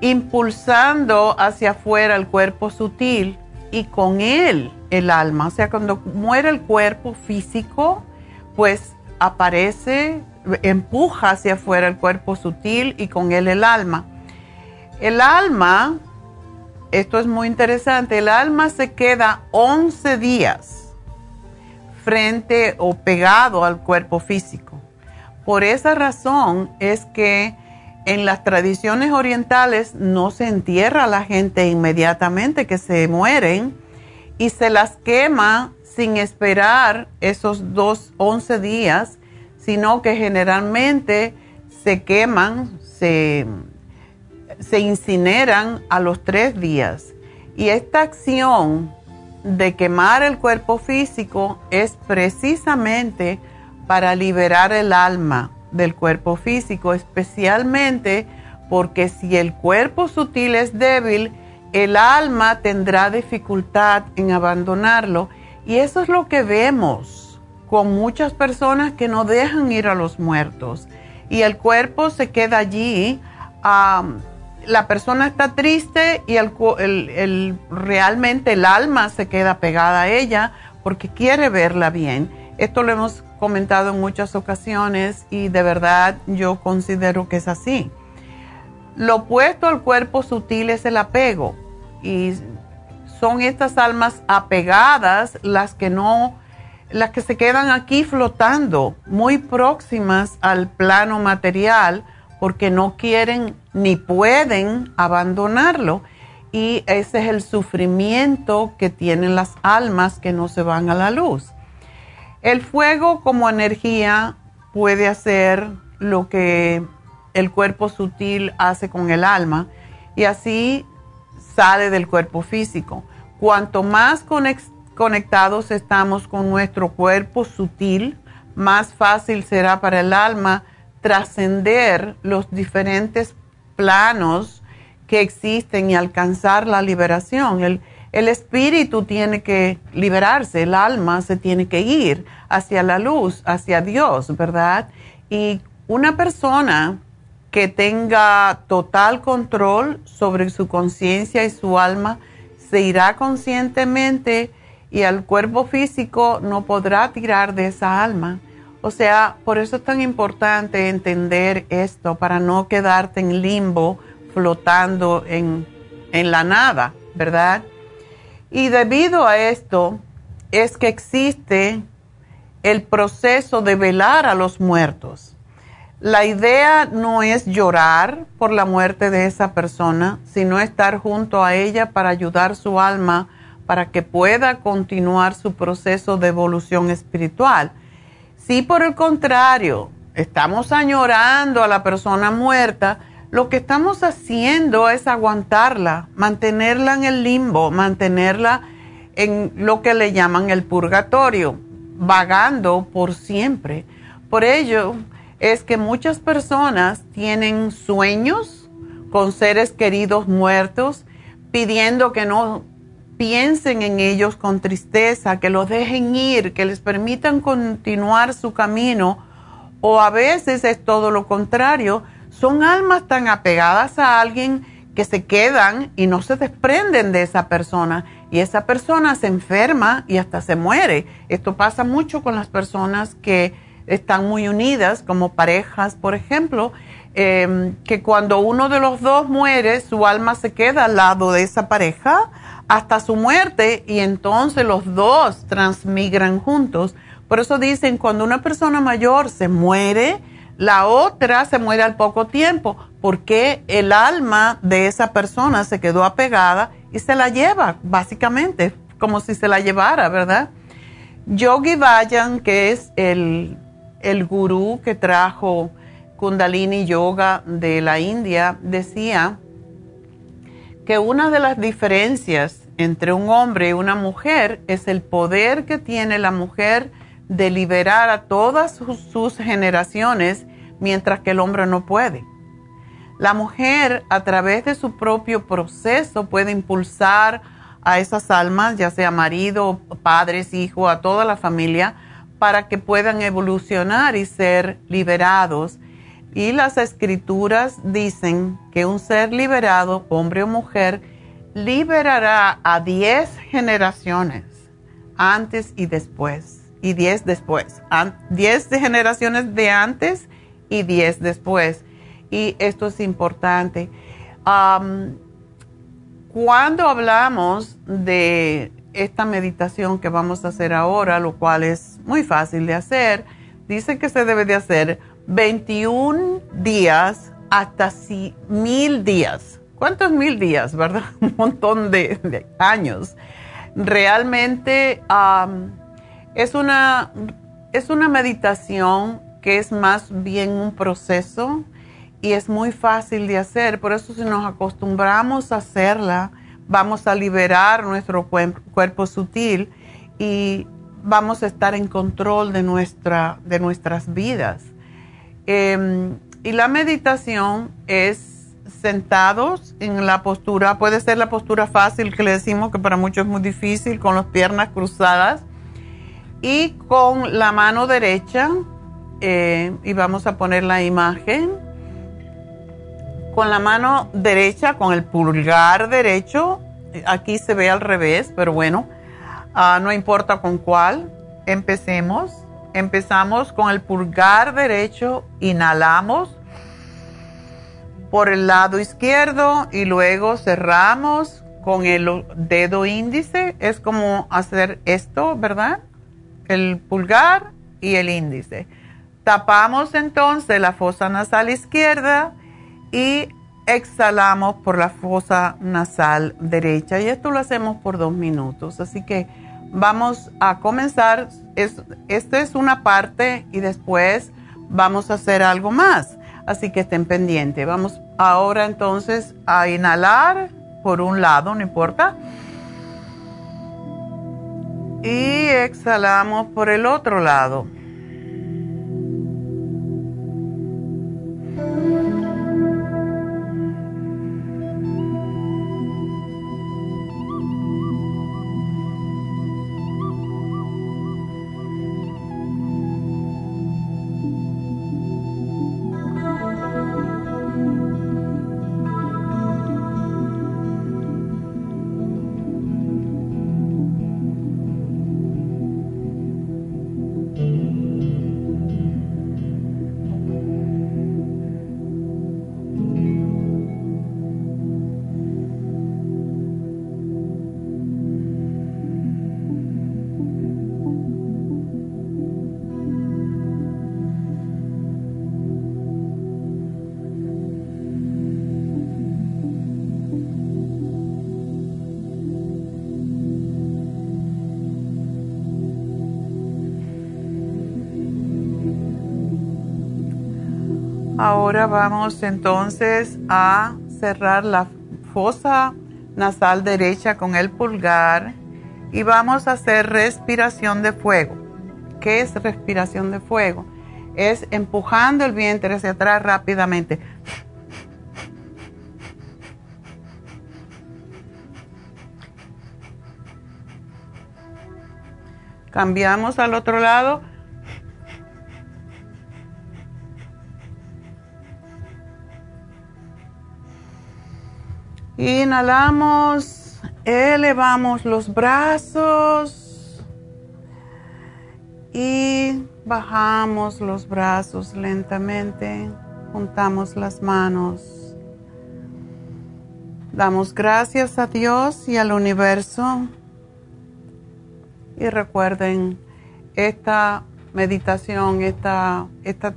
impulsando hacia afuera el cuerpo sutil y con él el alma. O sea, cuando muere el cuerpo físico, pues aparece, empuja hacia afuera el cuerpo sutil y con él el alma. El alma, esto es muy interesante, el alma se queda 11 días frente o pegado al cuerpo físico. Por esa razón es que en las tradiciones orientales no se entierra a la gente inmediatamente que se mueren y se las quema sin esperar esos dos, once días, sino que generalmente se queman, se, se incineran a los tres días. Y esta acción de quemar el cuerpo físico es precisamente para liberar el alma del cuerpo físico, especialmente porque si el cuerpo sutil es débil, el alma tendrá dificultad en abandonarlo. Y eso es lo que vemos con muchas personas que no dejan ir a los muertos. Y el cuerpo se queda allí la persona está triste y el, realmente el alma se queda pegada a ella porque quiere verla bien. Esto lo hemos comentado en muchas ocasiones y de verdad yo considero que es así. Lo opuesto al cuerpo sutil es el apego y son estas almas apegadas las que no, las que se quedan aquí flotando, muy próximas al plano material porque no quieren ni pueden abandonarlo. Y ese es el sufrimiento que tienen las almas que no se van a la luz. El fuego como energía puede hacer lo que el cuerpo sutil hace con el alma y así sale del cuerpo físico. Cuanto más conectados estamos con nuestro cuerpo sutil, más fácil será para el alma trascender los diferentes planos que existen y alcanzar la liberación. El, el espíritu tiene que liberarse, el alma se tiene que ir hacia la luz, hacia Dios, ¿verdad? Y una persona que tenga total control sobre su conciencia y su alma se irá conscientemente y al cuerpo físico no podrá tirar de esa alma. O sea, por eso es tan importante entender esto, para no quedarte en limbo, flotando en, en la nada, ¿verdad? Y debido a esto es que existe el proceso de velar a los muertos. La idea no es llorar por la muerte de esa persona, sino estar junto a ella para ayudar su alma para que pueda continuar su proceso de evolución espiritual. Si por el contrario estamos añorando a la persona muerta, lo que estamos haciendo es aguantarla, mantenerla en el limbo, mantenerla en lo que le llaman el purgatorio, vagando por siempre. Por ello es que muchas personas tienen sueños con seres queridos muertos, pidiendo que no piensen en ellos con tristeza, que los dejen ir, que les permitan continuar su camino, o a veces es todo lo contrario, son almas tan apegadas a alguien que se quedan y no se desprenden de esa persona y esa persona se enferma y hasta se muere. Esto pasa mucho con las personas que están muy unidas, como parejas, por ejemplo, em, que cuando uno de los dos muere, su alma se queda al lado de esa pareja hasta su muerte y entonces los dos transmigran juntos. Por eso dicen, cuando una persona mayor se muere, la otra se muere al poco tiempo, porque el alma de esa persona se quedó apegada y se la lleva, básicamente, como si se la llevara, ¿verdad? Yogi Vayan, que es el, el gurú que trajo Kundalini Yoga de la India, decía que una de las diferencias entre un hombre y una mujer es el poder que tiene la mujer de liberar a todas sus, generaciones mientras que el hombre no puede. La mujer a través de su propio proceso puede impulsar a esas almas, ya sea marido, padres, hijos, a toda la familia, para que puedan evolucionar y ser liberados y las escrituras dicen que un ser liberado, hombre o mujer, liberará a 10 generaciones antes y después. Y 10 después. 10 de generaciones de antes y 10 después. Y esto es importante. cuando hablamos de esta meditación que vamos a hacer ahora, lo cual es muy fácil de hacer, dice que se debe de hacer 21 días hasta mil días. ¿Cuántos mil días, verdad? Un montón de, años. Realmente es, una, es una meditación que es más bien un proceso y es muy fácil de hacer. Por eso si nos acostumbramos a hacerla, vamos a liberar nuestro cuerpo sutil y vamos a estar en control de, nuestra, de nuestras vidas. Em, y la meditación es sentados en la postura, puede ser la postura fácil que le decimos que para muchos es muy difícil, con las piernas cruzadas. Y con la mano derecha, eh, y vamos a poner la imagen, con la mano derecha, con el pulgar derecho, aquí se ve al revés, pero bueno, ah, no importa con cuál, empecemos Empezamos con el pulgar derecho, inhalamos por el lado izquierdo y luego cerramos con el dedo índice. Es como hacer esto, ¿verdad? El pulgar y el índice. Tapamos entonces la fosa nasal izquierda y exhalamos por la fosa nasal derecha. Y esto lo hacemos por dos minutos. Así que vamos a comenzar, es, esta es una parte y después vamos a hacer algo más. Así que estén pendientes. Vamos ahora entonces a inhalar por un lado, no importa. Y exhalamos por el otro lado. Ahora vamos entonces a cerrar la fosa nasal derecha con el pulgar y vamos a hacer respiración de fuego. ¿Qué es respiración de fuego? Es empujando el vientre hacia atrás rápidamente. Cambiamos al otro lado Inhalamos, elevamos los brazos y bajamos los brazos lentamente, juntamos las manos. Damos gracias a Dios y al universo. Y recuerden, esta meditación, esta, esta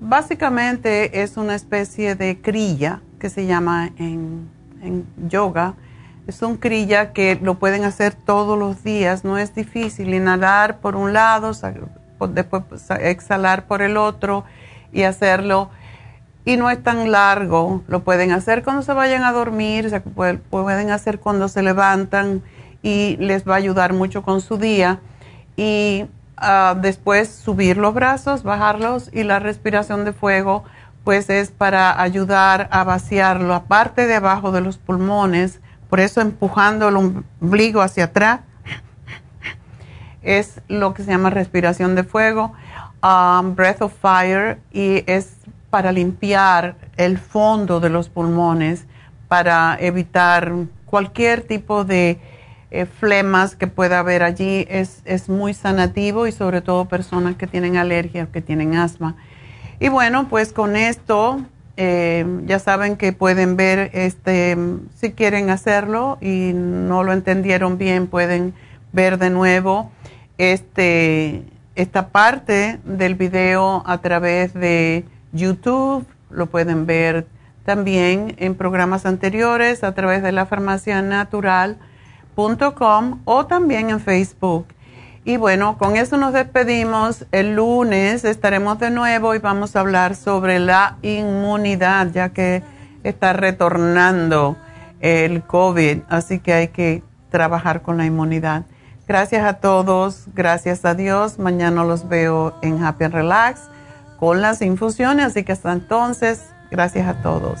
básicamente es una especie de crilla que se llama en en yoga. Es un crilla que lo pueden hacer todos los días, no es difícil. Inhalar por un lado, después exhalar por el otro y hacerlo. Y no es tan largo, lo pueden hacer cuando se vayan a dormir, se pueden hacer cuando se levantan y les va a ayudar mucho con su día. Y ah, después subir los brazos, bajarlos y la respiración de fuego pues es para ayudar a vaciar la parte de abajo de los pulmones, por eso empujando el ombligo hacia atrás es lo que se llama respiración de fuego, um, breath of fire, y es para limpiar el fondo de los pulmones, para evitar cualquier tipo de eh, flemas que pueda haber allí. Es, es muy sanativo y sobre todo personas que tienen alergia, que tienen asma. Y bueno, pues con esto eh, ya saben que pueden ver este, si quieren hacerlo y no lo entendieron bien, pueden ver de nuevo este, esta parte del video a través de YouTube, lo pueden ver también en programas anteriores a través de la farmacianatural.com o también en Facebook. Y bueno, con eso nos despedimos. El lunes estaremos de nuevo y vamos a hablar sobre la inmunidad, ya que está retornando el COVID, así que hay que trabajar con la inmunidad. Gracias a todos, gracias a Dios. Mañana los veo en Happy and Relax con las infusiones, así que hasta entonces, gracias a todos.